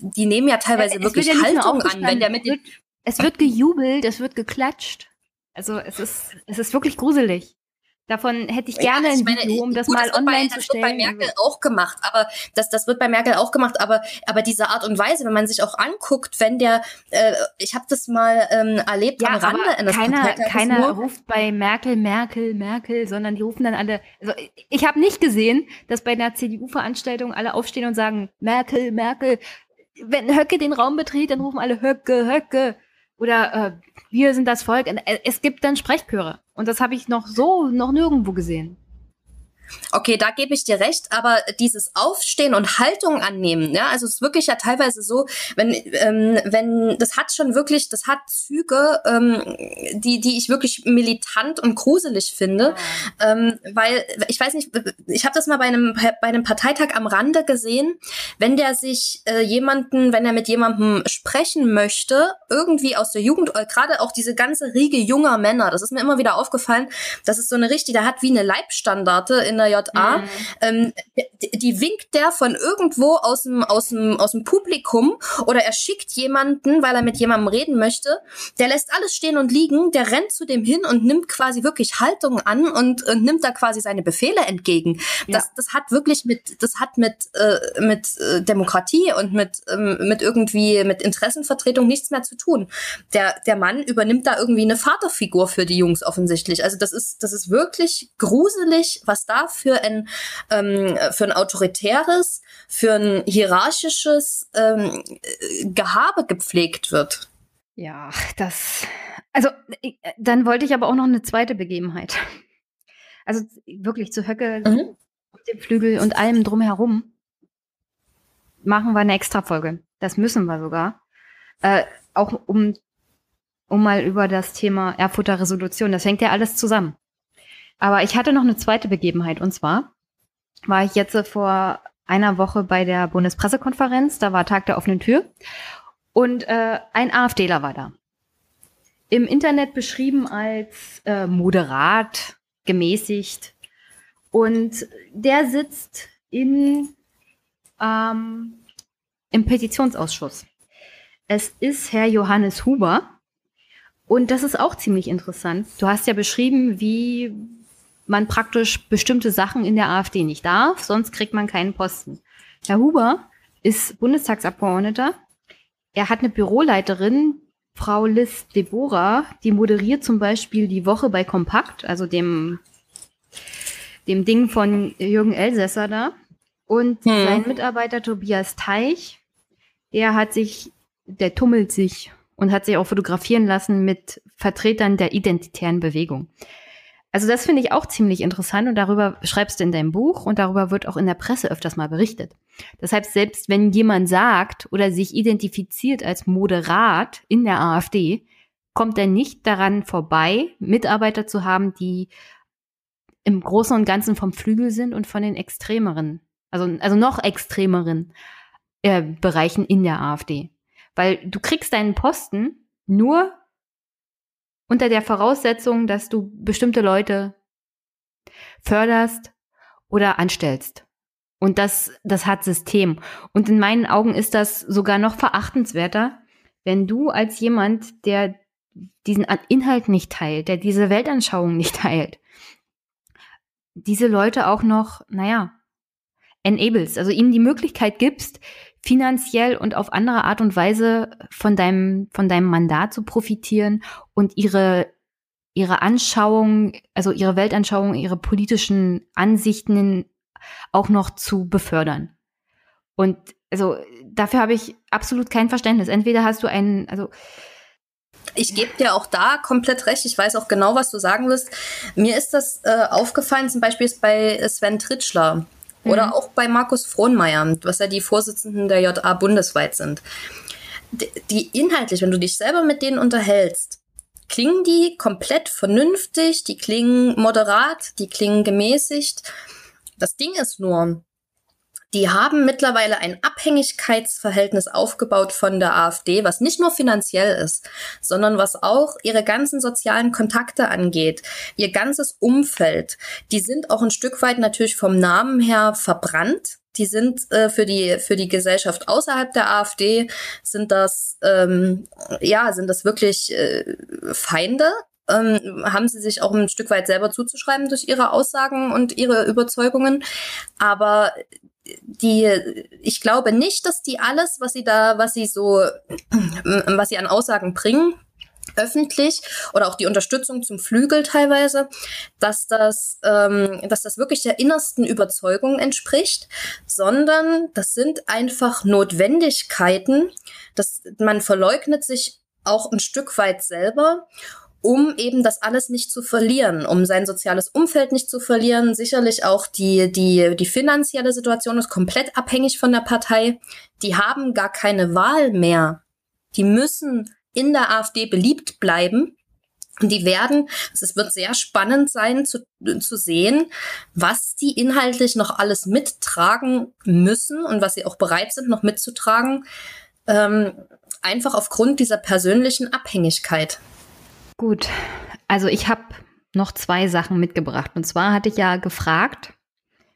die nehmen ja teilweise es wirklich ja Haltung an, wenn der mit es wird, es wird gejubelt, es wird geklatscht. Also es ist, es ist wirklich gruselig. Davon hätte ich gerne ja, ich meine, ein Video, um das gut, mal das online bei, zu stellen. Das wird bei Merkel auch gemacht, aber das, das wird bei Merkel auch gemacht, aber, aber diese Art und Weise, wenn man sich auch anguckt, wenn der, äh, ich habe das mal ähm, erlebt ja, am Rande eines Keiner, keiner ruft bei Merkel, Merkel, Merkel, sondern die rufen dann alle. Also ich habe nicht gesehen, dass bei einer CDU-Veranstaltung alle aufstehen und sagen Merkel, Merkel. Wenn Höcke den Raum betritt, dann rufen alle Höcke, Höcke. Oder äh, wir sind das Volk. Äh, es gibt dann Sprechchöre. Und das habe ich noch so, noch nirgendwo gesehen. Okay, da gebe ich dir recht, aber dieses Aufstehen und Haltung annehmen, ja, also es ist wirklich ja teilweise so, wenn, ähm, wenn, das hat schon wirklich, das hat Züge, ähm, die, die ich wirklich militant und gruselig finde, ja. ähm, weil, ich weiß nicht, ich habe das mal bei einem, bei einem Parteitag am Rande gesehen, wenn der sich äh, jemanden, wenn er mit jemandem sprechen möchte, irgendwie aus der Jugend, äh, gerade auch diese ganze Riege junger Männer, das ist mir immer wieder aufgefallen, das ist so eine richtige, der hat wie eine Leibstandarte in der JA, mhm. ähm, die, die, winkt der von irgendwo aus dem, aus, dem, aus dem Publikum oder er schickt jemanden, weil er mit jemandem reden möchte, der lässt alles stehen und liegen, der rennt zu dem hin und nimmt quasi wirklich Haltung an und, und nimmt da quasi seine Befehle entgegen. Ja. Das, das hat wirklich mit, das hat mit, äh, mit äh, Demokratie und mit, ähm, mit irgendwie, mit Interessenvertretung nichts mehr zu tun. Der, der Mann übernimmt da irgendwie eine Vaterfigur für die Jungs offensichtlich. Also das ist, das ist wirklich gruselig, was da für ein, ähm, für ein autoritäres, für ein hierarchisches ähm, Gehabe gepflegt wird. Ja, das. Also, dann wollte ich aber auch noch eine zweite Begebenheit. Also wirklich zu Höcke, mhm. dem Flügel und allem drumherum machen wir eine Extra-Folge. Das müssen wir sogar. Äh, auch um, um mal über das Thema Erfurter Resolution, das hängt ja alles zusammen. Aber ich hatte noch eine zweite Begebenheit und zwar war ich jetzt vor einer Woche bei der Bundespressekonferenz, da war Tag der offenen Tür und äh, ein AfDler war da. Im Internet beschrieben als äh, moderat, gemäßigt und der sitzt in, ähm, im Petitionsausschuss. Es ist Herr Johannes Huber. Und das ist auch ziemlich interessant. Du hast ja beschrieben, wie man praktisch bestimmte Sachen in der AfD nicht darf, sonst kriegt man keinen Posten. Herr Huber ist Bundestagsabgeordneter. Er hat eine Büroleiterin, Frau Liz Deborah, die moderiert zum Beispiel die Woche bei Kompakt, also dem, dem Ding von Jürgen Elsässer da. Und hm. sein Mitarbeiter Tobias Teich, der hat sich, der tummelt sich und hat sich auch fotografieren lassen mit Vertretern der identitären Bewegung. Also das finde ich auch ziemlich interessant und darüber schreibst du in deinem Buch und darüber wird auch in der Presse öfters mal berichtet. Heißt, selbst wenn jemand sagt oder sich identifiziert als moderat in der AfD, kommt er nicht daran vorbei, Mitarbeiter zu haben, die im Großen und Ganzen vom Flügel sind und von den extremeren, also, also noch extremeren äh, Bereichen in der AfD. Weil du kriegst deinen Posten nur unter der Voraussetzung, dass du bestimmte Leute förderst oder anstellst. Und das, das hat System. Und in meinen Augen ist das sogar noch verachtenswerter, wenn du als jemand, der diesen Inhalt nicht teilt, der diese Weltanschauung nicht teilt, diese Leute auch noch, naja, enables, also ihnen die Möglichkeit gibst, finanziell und auf andere Art und Weise von deinem, von deinem Mandat zu profitieren und ihre, ihre Anschauung, also ihre Weltanschauung, ihre politischen Ansichten auch noch zu befördern. Und also dafür habe ich absolut kein Verständnis. Entweder hast du einen, also ich gebe dir auch da komplett recht. Ich weiß auch genau, was du sagen willst. Mir ist das äh, aufgefallen, zum Beispiel bei Sven Tritschler mhm. oder auch bei Markus Frohnmeier, was ja die Vorsitzenden der JA bundesweit sind. Die, die inhaltlich, wenn du dich selber mit denen unterhältst, klingen die komplett vernünftig, die klingen moderat, die klingen gemäßigt. Das Ding ist nur, die haben mittlerweile ein Abhängigkeitsverhältnis aufgebaut von der AfD, was nicht nur finanziell ist, sondern was auch ihre ganzen sozialen Kontakte angeht, ihr ganzes Umfeld. Die sind auch ein Stück weit natürlich vom Namen her verbrannt. Die sind äh, für die für die Gesellschaft außerhalb der AfD sind das ähm, ja sind das wirklich äh, Feinde ähm, haben sie sich auch ein Stück weit selber zuzuschreiben durch ihre Aussagen und ihre Überzeugungen. Aber die, ich glaube nicht, dass die alles, was sie da, was sie so, was sie an Aussagen bringen, öffentlich oder auch die Unterstützung zum Flügel teilweise, dass das, ähm, dass das wirklich der innersten Überzeugung entspricht, sondern das sind einfach Notwendigkeiten, dass man verleugnet sich auch ein Stück weit selber um eben das alles nicht zu verlieren, um sein soziales Umfeld nicht zu verlieren. Sicherlich auch die, die, die finanzielle Situation ist komplett abhängig von der Partei. Die haben gar keine Wahl mehr. Die müssen in der AfD beliebt bleiben. Und die werden, es wird sehr spannend sein zu, zu sehen, was die inhaltlich noch alles mittragen müssen und was sie auch bereit sind, noch mitzutragen, ähm, einfach aufgrund dieser persönlichen Abhängigkeit. Gut, also ich habe noch zwei Sachen mitgebracht. Und zwar hatte ich ja gefragt,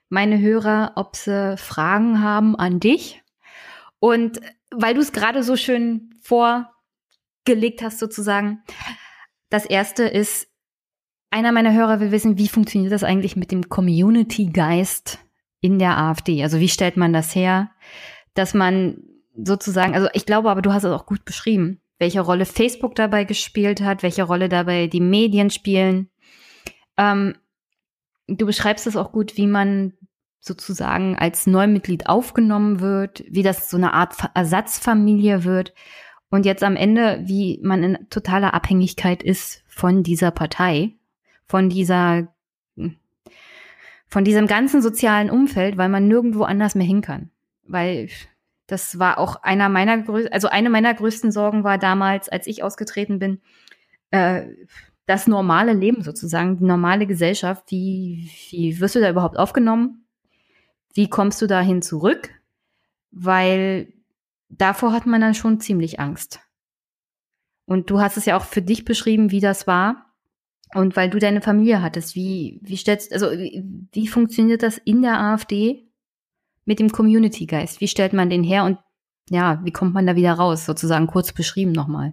meine Hörer, ob sie Fragen haben an dich. Und weil du es gerade so schön vorgelegt hast, sozusagen, das erste ist, einer meiner Hörer will wissen, wie funktioniert das eigentlich mit dem Community-Geist in der AfD? Also wie stellt man das her, dass man sozusagen, also ich glaube aber, du hast es auch gut beschrieben, welche Rolle Facebook dabei gespielt hat, welche Rolle dabei die Medien spielen. Ähm, du beschreibst es auch gut, wie man sozusagen als Neumitglied aufgenommen wird, wie das so eine Art Ersatzfamilie wird und jetzt am Ende, wie man in totaler Abhängigkeit ist von dieser Partei, von dieser, von diesem ganzen sozialen Umfeld, weil man nirgendwo anders mehr hin kann. Weil das war auch einer meiner größten, also eine meiner größten Sorgen war damals, als ich ausgetreten bin, äh, das normale Leben sozusagen, die normale Gesellschaft. Wie, wie wirst du da überhaupt aufgenommen? Wie kommst du dahin zurück? Weil davor hat man dann schon ziemlich Angst. Und du hast es ja auch für dich beschrieben, wie das war. Und weil du deine Familie hattest, wie, wie stellst, also wie, wie funktioniert das in der AfD? Mit dem Community-Geist? Wie stellt man den her und ja, wie kommt man da wieder raus? Sozusagen kurz beschrieben nochmal.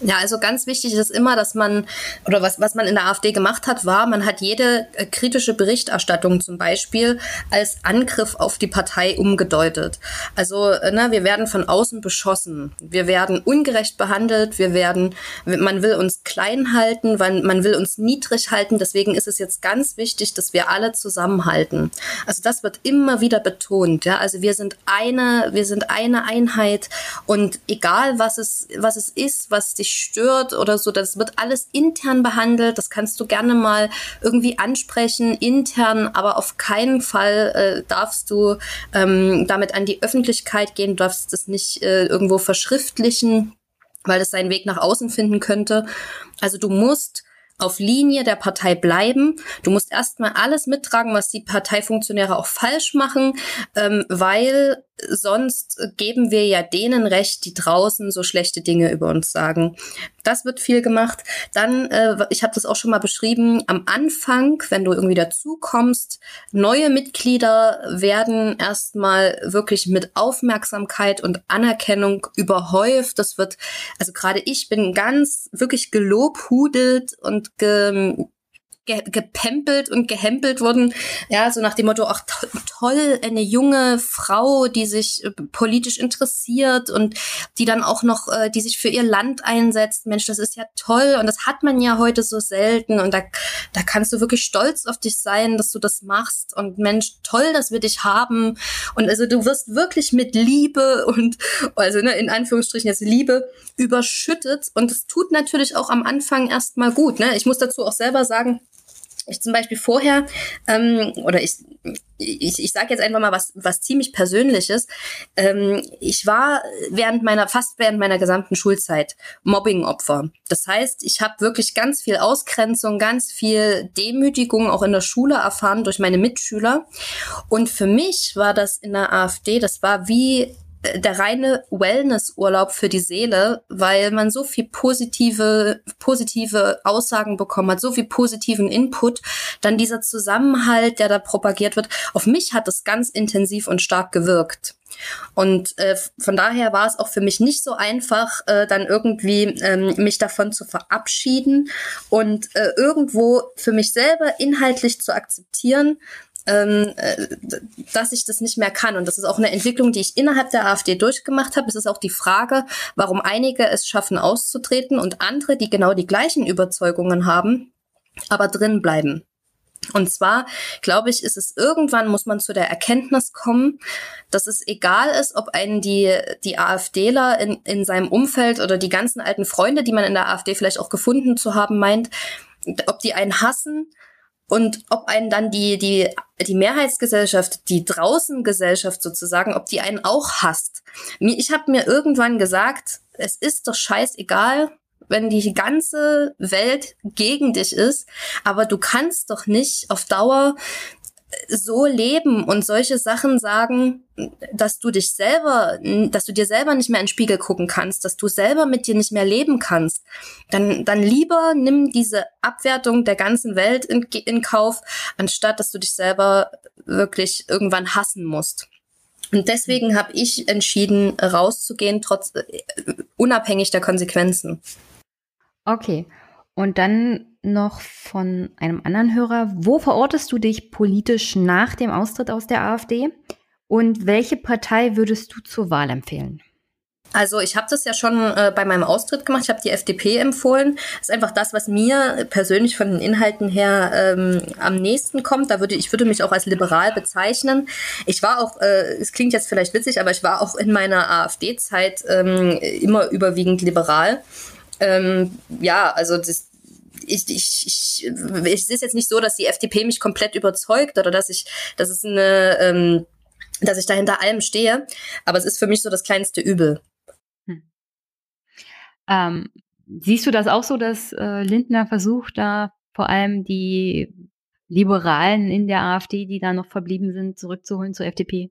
Ja, also ganz wichtig ist immer, dass man, oder was, was man in der AfD gemacht hat, war, man hat jede äh, kritische Berichterstattung zum Beispiel als Angriff auf die Partei umgedeutet. Also, äh, ne, wir werden von außen beschossen. Wir werden ungerecht behandelt. Wir werden, man will uns klein halten, man, man will uns niedrig halten. Deswegen ist es jetzt ganz wichtig, dass wir alle zusammenhalten. Also, das wird immer wieder betont. Ja, also wir sind eine, wir sind eine Einheit und egal was es, was es ist, was was dich stört oder so, das wird alles intern behandelt. Das kannst du gerne mal irgendwie ansprechen, intern, aber auf keinen Fall äh, darfst du ähm, damit an die Öffentlichkeit gehen, du darfst das nicht äh, irgendwo verschriftlichen, weil es seinen Weg nach außen finden könnte. Also du musst auf Linie der Partei bleiben. Du musst erstmal alles mittragen, was die Parteifunktionäre auch falsch machen, ähm, weil sonst geben wir ja denen recht, die draußen so schlechte Dinge über uns sagen. Das wird viel gemacht. Dann, äh, ich habe das auch schon mal beschrieben, am Anfang, wenn du irgendwie dazukommst, neue Mitglieder werden erstmal wirklich mit Aufmerksamkeit und Anerkennung überhäuft. Das wird, also gerade ich bin ganz wirklich gelobhudelt und ge, ge gepempelt und gehempelt wurden. Ja, so nach dem Motto, ach to toll, eine junge Frau, die sich äh, politisch interessiert und die dann auch noch, äh, die sich für ihr Land einsetzt. Mensch, das ist ja toll und das hat man ja heute so selten und da, da kannst du wirklich stolz auf dich sein, dass du das machst und Mensch, toll, dass wir dich haben und also du wirst wirklich mit Liebe und also ne, in Anführungsstrichen jetzt Liebe überschüttet und es tut natürlich auch am Anfang erstmal gut. Ne? Ich muss dazu auch selber sagen, ich zum Beispiel vorher, ähm, oder ich, ich, ich sage jetzt einfach mal was, was ziemlich Persönliches. Ähm, ich war während meiner, fast während meiner gesamten Schulzeit Mobbingopfer. Das heißt, ich habe wirklich ganz viel Ausgrenzung, ganz viel Demütigung auch in der Schule erfahren durch meine Mitschüler. Und für mich war das in der AfD, das war wie der reine Wellnessurlaub für die Seele, weil man so viel positive, positive Aussagen bekommen hat, so viel positiven Input. Dann dieser Zusammenhalt, der da propagiert wird. Auf mich hat es ganz intensiv und stark gewirkt. Und äh, von daher war es auch für mich nicht so einfach, äh, dann irgendwie ähm, mich davon zu verabschieden und äh, irgendwo für mich selber inhaltlich zu akzeptieren, ähm, äh, dass ich das nicht mehr kann. Und das ist auch eine Entwicklung, die ich innerhalb der AfD durchgemacht habe. Es ist auch die Frage, warum einige es schaffen, auszutreten und andere, die genau die gleichen Überzeugungen haben, aber drin bleiben. Und zwar, glaube ich, ist es irgendwann, muss man zu der Erkenntnis kommen, dass es egal ist, ob einen die, die AfDler in, in seinem Umfeld oder die ganzen alten Freunde, die man in der AfD vielleicht auch gefunden zu haben meint, ob die einen hassen und ob einen dann die, die, die Mehrheitsgesellschaft, die Draußengesellschaft sozusagen, ob die einen auch hasst. Ich habe mir irgendwann gesagt, es ist doch scheißegal, wenn die ganze Welt gegen dich ist, aber du kannst doch nicht auf Dauer so leben und solche Sachen sagen, dass du dich selber, dass du dir selber nicht mehr in den Spiegel gucken kannst, dass du selber mit dir nicht mehr leben kannst, dann, dann lieber nimm diese Abwertung der ganzen Welt in, in Kauf, anstatt dass du dich selber wirklich irgendwann hassen musst. Und deswegen habe ich entschieden, rauszugehen, trotz äh, unabhängig der Konsequenzen. Okay. Und dann noch von einem anderen Hörer. Wo verortest du dich politisch nach dem Austritt aus der AfD? Und welche Partei würdest du zur Wahl empfehlen? Also ich habe das ja schon äh, bei meinem Austritt gemacht. Ich habe die FDP empfohlen. Das ist einfach das, was mir persönlich von den Inhalten her ähm, am nächsten kommt. Da würde ich würde mich auch als liberal bezeichnen. Ich war auch, äh, es klingt jetzt vielleicht witzig, aber ich war auch in meiner AfD-Zeit ähm, immer überwiegend liberal. Ähm, ja, also das, ich, ich, ich, es ist jetzt nicht so, dass die FDP mich komplett überzeugt oder dass ich, dass es eine, ähm, dass ich da hinter allem stehe, aber es ist für mich so das kleinste Übel. Hm. Ähm, siehst du das auch so, dass äh, Lindner versucht, da vor allem die Liberalen in der AfD, die da noch verblieben sind, zurückzuholen zur FDP?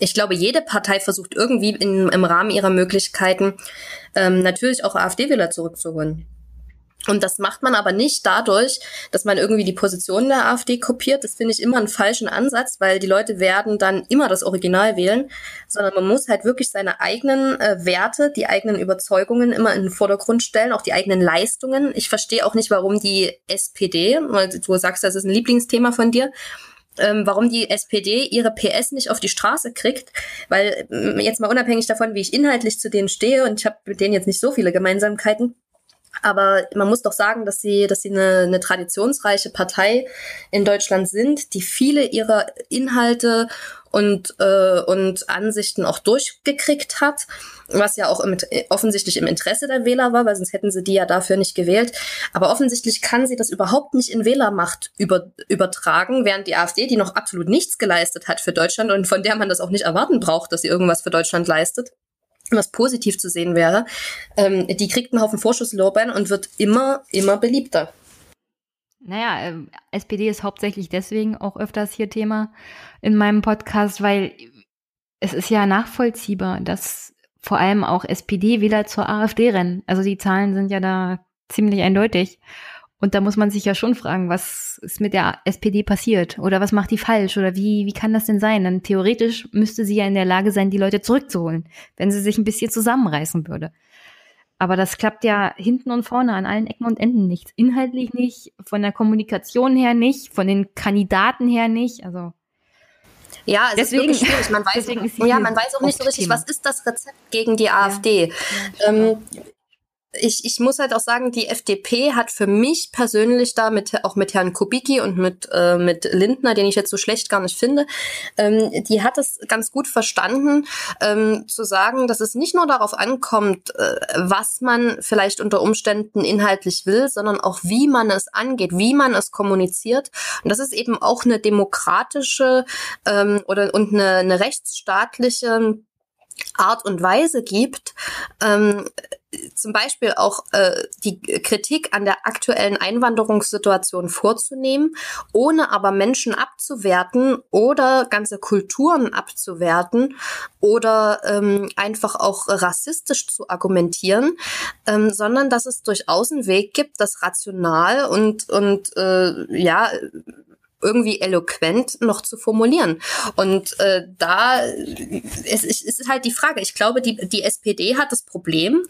ich glaube, jede Partei versucht irgendwie in, im Rahmen ihrer Möglichkeiten ähm, natürlich auch AfD-Wähler zurückzuholen. Und das macht man aber nicht dadurch, dass man irgendwie die Position der AfD kopiert. Das finde ich immer einen falschen Ansatz, weil die Leute werden dann immer das Original wählen, sondern man muss halt wirklich seine eigenen äh, Werte, die eigenen Überzeugungen immer in den Vordergrund stellen, auch die eigenen Leistungen. Ich verstehe auch nicht, warum die SPD, weil du sagst, das ist ein Lieblingsthema von dir, ähm, warum die SPD ihre PS nicht auf die Straße kriegt, weil äh, jetzt mal unabhängig davon, wie ich inhaltlich zu denen stehe und ich habe mit denen jetzt nicht so viele Gemeinsamkeiten, aber man muss doch sagen, dass sie, dass sie eine, eine traditionsreiche Partei in Deutschland sind, die viele ihrer Inhalte und, äh, und Ansichten auch durchgekriegt hat, was ja auch im, offensichtlich im Interesse der Wähler war, weil sonst hätten sie die ja dafür nicht gewählt. Aber offensichtlich kann sie das überhaupt nicht in Wählermacht über, übertragen, während die AfD, die noch absolut nichts geleistet hat für Deutschland und von der man das auch nicht erwarten braucht, dass sie irgendwas für Deutschland leistet, was positiv zu sehen wäre, ähm, die kriegt einen Haufen Vorschusslorbeeren und wird immer, immer beliebter. Naja, äh, SPD ist hauptsächlich deswegen auch öfters hier Thema in meinem Podcast, weil es ist ja nachvollziehbar, dass vor allem auch SPD wieder zur AfD rennen. Also die Zahlen sind ja da ziemlich eindeutig. Und da muss man sich ja schon fragen, was ist mit der SPD passiert? Oder was macht die falsch? Oder wie, wie kann das denn sein? Dann theoretisch müsste sie ja in der Lage sein, die Leute zurückzuholen, wenn sie sich ein bisschen zusammenreißen würde. Aber das klappt ja hinten und vorne an allen Ecken und Enden nicht. Inhaltlich nicht, von der Kommunikation her nicht, von den Kandidaten her nicht. Also ja, es deswegen, ist wirklich schwierig. Man weiß, ja, man weiß auch nicht so richtig, was ist das Rezept gegen die AfD. Ja. Ähm, ich, ich muss halt auch sagen, die FDP hat für mich persönlich da mit, auch mit Herrn Kubicki und mit, äh, mit Lindner, den ich jetzt so schlecht gar nicht finde, ähm, die hat es ganz gut verstanden, ähm, zu sagen, dass es nicht nur darauf ankommt, äh, was man vielleicht unter Umständen inhaltlich will, sondern auch wie man es angeht, wie man es kommuniziert. Und das ist eben auch eine demokratische ähm, oder und eine, eine rechtsstaatliche Art und Weise gibt, ähm, zum Beispiel auch äh, die Kritik an der aktuellen Einwanderungssituation vorzunehmen, ohne aber Menschen abzuwerten oder ganze Kulturen abzuwerten oder ähm, einfach auch rassistisch zu argumentieren, ähm, sondern dass es durchaus einen Weg gibt, das rational und und äh, ja irgendwie eloquent noch zu formulieren. Und äh, da es ist halt die Frage. Ich glaube, die, die SPD hat das Problem,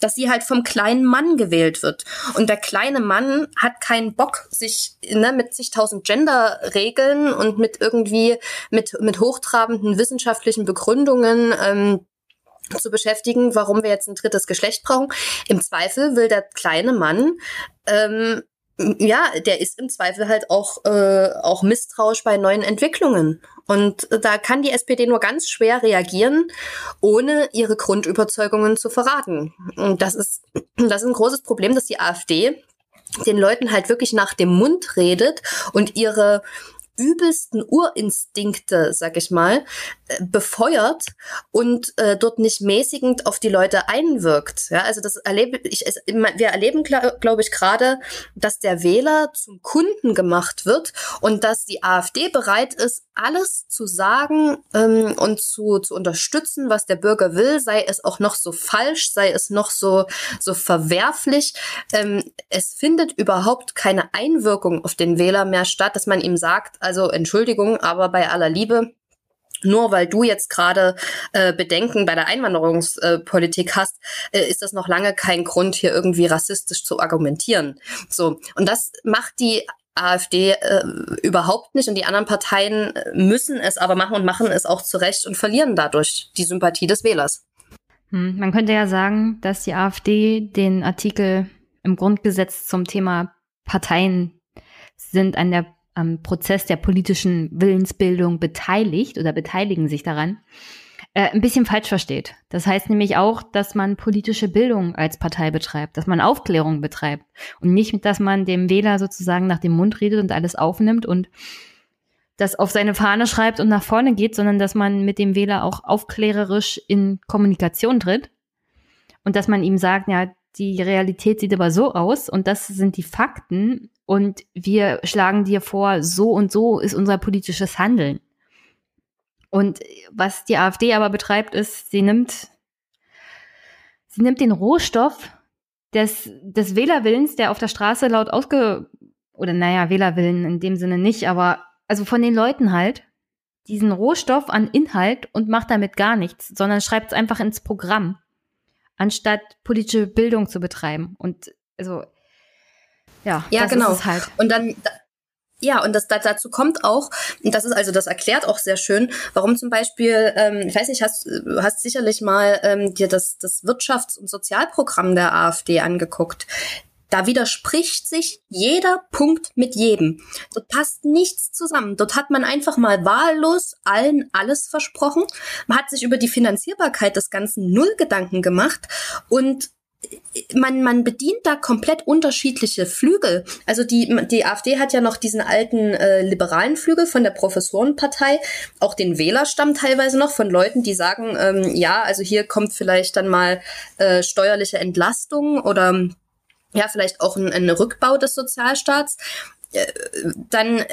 dass sie halt vom kleinen Mann gewählt wird. Und der kleine Mann hat keinen Bock, sich ne, mit zigtausend Gender-Regeln und mit irgendwie mit, mit hochtrabenden wissenschaftlichen Begründungen ähm, zu beschäftigen, warum wir jetzt ein drittes Geschlecht brauchen. Im Zweifel will der kleine Mann ähm, ja, der ist im Zweifel halt auch, äh, auch misstrauisch bei neuen Entwicklungen. Und da kann die SPD nur ganz schwer reagieren, ohne ihre Grundüberzeugungen zu verraten. Und das ist, das ist ein großes Problem, dass die AfD den Leuten halt wirklich nach dem Mund redet und ihre übelsten Urinstinkte, sag ich mal, befeuert und äh, dort nicht mäßigend auf die Leute einwirkt. Ja, also das erlebe ich, es, wir erleben, glaube glaub ich, gerade, dass der Wähler zum Kunden gemacht wird und dass die AfD bereit ist, alles zu sagen ähm, und zu, zu unterstützen, was der Bürger will, sei es auch noch so falsch, sei es noch so, so verwerflich. Ähm, es findet überhaupt keine Einwirkung auf den Wähler mehr statt, dass man ihm sagt, also Entschuldigung, aber bei aller Liebe, nur weil du jetzt gerade äh, Bedenken bei der Einwanderungspolitik hast, äh, ist das noch lange kein Grund, hier irgendwie rassistisch zu argumentieren. So und das macht die AfD äh, überhaupt nicht und die anderen Parteien äh, müssen es aber machen und machen es auch zurecht und verlieren dadurch die Sympathie des Wählers. Hm, man könnte ja sagen, dass die AfD den Artikel im Grundgesetz zum Thema Parteien sind an der am Prozess der politischen Willensbildung beteiligt oder beteiligen sich daran, äh, ein bisschen falsch versteht. Das heißt nämlich auch, dass man politische Bildung als Partei betreibt, dass man Aufklärung betreibt und nicht, dass man dem Wähler sozusagen nach dem Mund redet und alles aufnimmt und das auf seine Fahne schreibt und nach vorne geht, sondern dass man mit dem Wähler auch aufklärerisch in Kommunikation tritt und dass man ihm sagt, ja, die Realität sieht aber so aus und das sind die Fakten und wir schlagen dir vor, so und so ist unser politisches Handeln. Und was die AfD aber betreibt, ist, sie nimmt, sie nimmt den Rohstoff des, des Wählerwillens, der auf der Straße laut ausge, oder naja, Wählerwillen in dem Sinne nicht, aber also von den Leuten halt, diesen Rohstoff an Inhalt und macht damit gar nichts, sondern schreibt es einfach ins Programm anstatt politische Bildung zu betreiben. Und also, ja, ja genau. halt. Und dann, ja, und das, dazu kommt auch, und das ist also, das erklärt auch sehr schön, warum zum Beispiel, ähm, ich weiß nicht, hast, hast sicherlich mal ähm, dir das, das Wirtschafts- und Sozialprogramm der AfD angeguckt. Da widerspricht sich jeder Punkt mit jedem. Dort passt nichts zusammen. Dort hat man einfach mal wahllos allen alles versprochen. Man hat sich über die Finanzierbarkeit des Ganzen null Gedanken gemacht und man, man bedient da komplett unterschiedliche Flügel. Also die, die AfD hat ja noch diesen alten äh, liberalen Flügel von der Professorenpartei, auch den Wählerstamm teilweise noch von Leuten, die sagen, ähm, ja, also hier kommt vielleicht dann mal äh, steuerliche Entlastung oder ja, vielleicht auch ein, ein Rückbau des Sozialstaats. Dann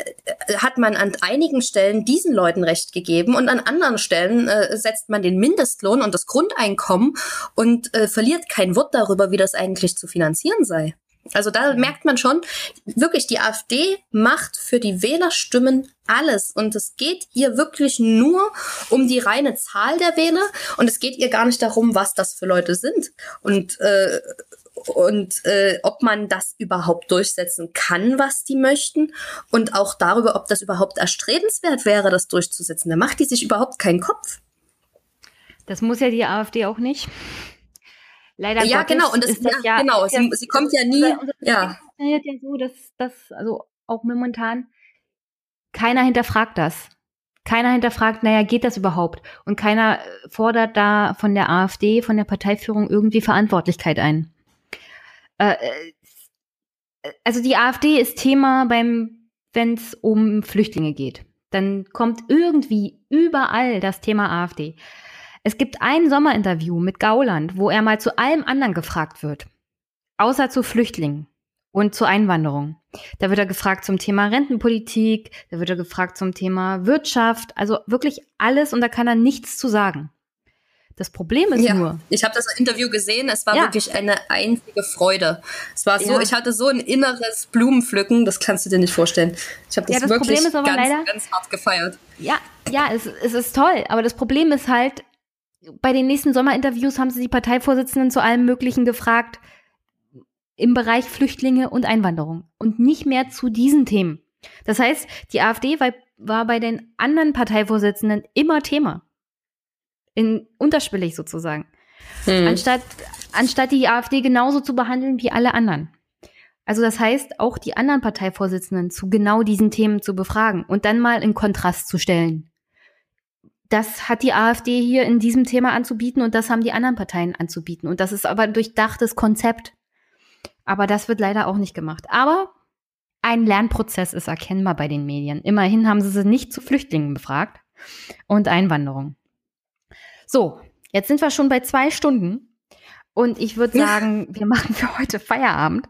hat man an einigen Stellen diesen Leuten Recht gegeben und an anderen Stellen äh, setzt man den Mindestlohn und das Grundeinkommen und äh, verliert kein Wort darüber, wie das eigentlich zu finanzieren sei. Also da merkt man schon, wirklich, die AfD macht für die Wählerstimmen alles. Und es geht ihr wirklich nur um die reine Zahl der Wähler. Und es geht ihr gar nicht darum, was das für Leute sind. Und, äh, und äh, ob man das überhaupt durchsetzen kann, was die möchten. Und auch darüber, ob das überhaupt erstrebenswert wäre, das durchzusetzen. Da macht die sich überhaupt keinen Kopf. Das muss ja die AfD auch nicht. Leider ja, Gottes genau. Und das, ist das ja, genau. Sie, ja, sie kommt ja nie. Ja. funktioniert ja so, dass das also auch momentan keiner hinterfragt das. Keiner hinterfragt, naja, geht das überhaupt? Und keiner äh, fordert da von der AfD, von der Parteiführung irgendwie Verantwortlichkeit ein. Äh, äh also die AfD ist Thema beim, wenn es um Flüchtlinge geht. Dann kommt irgendwie überall das Thema AfD. Es gibt ein Sommerinterview mit Gauland, wo er mal zu allem anderen gefragt wird. Außer zu Flüchtlingen und zur Einwanderung. Da wird er gefragt zum Thema Rentenpolitik, da wird er gefragt zum Thema Wirtschaft, also wirklich alles und da kann er nichts zu sagen. Das Problem ist ja, nur. Ich habe das Interview gesehen, es war ja. wirklich eine einzige Freude. Es war so, ja. ich hatte so ein inneres Blumenpflücken, das kannst du dir nicht vorstellen. Ich habe das, das, wirklich ganz, leider, ganz hart gefeiert. Ja, ja, es, es ist toll, aber das Problem ist halt, bei den nächsten Sommerinterviews haben sie die Parteivorsitzenden zu allem Möglichen gefragt im Bereich Flüchtlinge und Einwanderung und nicht mehr zu diesen Themen. Das heißt, die AfD war, war bei den anderen Parteivorsitzenden immer Thema. In unterschwellig sozusagen. Hm. Anstatt, anstatt die AfD genauso zu behandeln wie alle anderen. Also das heißt, auch die anderen Parteivorsitzenden zu genau diesen Themen zu befragen und dann mal in Kontrast zu stellen das hat die AfD hier in diesem Thema anzubieten und das haben die anderen Parteien anzubieten. Und das ist aber ein durchdachtes Konzept. Aber das wird leider auch nicht gemacht. Aber ein Lernprozess ist erkennbar bei den Medien. Immerhin haben sie sie nicht zu Flüchtlingen befragt und Einwanderung. So, jetzt sind wir schon bei zwei Stunden. Und ich würde sagen, wir machen für heute Feierabend.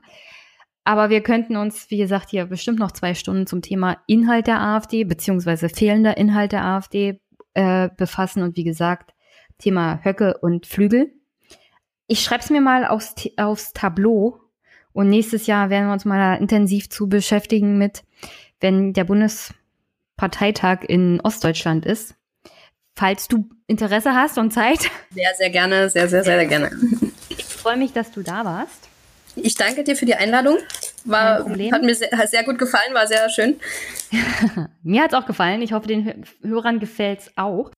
Aber wir könnten uns, wie gesagt, hier bestimmt noch zwei Stunden zum Thema Inhalt der AfD beziehungsweise fehlender Inhalt der AfD äh, befassen und wie gesagt, Thema Höcke und Flügel. Ich schreibe es mir mal aufs, aufs Tableau und nächstes Jahr werden wir uns mal intensiv zu beschäftigen mit, wenn der Bundesparteitag in Ostdeutschland ist. Falls du Interesse hast und Zeit. Sehr, sehr gerne, sehr, sehr, sehr, sehr gerne. Ich freue mich, dass du da warst. Ich danke dir für die Einladung. War, hat mir sehr, sehr, gut gefallen, war sehr schön. mir hat es auch gefallen. Ich hoffe, den Hörern gefällt es auch.